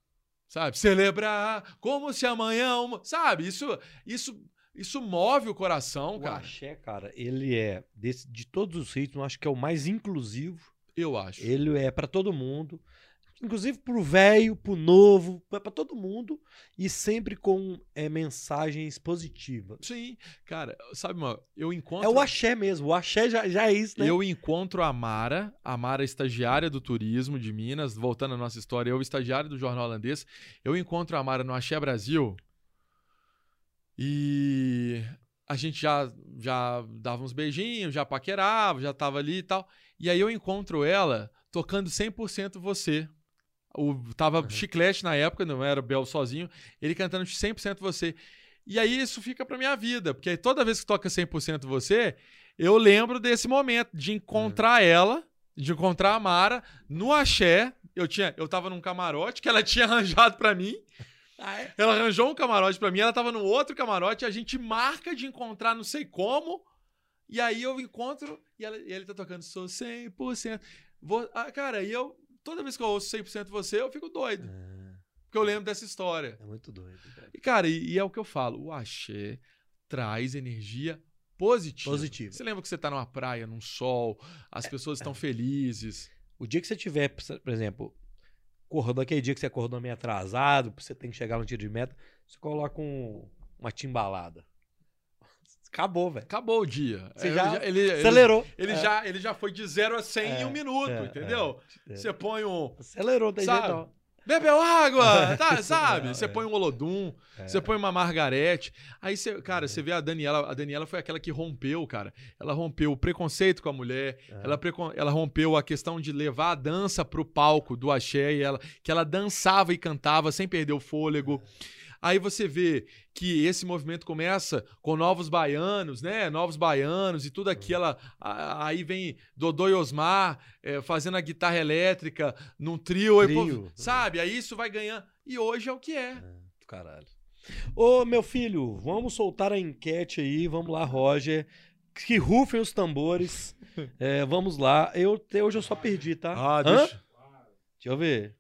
sabe? Celebrar como se amanhã, uma- sabe? Isso, isso, isso move o coração, O cara. axé, cara, ele é, desse, de todos os ritmos, acho que é o mais inclusivo. Eu acho. Ele é pra todo mundo. Inclusive pro velho, pro novo, pra pra todo mundo. E sempre com é, mensagens positivas. Sim, cara, sabe, mano, eu encontro. É o axé mesmo. O axé já, já é isso, né? Eu encontro a Mara, a Mara é estagiária do turismo de Minas, voltando à nossa história, eu estagiário do jornal holandês, eu encontro a Mara no Axé Brasil e a gente já, já dava uns beijinhos, já paquerava, já tava ali e tal. E aí eu encontro ela tocando 100% você. O, tava chiclete na época, não era o Bel sozinho, ele cantando 100% você. E aí isso fica pra minha vida, porque aí toda vez que toca 100% você, eu lembro desse momento de encontrar ela, de encontrar a Mara no axé. Eu tinha, eu tava num camarote que ela tinha arranjado pra mim. Ela arranjou um camarote pra mim, ela tava no outro camarote, a gente marca de encontrar não sei como. E aí eu encontro e, ela, e ele tá tocando sou 100%. Vou, ah, cara, e eu toda vez que eu ouço 100% você, eu fico doido. Porque eu lembro dessa história. É muito doido. E, cara, e, e é o que eu falo: o axé traz energia positiva. Positiva. Você lembra que você tá numa praia, num sol, as pessoas estão felizes. O dia que você tiver, por exemplo, acordou aquele dia que você acordou meio atrasado, você tem que chegar no tiro de meta, você coloca um, uma timbalada. Acabou, velho. Acabou o dia. Você É, já ele, ele- acelerou. Ele, É. já, ele já foi de 0 a 100 em É, um minuto, é, entendeu? é. Você põe um. Acelerou, tem sabe? jeito. Bebeu água, tá, sabe? É, Você é. põe um Olodum, É. você põe uma Margarete. Aí você, cara, você vê a Daniela, a Daniela foi aquela que rompeu, cara. Ela rompeu o preconceito com a mulher, É. ela, ela rompeu a questão de levar a dança pro palco do axé, e ela, que ela dançava e cantava sem perder o fôlego. Aí você vê que esse movimento começa com novos baianos, né? Novos baianos e tudo aquilo. Aí vem Dodô e Osmar eh, fazendo a guitarra elétrica num trio. aí, Trio. sabe? Aí isso vai ganhando. E hoje é o que é. Caralho. Ô, meu filho, vamos soltar a enquete aí. Vamos lá, Roger. Que rufem os tambores. É, vamos lá. Eu, hoje eu só perdi, tá? Ah, Hã? deixa. Deixa eu ver.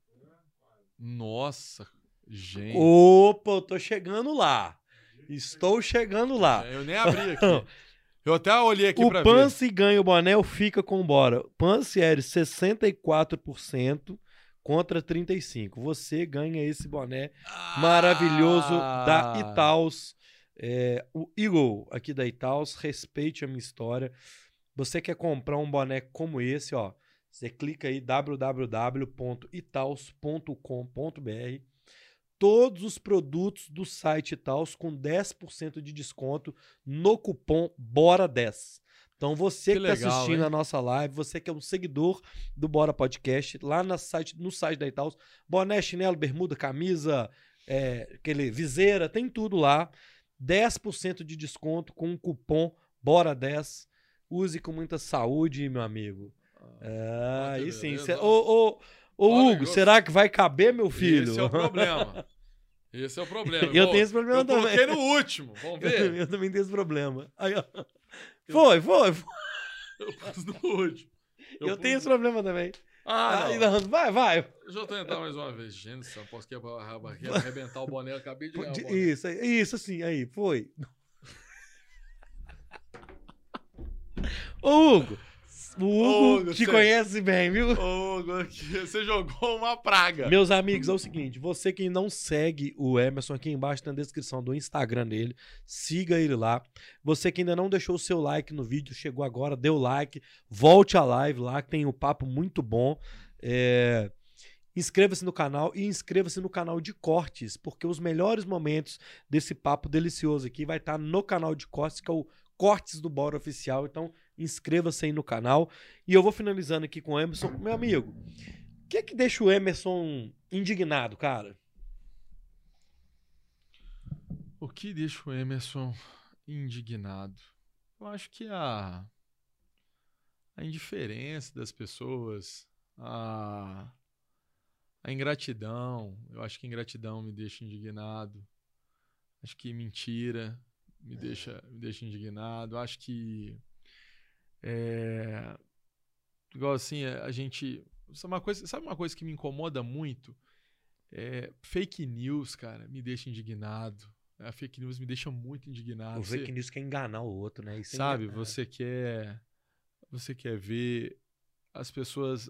Nossa, gente. Opa, eu tô chegando lá. Estou chegando lá. Eu nem abri aqui. Eu até olhei aqui o pra ver. Pance ganha o boné ou fica com o Bora? Pancieri, 64% contra 35%. Você ganha esse boné maravilhoso da Ah. Itaus. É, o Eagle aqui da Itaus, respeite a minha história. Você quer comprar um boné como esse, ó? Você clica aí www.itaus.com.br. Todos os produtos do site Itaus com 10% de desconto no cupom BORA10. Então você que, Que está assistindo hein? a nossa live, você que é um seguidor do Bora Podcast, lá na site, no site da Itaus, boné, chinelo, bermuda, camisa, é, aquele viseira, tem tudo lá. 10% de desconto com o cupom BORA10. Use com muita saúde, meu amigo. Ah, aí que sim. Ô, ô, ô, Hugo, será que vai caber, meu filho? Esse é o problema. Esse é o problema. Eu tenho esse problema eu também. coloquei no último. Vamos Eu, ver? eu também tenho esse problema. Aí. Foi, foi, foi. Eu pus no último. Eu, pus tenho esse problema também. Ah, Aí, não. Vai, vai. Deixa eu tentar mais uma vez. Gente, eu posso quebrar a arrebentar o boné. Eu acabei de ganhar o boné. Isso, isso assim, aí, foi. Ô, Hugo. O Hugo, Hugo, te cê- conhece bem, viu? Ô, Hugo, você jogou uma praga. Meus amigos, é o seguinte: você que não segue o Emerson, aqui embaixo na descrição do Instagram dele, siga ele lá. Você que ainda não deixou o seu like no vídeo, chegou agora, deu like, volte a live lá, que tem um papo muito bom. É, Inscreva-se no canal e inscreva-se no canal de cortes, porque os melhores momentos desse papo delicioso aqui vai estar no canal de cortes, que é o Cortes do Bora Oficial. Então, inscreva-se aí no canal. E eu vou finalizando aqui com o Emerson. Meu amigo, o que é que deixa o Emerson indignado, cara? O que deixa o Emerson indignado? Eu acho que a, a indiferença das pessoas, a, a ingratidão. Eu acho que ingratidão me deixa indignado. Acho que mentira me, deixa, me deixa indignado. Acho que. É, igual assim, a gente. Sabe uma, coisa, sabe uma coisa que me incomoda muito? É, fake news, cara, me deixa indignado. A fake news me deixa muito indignado. O fake news quer enganar o outro, né? Isso é sabe, enganar. você quer. Você quer ver as pessoas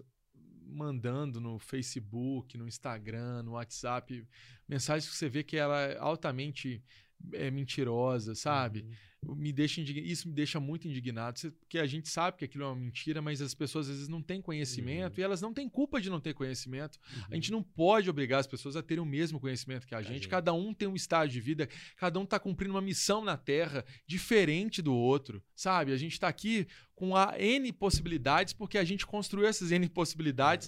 mandando no Facebook, no Instagram, no WhatsApp, mensagens que você vê que ela é altamente é, mentirosa, sabe? Uhum. Me deixa indign... Isso me deixa muito indignado, porque a gente sabe que aquilo é uma mentira, mas as pessoas às vezes não têm conhecimento Uhum. e elas não têm culpa de não ter conhecimento. A Uhum. gente não pode obrigar as pessoas a terem o mesmo conhecimento que a gente. gente. Cada um tem um estágio de vida, cada um está cumprindo uma missão na Terra diferente do outro, sabe? A gente está aqui com a N possibilidades porque a gente construiu essas N possibilidades.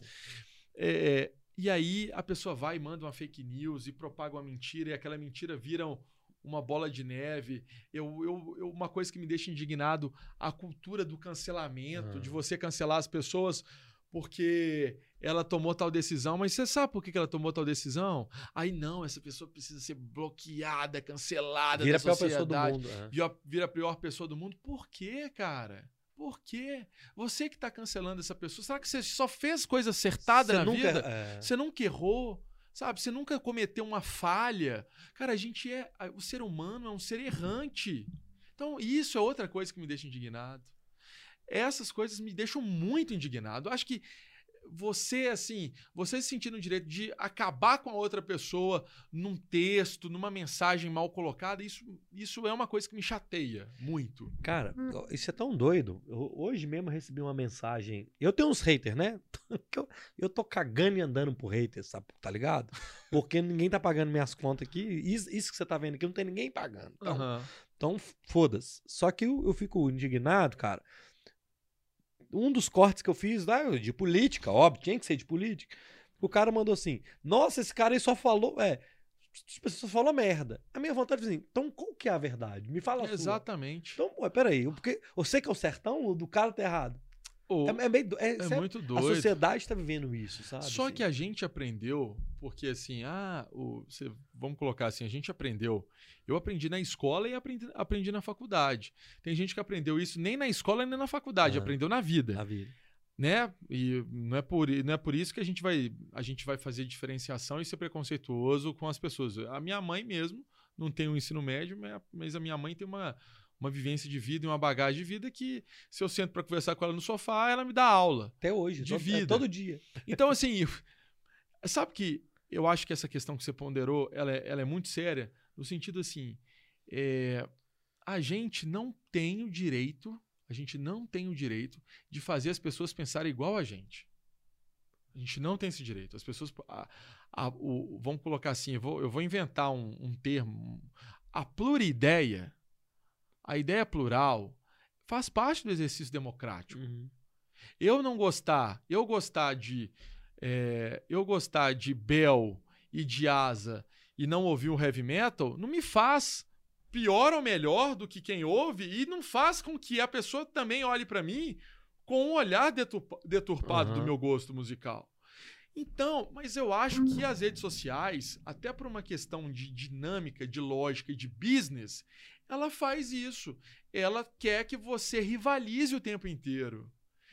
É, e aí a pessoa vai e manda uma fake news e propaga uma mentira e aquela mentira vira um- uma bola de neve. Eu, eu, eu- uma coisa que me deixa indignado, a cultura do cancelamento, Ah. de você cancelar as pessoas porque ela tomou tal decisão, mas você sabe por que ela tomou tal decisão? Aí não, essa pessoa precisa ser bloqueada, cancelada Vira a da pior pessoa do sociedade. mundo. é. Vira, vira a pior pessoa do mundo. Por quê, cara? Por quê? Você que tá cancelando essa pessoa, será que você só fez coisa acertada Você na nunca- vida? é. Você nunca errou? Sabe? Você nunca cometeu uma falha? Cara, a gente é. O ser humano é um ser errante. Então, isso é outra coisa que me deixa indignado. Essas coisas me deixam muito indignado. Acho que você, assim, você se sentir no direito de acabar com a outra pessoa num texto, numa mensagem mal colocada, isso, isso é uma coisa que me chateia muito. Cara, ó, isso é tão doido. Eu- hoje mesmo eu recebi uma mensagem. Eu tenho uns haters, né? Eu, eu tô cagando e andando por haters, sabe? Tá ligado? Porque ninguém tá pagando minhas contas aqui. Isso, isso que você tá vendo aqui não tem ninguém pagando. Então, Aham. então foda-se. Só que eu, eu fico indignado, cara. Um dos cortes que eu fiz lá, de política, óbvio, tinha que ser de política. O cara mandou assim: Nossa, esse cara aí só falou. É, as pessoas falam merda. A minha vontade é assim: então qual que é a verdade? Me fala a sua. Exatamente. Então, ué, peraí, porque você que é o sertão, o do cara tá errado. Ô, É, é meio é- é é- muito A doido. sociedade tá vivendo isso, sabe? Só assim? que a gente aprendeu, porque assim, ah, o, você- vamos colocar assim, a gente aprendeu. Eu aprendi na escola e aprendi, aprendi na faculdade. Tem gente que aprendeu isso nem na escola nem na faculdade, Ah. aprendeu na vida, Na vida. né? E não é por não é por isso que a gente vai a gente vai fazer diferenciação e ser preconceituoso com as pessoas. A minha mãe mesmo não tem um ensino médio, mas a minha mãe tem uma uma vivência de vida e uma bagagem de vida que se eu sento para conversar com ela no sofá, ela me dá aula. Até hoje, De todo, é vida. todo dia. Então, assim, sabe que eu acho que essa questão que você ponderou, ela é, ela é muito séria, no sentido assim, é, a gente não tem o direito, a gente não tem o direito de fazer as pessoas pensarem igual a gente. A gente não tem esse direito. As pessoas, a- a- o- vamos colocar assim, eu vou, eu vou inventar um, um termo, a plurideia, a ideia plural, faz parte do exercício democrático. Eu não gostar, eu gostar de é, eu gostar de Bell e de Asa e não ouvir o heavy metal, não me faz pior ou melhor do que quem ouve e não faz com que a pessoa também olhe pra mim com um olhar deturpa- deturpado do Aham. meu gosto musical. Então, mas eu acho que as redes sociais, até por uma questão de dinâmica, de lógica e de business, ela faz isso. Ela quer que você rivalize o tempo inteiro.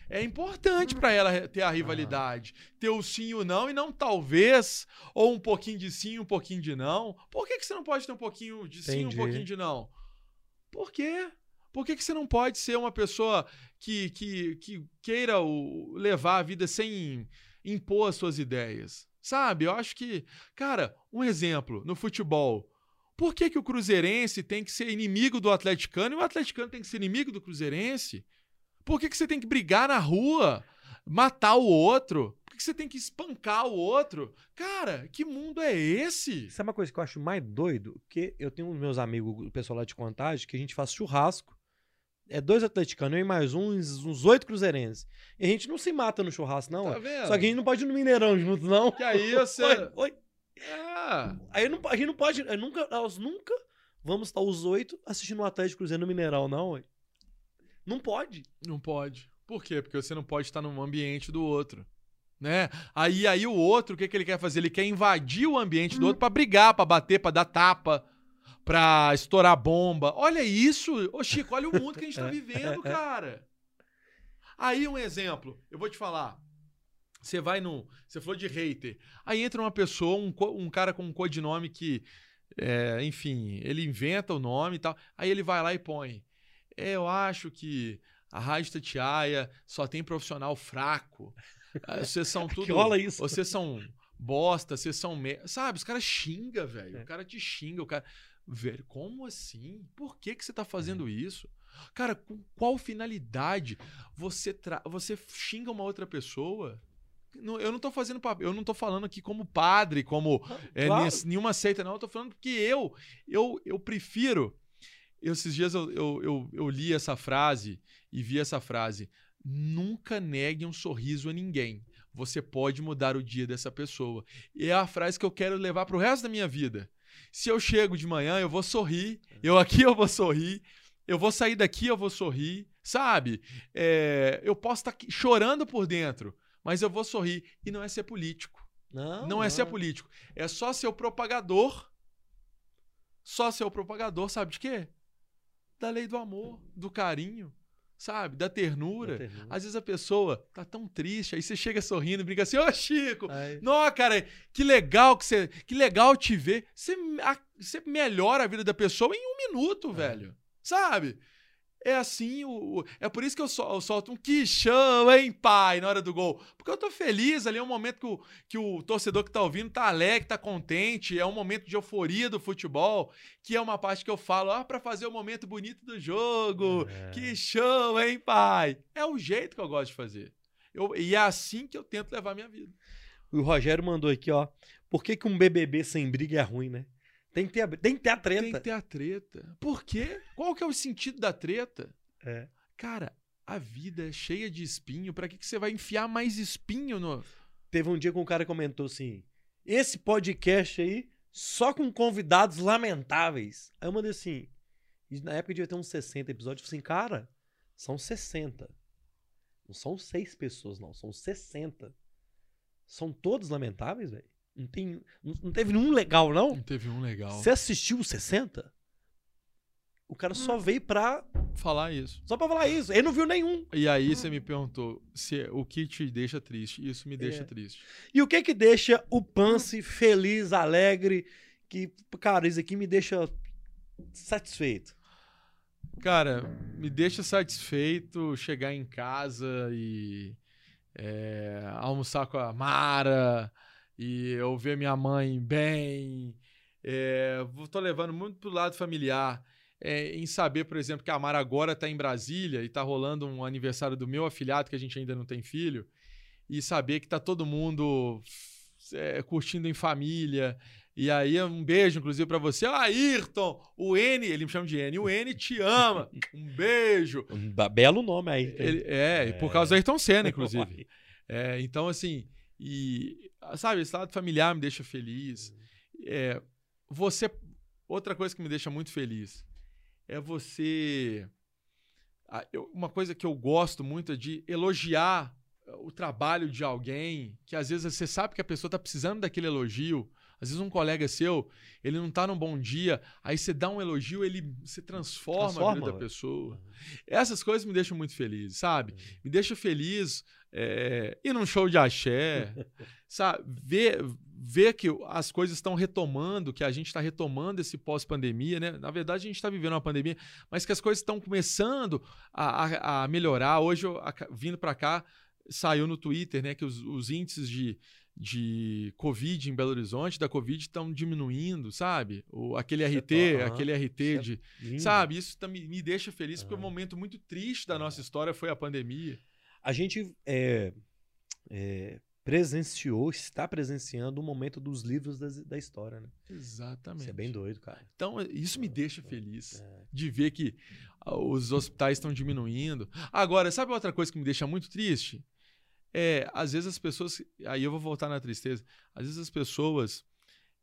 É importante para ela ter a rivalidade, ter o sim e o não e não talvez, ou um pouquinho de sim um pouquinho de não. Por que, que você não pode ter um pouquinho de sim e um Entendi. pouquinho de não? Por quê? Por que, que você não pode ser uma pessoa que, que, que queira o- levar a vida sem impor as suas ideias? Sabe? Eu acho que, cara, um exemplo no futebol. Por que, que o Cruzeirense tem que ser inimigo do atleticano e o atleticano tem que ser inimigo do Cruzeirense? Por que, que você tem que brigar na rua, matar o outro? Por que, que você tem que espancar o outro? Cara, que mundo é esse? Sabe uma coisa que eu acho mais doido? Que eu tenho uns meus amigos, o pessoal lá de Contagem, que a gente faz churrasco. É dois atleticanos, eu e mais uns, uns oito cruzeirenses. E a gente não se mata no churrasco, não. Tá? Só que a gente não pode ir no Mineirão junto, não. Que aí você. Oi, oi. É. Aí não, a gente não pode. eu nunca, nós nunca vamos estar os oito assistindo o Atlético Cruzeiro no Mineirão, não, ué. Não pode. Não pode. Por quê? Porque você não pode estar no ambiente do outro. Né? Aí, aí o outro, o que, que ele quer fazer? Ele quer invadir o ambiente do outro pra brigar, pra bater, pra dar tapa, pra estourar bomba. Olha isso! Ô, Chico, olha o mundo que a gente tá vivendo, cara. Aí um exemplo, eu vou te falar. Você vai no. Você falou de hater. Aí entra uma pessoa, um, um cara com um codinome que. é, enfim, ele inventa o nome e tal. Aí ele vai lá e põe. "É, Eu acho que a Rádio Tatiaia só tem profissional fraco. Ah, Vocês são tudo. rola isso. Vocês são bosta, vocês são. Me... Sabe, os caras xingam, velho. É. O cara te xinga, o cara. Velho, como assim? Por que, que você tá fazendo É. isso? Cara, com qual finalidade você, tra... você xinga uma outra pessoa? Eu não tô fazendo papel, eu não tô falando aqui como padre, como é, claro. nesse- nenhuma seita, não. Eu tô falando porque eu, eu, eu prefiro. eu- esses dias eu, eu, eu, eu li essa frase e vi essa frase. Nunca negue um sorriso a ninguém. Você pode mudar o dia dessa pessoa. E é a frase que eu quero levar pro resto da minha vida. Se eu chego de manhã, eu vou sorrir. Eu aqui eu vou sorrir. Eu vou sair daqui, eu vou sorrir. Sabe? É, eu posso estar chorando por dentro, mas eu vou sorrir. E não é ser político. Não, Não é ser político. É só ser o propagador. Só ser o propagador, sabe de quê? Da lei do amor, do carinho, sabe? Da ternura. Da ternura. Às vezes a pessoa tá tão triste, aí você chega sorrindo e brinca assim: Ô Chico, não, cara, que legal que você. Que legal te ver. Você, a- você melhora a vida da pessoa em um minuto, velho. Sabe? É assim, o, é por isso que eu, sol- eu solto um que hein, pai, na hora do gol. Porque eu tô feliz ali, é um momento que o, que o torcedor que tá ouvindo tá alegre, tá contente, é um momento de euforia do futebol, que é uma parte que eu falo, ah, pra fazer o momento bonito do jogo. Que show, hein, pai? É o jeito que eu gosto de fazer. Eu- e é assim que eu tento levar a minha vida. O Rogério mandou aqui, ó. Por que, que um BBB sem briga é ruim, né? Tem que ter a, tem que ter a treta. Tem que ter a treta. Por quê? Qual que é o sentido da treta? É. Cara, a vida é cheia de espinho. Pra que, que você vai enfiar mais espinho no. Teve um dia que um cara comentou assim: esse podcast aí só com convidados lamentáveis. Aí eu mandei assim. Na época devia ter uns 60 episódios. Eu falei assim, cara, são 60. Não são seis pessoas, não. São 60. São todos lamentáveis, velho? Não, tem, não, teve nenhum legal, não? Não teve um legal. Você assistiu os 60? O cara só veio pra. Falar isso. Só pra falar isso. Ele não viu nenhum. E aí você me perguntou se o que te deixa triste. Isso me deixa É. triste. E o que que deixa o Pance feliz, alegre? Que, cara, isso aqui me deixa satisfeito. Cara, me deixa satisfeito chegar em casa e é, almoçar com a Mara e eu ver minha mãe bem. É, tô levando muito pro lado familiar. é, em saber, por exemplo, que a Mara agora tá em Brasília e tá rolando um aniversário do meu afilhado, que a gente ainda não tem filho, e saber que tá todo mundo é, curtindo em família. E aí, um beijo, inclusive, pra você. Ah, Ayrton, o N, ele me chama de N, o N te ama. Um beijo. Um belo nome aí. Ele- é, e por causa do Ayrton Senna, inclusive. É, então, assim, e sabe, esse lado familiar me deixa feliz. É, você. Outra coisa que me deixa muito feliz é você. ah, uma coisa que eu gosto muito é de elogiar eh, o trabalho de alguém que às vezes você sabe que a pessoa está precisando daquele elogio. Às vezes um colega seu, ele não tá num bom dia, aí você dá um elogio, ele se transforma, a vida Transforma, da pessoa. Essas coisas me deixam muito feliz, sabe? Me deixa feliz é, ir num show de axé, sabe? Ver, ver que as coisas estão retomando, que a gente está retomando esse pós-pandemia, né? Na verdade, a gente está vivendo uma pandemia, mas que as coisas estão começando a, a- a melhorar. Hoje, eu, aca- vindo para cá, saiu no Twitter, né, que os, os índices de, de Covid em Belo Horizonte, da Covid, estão diminuindo, sabe? O, aquele Isso é RT, aham. aquele RT Isso é de. lindo. Sabe? Isso também me deixa feliz, porque um momento muito triste da nossa história foi a pandemia. A gente é, é, presenciou, está presenciando o momento dos livros da, da história, né? Exatamente. Isso é bem doido, cara. Então, isso me deixa feliz É. de ver que ah, os hospitais estão diminuindo. Agora, sabe outra coisa que me deixa muito triste? É, às vezes as pessoas. Aí eu vou voltar na tristeza. Às vezes as pessoas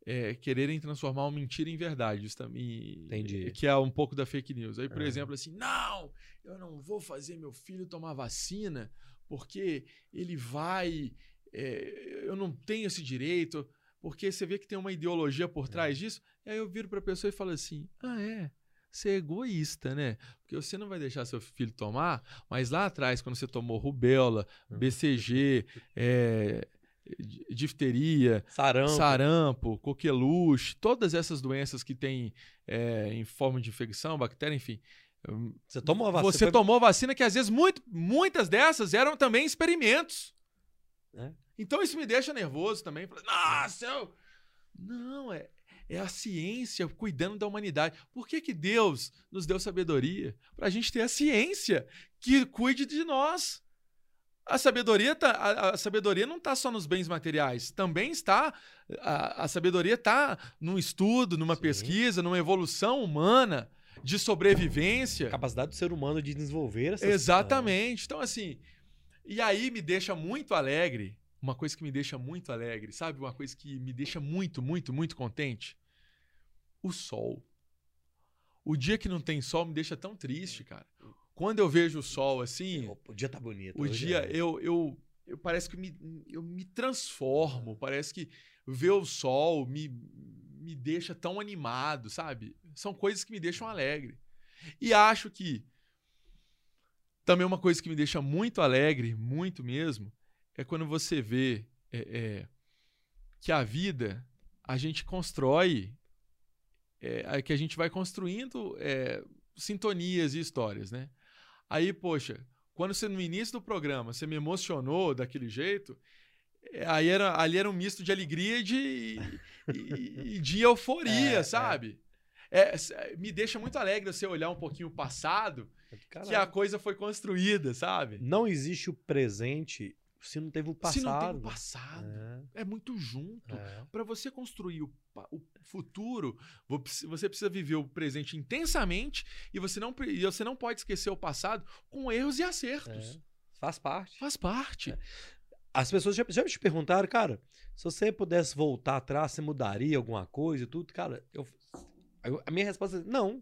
é, quererem transformar uma mentira em verdade. Isso também. Entendi. Que é um pouco da fake news. Aí, por É. exemplo, assim, não, eu não vou fazer meu filho tomar vacina porque ele vai. é, eu não tenho esse direito. Porque você vê que tem uma ideologia por trás disso. E aí eu viro pra pessoa e falo assim: ah, é. Você é egoísta, né? Porque você não vai deixar seu filho tomar, mas lá atrás, quando você tomou rubéola, BCG, é, di- difteria, Sarampo. sarampo, coqueluche, todas essas doenças que tem é, em forma de infecção, bactéria, enfim. Você tomou a vacina. Você foi- tomou vacina que às vezes muito, muitas dessas eram também experimentos. É. Então isso me deixa nervoso também. Nossa, eu... Não, é, é a ciência cuidando da humanidade. Por que, que Deus nos deu sabedoria? Para a gente ter a ciência que cuide de nós. A sabedoria, tá, a, a sabedoria não está só nos bens materiais, também está. A, a sabedoria está num estudo, numa Sim. pesquisa, numa evolução humana de sobrevivência. Capacidade do ser humano de desenvolver essas Exatamente. Então, assim, e aí me deixa muito alegre. Uma coisa que me deixa muito alegre, sabe? Uma coisa que me deixa muito, muito, muito contente. O sol. O dia que não tem sol me deixa tão triste, cara. Quando eu vejo o sol assim, O dia tá bonito. o dia é. eu, eu, eu parece que me, eu me transformo, parece que ver o sol me, me deixa tão animado, sabe? São coisas que me deixam alegre. E acho que também uma coisa que me deixa muito alegre, muito mesmo, é quando você vê é, é, que a vida a gente constrói, é, que a gente vai construindo é, sintonias e histórias, né? Aí, poxa, quando você no início do programa você me emocionou daquele jeito, aí era, ali era um misto de alegria e de, e, e de euforia, É, é. sabe? É, s- me deixa muito alegre você olhar um pouquinho o passado, que a coisa foi construída, sabe? Não existe o presente se não teve o passado. Se não tem o passado, É, é muito junto. é. Para você construir o, o futuro, vo- você precisa viver o presente intensamente e você não, e você não pode esquecer o passado com erros e acertos. É. Faz parte. Faz parte. As pessoas já, já te perguntaram, cara, se você pudesse voltar atrás, você mudaria alguma coisa e tudo? Cara, eu, a minha resposta é não.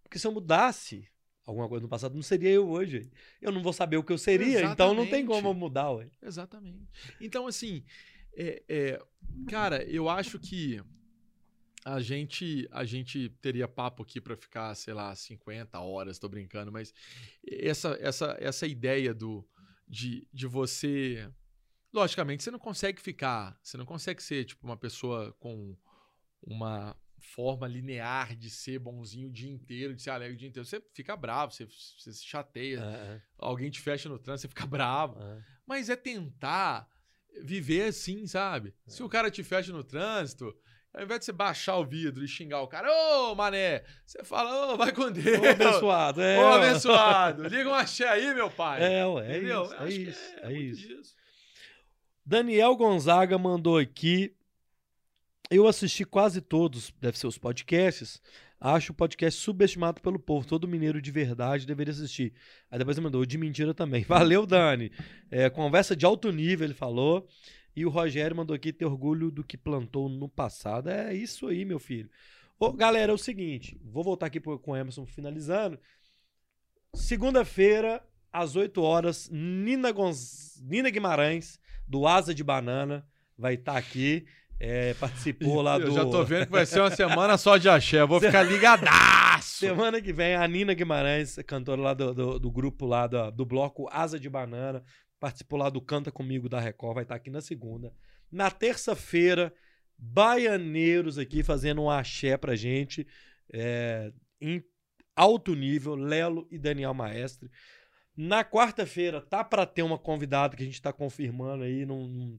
Porque se eu mudasse alguma coisa no passado, não seria eu hoje. Eu não vou saber o que eu seria, então não tem Exatamente. como eu mudar, ué. Exatamente. Então, assim, é, é, cara, eu acho que a gente, a gente teria papo aqui para ficar, sei lá, 50 horas, tô brincando, mas essa, essa, essa ideia do, de, de você. Logicamente, você não consegue ficar, você não consegue ser tipo uma pessoa com uma forma linear de ser bonzinho o dia inteiro, de ser alegre o dia inteiro. Você fica bravo, você, você se chateia, É, alguém te fecha no trânsito, você fica bravo. é, é. Mas é tentar viver assim, sabe? Se o cara te fecha no trânsito, ao invés de você baixar o vidro e xingar o cara, ô mané, você fala, ô, vai com Deus. Ô, abençoado, é. Ô, abençoado. Liga um axé aí, meu pai. É, ué, é Entendeu? isso, é isso, é muito isso. Daniel Gonzaga mandou aqui. Eu assisti quase todos, deve ser os podcasts. Acho o podcast subestimado pelo povo. Todo mineiro de verdade deveria assistir. Aí depois ele mandou de mentira também. Valeu, Dani. É, conversa de alto nível, ele falou. E o Rogério mandou aqui ter orgulho do que plantou no passado. É isso aí, meu filho. Ô, galera, é o seguinte. Vou voltar aqui com o Emerson finalizando. Segunda-feira, às 8 horas, Nina, Gonz... Nina Guimarães, do Asa de Banana, vai estar aqui. É, participou lá do. Eu já tô vendo que vai ser uma semana só de axé. Eu vou ficar ligadaço. Semana que vem, a Nina Guimarães, cantora lá do, do, do grupo lá do, do bloco Asa de Banana, participou lá do Canta Comigo da Record, vai estar aqui na segunda. Na terça-feira, Baianeiros aqui fazendo um axé pra gente, é, em alto nível, Lelo e Daniel Maestre. Na quarta-feira, tá pra ter uma convidada que a gente tá confirmando aí, não- não-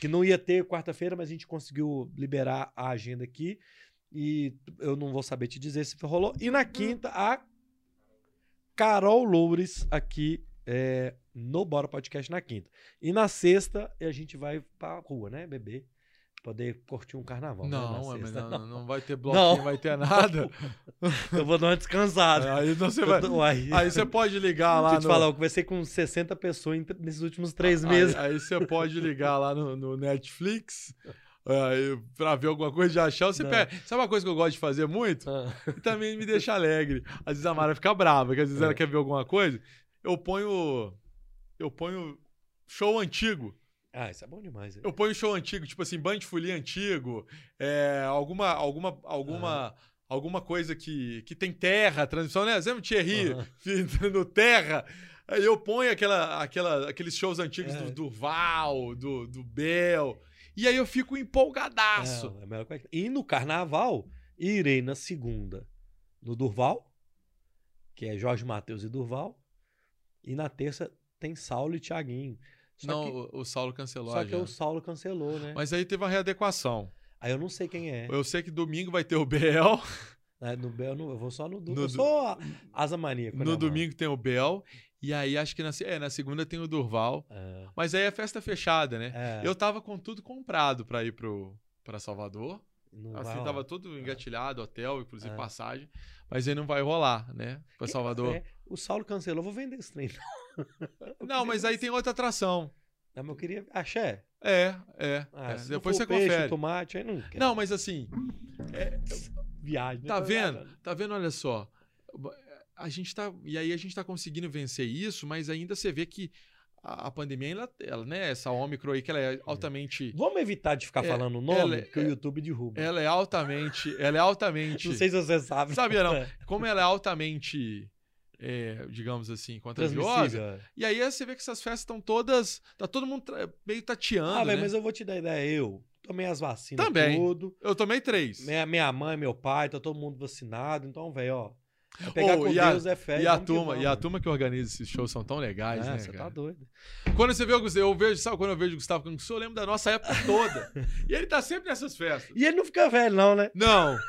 que não ia ter quarta-feira, mas a gente conseguiu liberar a agenda aqui. E eu não vou saber te dizer se rolou. E na quinta, a Carol Loures aqui é, no Bora Podcast na quinta. E na sexta a gente vai pra rua, né, beber. Poder curtir um carnaval. né, Não, é, mas não, não vai ter bloquinho, Não. não vai ter nada. Eu vou dar uma descansada. Aí você vai. tô- aí, Aí você pode ligar lá Deixa eu te no. falar, eu conversei com 60 pessoas nesses últimos três aí, meses. aí você pode ligar lá no, no Netflix. Aí, pra ver alguma coisa de achar, você Não. pega. Sabe uma coisa que eu gosto de fazer muito? Ah, E também me deixa alegre. Às vezes a Mara fica brava, que às vezes É. ela quer ver alguma coisa. Eu ponho. Eu ponho show antigo. Ah, isso é bom demais. Eu ponho show antigo, tipo assim, Band antigo, é, alguma, alguma, alguma, alguma coisa que, que tem terra, transmissão, né? Exemplo, Thierry Aham. no terra. Aí eu ponho aquela, aquela, aqueles shows antigos É. do Durval, do, do Bel. E aí eu fico empolgadaço. É a melhor coisa. E no carnaval, irei na segunda no Durval, que é Jorge Matheus e Durval. E na terça tem Saulo e Thiaguinho. Só Não, que, o, Saulo cancelou só que agenda. o Saulo cancelou, né? Mas aí teve uma readequação. Aí eu não sei quem é. Eu sei que domingo vai ter o Bel. É, no Bel, eu vou só no Durval. Eu sou asa maníaco. né, No mano? domingo tem o Bel. E aí acho que na, é, na segunda tem o Durval. É, Mas aí é festa fechada, né? é, Eu tava com tudo comprado pra ir pro, pra Salvador. não Assim, rolar. tava tudo engatilhado, hotel, inclusive É. passagem. Mas aí não vai rolar, né? Pra Salvador. É, o Saulo cancelou, vou vender esse trem. Não, mas aí tem outra atração. Não, mas eu queria. Axé. É, é. Ah, é. Depois você peixe, confere. tomate, aí não quero. Não, mas assim, viagem. né? tá vendo? Tá vendo? Olha só. A gente tá. E aí a gente tá conseguindo vencer isso, mas ainda você vê que a, pandemia, ela, ela, né? Essa Ômicron aí, que ela é altamente. Vamos evitar de ficar É, falando o nome, é- que o YouTube derruba. Ela é altamente. Ela é altamente. Não sei se você sabe. Sabia não. É. Como ela é altamente. É, digamos assim, contagiosa. Transmissível. E aí você vê que essas festas estão todas. Tá todo mundo meio tateando. Ah, né? mas eu vou te dar ideia. Eu tomei as vacinas Também. tudo. Eu tomei três. Minha, minha mãe, meu pai, tá todo mundo vacinado. Então, velho, ó. é Pegar Ô, com e a- Deus é fé. E a vamos turma, e a vamos. turma que organiza esses shows são tão legais, É, né? você cara? tá doido. Quando você vê o Gustavo, eu vejo, sabe quando eu vejo o Gustavo Canguçu, eu lembro da nossa época toda. e ele tá sempre nessas festas. E ele não fica velho, não, né? Não.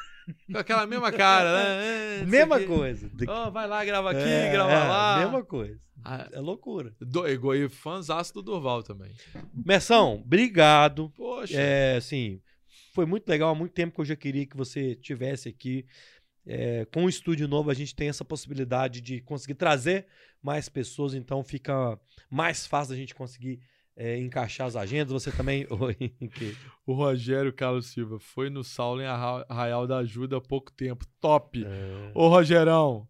Com aquela mesma cara, né? É, Mesma coisa. Ó, vai lá, grava aqui, É, grava é, lá. Mesma coisa. Ah, É loucura. do, e fãzaço do Durval também. Mersão, obrigado. Poxa. É, assim, foi muito legal. Há muito tempo que eu já queria que você tivesse aqui. É, com o estúdio novo, a gente tem essa possibilidade de conseguir trazer mais pessoas, então fica mais fácil a gente conseguir é, encaixar as agendas. Você também. O Rogério Carlos Silva foi no Saulo em Arra- Arraial da Ajuda há pouco tempo. Top. É, Ô, Rogerão.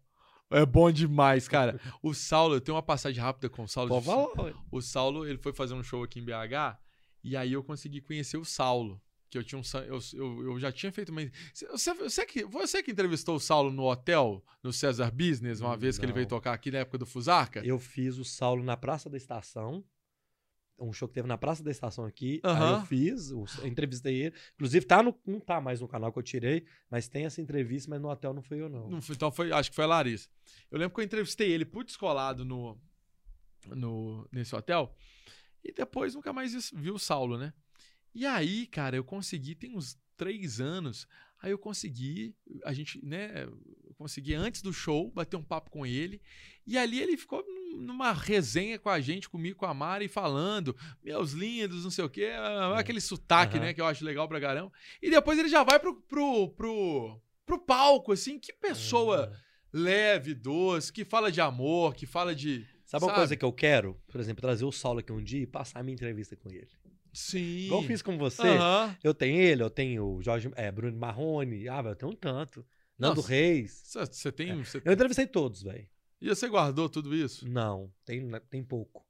É bom demais, cara. O Saulo, eu tenho uma passagem rápida com o Saulo. pode falar, ué. O Saulo, ele foi fazer um show aqui em BH e aí eu consegui conhecer o Saulo. Que eu tinha um. Eu, eu, eu já tinha feito uma. Você, você, que, você que entrevistou o Saulo no hotel, no César Business, uma vez que ele Não. veio tocar aqui na época do Fusarca? Eu fiz o Saulo na Praça da Estação. Um show que teve na Praça da Estação aqui. Aí Aham. eu fiz, eu entrevistei ele. Inclusive, tá no, não tá mais no canal que eu tirei, mas tem essa entrevista, mas no hotel não fui eu, não. Não foi- então foi, acho que foi a Larissa. Eu lembro que eu entrevistei ele por descolado no, no, nesse hotel. E depois nunca mais vi o Saulo, né? E aí, cara, eu consegui, tem uns três anos. Aí eu consegui, a gente, né? Consegui antes do show bater um papo com ele. E ali ele ficou num- numa resenha com a gente, comigo, com a Mari, falando, meus lindos, não sei o quê, ah, aquele sotaque, Aham. né? Que eu acho legal pra caramba. E depois ele já vai pro, pro, pro, pro palco, assim. Que pessoa Ah. leve, doce, que fala de amor, que fala de. Sabe uma Sabe? coisa que eu quero? Por exemplo, trazer o Saulo aqui um dia e passar a minha entrevista com ele. Sim. Igual eu fiz com você. Eu tenho ele, eu tenho o Jorge, é, Bruno Marrone. Ah, eu tenho um tanto. Nando Nossa. Reis. Você tem. cê- Eu entrevistei todos, velho. E você guardou tudo isso? Não, tem, tem pouco.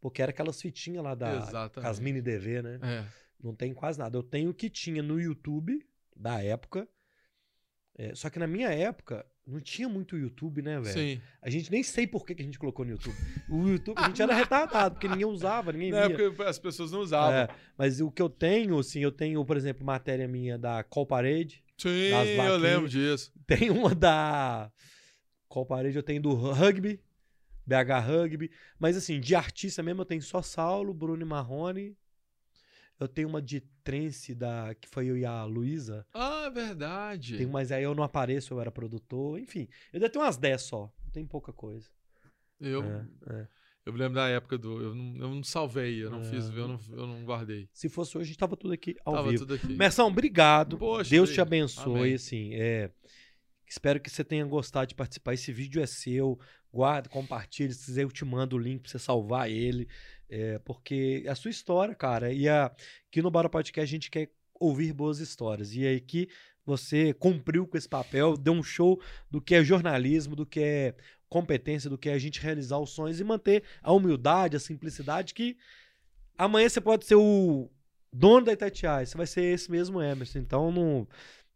Porque era aquelas fitinhas lá da Exatamente. as mini DV, né? É. Não tem quase nada. Eu tenho o que tinha no YouTube da época. É, só que na minha época não tinha muito YouTube, né, velho? Sim. A gente nem sei por que, que a gente colocou no YouTube. O YouTube, a gente era retardado, porque ninguém usava, ninguém Na via. época as pessoas não usavam. É, mas o que eu tenho, assim, eu tenho, por exemplo, matéria minha da Call Parade. Sim, eu lembro disso. Tem uma da Call Parade, eu tenho do rugby, BH Rugby. Mas assim, de artista mesmo, eu tenho só Saulo, Bruno e Marrone. Eu tenho uma de trance da, que foi eu e a Luísa. Ah, verdade. Tem, mas aí eu não apareço, eu era produtor. Enfim, eu ainda tenho umas 10 só. Tem pouca coisa. Eu, É, é. Eu me lembro da época do. Eu não, eu não salvei, eu não É. fiz, eu não, eu não guardei. Se fosse hoje, a gente tava tudo aqui ao Tava vivo. tudo aqui. Mersão, obrigado. Poxa, Deus te abençoe, Amém. assim, é, espero que você tenha gostado de participar. Esse vídeo é seu, guarda, compartilha, se quiser eu te mando o link pra você salvar ele, é, porque é a sua história, cara, e a, aqui no Bora Podcast a gente quer ouvir boas histórias, e aí que você cumpriu com esse papel, deu um show do que é jornalismo, do que é competência, do que é a gente realizar os sonhos e manter a humildade, a simplicidade que amanhã você pode ser o dono da Itatiaia, você vai ser esse mesmo Emerson, então não,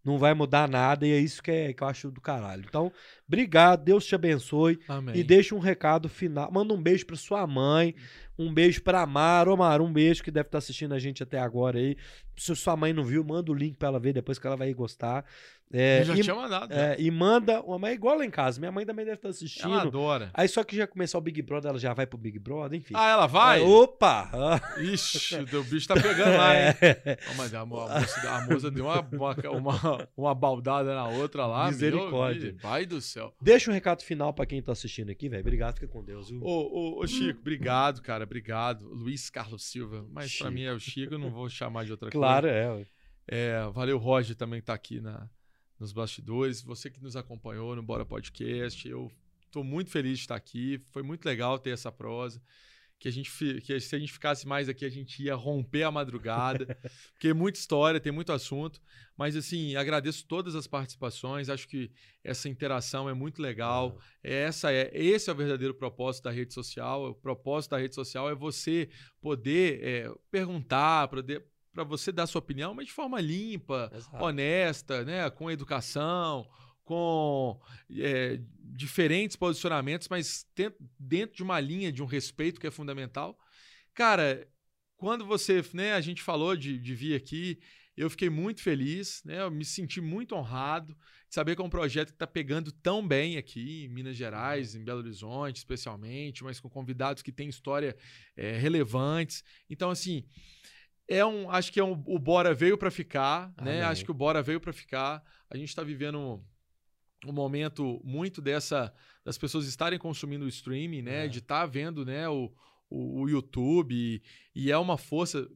não vai mudar nada e é isso que, é, que eu acho do caralho. Então, obrigado, Deus te abençoe Amém. e deixa um recado final, manda um beijo pra sua mãe, um beijo pra Amaro, Ô, Amaro, um beijo que deve estar assistindo a gente até agora aí. Se sua mãe não viu, manda o link pra ela ver depois que ela vai gostar. É, Eu já e, tinha mandado. é, e manda, uma mãe igual lá em casa, minha mãe também deve estar Ela assistindo. adora. Aí só que já começar o Big Brother, ela já vai pro Big Brother, enfim. Ah, ela vai? É, opa! Ixi, o bicho tá pegando lá, hein? É. Mas a, mo- a moça, a moça deu uma, uma, uma, uma baldada na outra lá. Misericórdia. Meu, pai do céu. Deixa um recado final pra quem tá assistindo aqui, velho. Obrigado, fica com Deus. viu? Ô, ô, ô, Chico, obrigado, cara, obrigado. Luiz Carlos Silva, mas pra Chico. mim é o Chico, eu não vou chamar de outra claro, coisa. é. ué. É, valeu, Roger, também que tá aqui na, nos bastidores. Você que nos acompanhou no Bora Podcast. Eu tô muito feliz de estar aqui. Foi muito legal ter essa prosa. Que, a gente, que se a gente ficasse mais aqui, a gente ia romper a madrugada. porque é muita história, tem muito assunto. Mas, assim, agradeço todas as participações. Acho que essa interação é muito legal. Essa é, esse é o verdadeiro propósito da rede social. O propósito da rede social é você poder é, perguntar, poder para você dar sua opinião, mas de forma limpa, Exato. honesta, né? com educação, com é, diferentes posicionamentos, mas dentro de uma linha de um respeito que é fundamental. Cara, quando você, né, a gente falou de, de vir aqui, eu fiquei muito feliz, né? Eu me senti muito honrado de saber que é um projeto que está pegando tão bem aqui em Minas Gerais, em Belo Horizonte, especialmente, mas com convidados que têm história é, relevantes. Então, assim, é um, acho que é um, o Bora veio para ficar, né? Amém. Acho que o Bora veio para ficar. A gente está vivendo um momento muito dessa das pessoas estarem consumindo o streaming, né? É. De estar vendo, né? O, o, o YouTube e, e é uma força.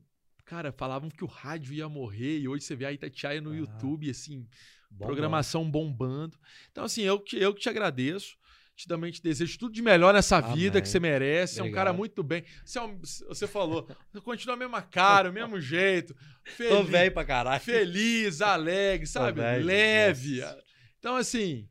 Cara, falavam que o rádio ia morrer e hoje você vê a Itatiaia no Ah. YouTube, assim, Bom, programação bombando. Então, assim, eu, que- eu que te agradeço. Te também te desejo tudo de melhor nessa vida Amém. que você merece. Você é um cara Obrigado. muito bem. Você, é um- você falou, continua a mesma cara, o mesmo jeito. Tô Feliz, velho pra caralho. feliz, alegre, sabe? Leve. nossa. Então, assim,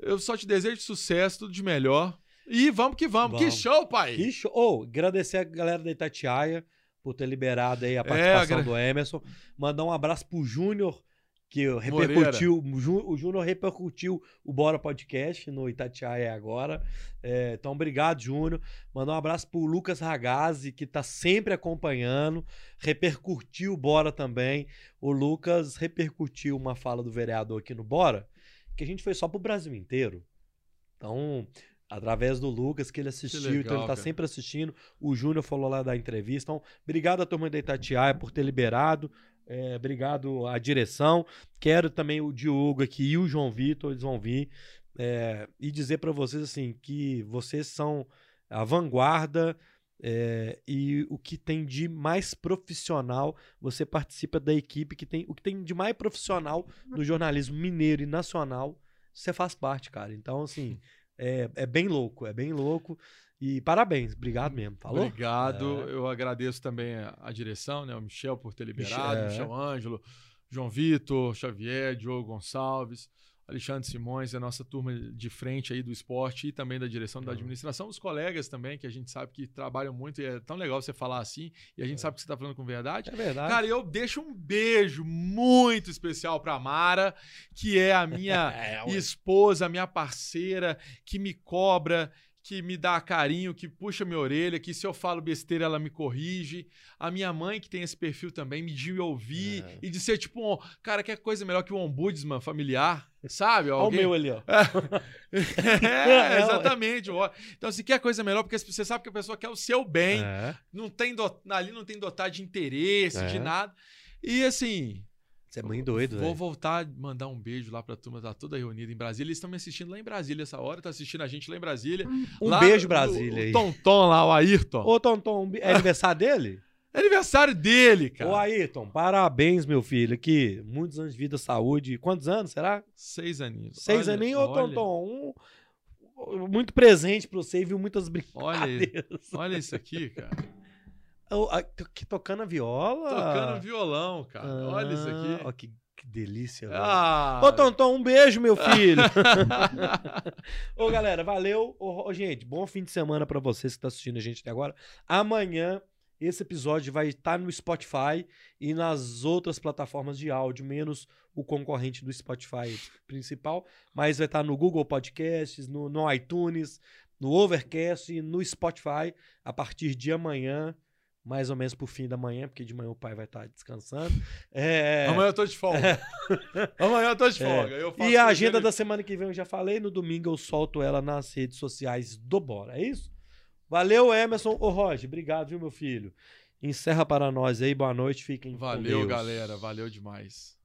eu só te desejo sucesso, tudo de melhor. E vamos que vamos. Que Vamos. show, pai! Que show. Ô, agradecer a galera da Itatiaia por ter liberado aí a participação agra- do Emerson. Mandar um abraço pro Júnior, que Moreira. repercutiu. o Jú- O Júnior repercutiu o Bora Podcast no Itatiaia agora. É, então, obrigado, Júnior. Mandar um abraço pro Lucas Ragazzi, que tá sempre acompanhando. Repercutiu o Bora também. O Lucas repercutiu uma fala do vereador aqui no Bora, que a gente fez só pro Brasil inteiro. Então, através do Lucas, que ele assistiu, então legal, ele tá cara. sempre assistindo. O Júnior falou lá da entrevista. Então, obrigado à turma da Itatiaia por ter liberado. É, obrigado à direção. Quero também o Diogo aqui e o João Vitor, eles vão vir. É, e dizer para vocês assim que vocês são a vanguarda é, e o que tem de mais profissional, você participa da equipe que tem o que tem de mais profissional no jornalismo mineiro e nacional, você faz parte, cara. Então, assim, é, é bem louco, é bem louco. E parabéns, obrigado mesmo. Falou? Obrigado. É. Eu agradeço também a, a direção, né? O Michel por ter liberado, Michel, é. Michel Ângelo, João Vitor, Xavier, Diogo Gonçalves, Alexandre Simões, a nossa turma de frente aí do esporte e também da direção da administração, os colegas também, que a gente sabe que trabalham muito e é tão legal você falar assim, e a gente sabe que você está falando com verdade. É verdade. Cara, eu deixo um beijo muito especial pra Mara, que é a minha É, esposa, minha parceira, que me cobra, que me dá carinho, que puxa minha orelha, que se eu falo besteira ela me corrige. A minha mãe, que tem esse perfil também, me de ouvir É. e de ser tipo, um, cara, que coisa melhor que um ombudsman familiar, sabe? Olha o Alguém- meu ali, ó. é, exatamente. ó. Então, se quer coisa melhor, porque você sabe que a pessoa quer o seu bem, É. não tem do- ali não tem dotar de interesse, É. de nada. E assim, Você é muito doido, Vou velho. voltar a mandar um beijo lá pra turma, tá toda reunida em Brasília. Eles estão me assistindo lá em Brasília essa hora, tá assistindo a gente lá em Brasília. Um Lá beijo, Brasília, O aí. Tonton lá, o Ayrton. Ô, Tonton, é aniversário dele? É aniversário dele, cara. Ô, Ayrton, parabéns, meu filho. Aqui, muitos anos de vida, saúde. Quantos anos, será? Seis aninhos. Seis Olha, aninhos, ô, olha, Tonton. Um, muito presente pra você, viu? Muitas Olha, aí, brincadeiras. olha isso aqui, cara. Ô, a- que tocando a viola. Tocando violão, cara. olha isso Ah, aqui. Ó, que, que delícia, velho. Ah, Ô, Tonton, um beijo, meu filho. Ô, galera, valeu. Ô, gente, bom fim de semana pra vocês que estão assistindo a gente até agora. Amanhã, esse episódio vai estar no Spotify e nas outras plataformas de áudio, menos o concorrente do Spotify principal. Mas vai estar no Google Podcasts, no, no iTunes, no Overcast e no Spotify a partir de amanhã. Mais ou menos pro fim da manhã, porque de manhã o pai vai estar descansando. É... Amanhã eu tô de folga. Amanhã eu tô de É. folga. Faço E a agenda dele- da semana que vem eu já falei. No domingo eu solto ela nas redes sociais do Bora. É isso? Valeu, Emerson. Ô, Roger, obrigado, viu, meu filho? Encerra para nós aí. Boa noite. Fiquem com Valeu, galera. Valeu demais.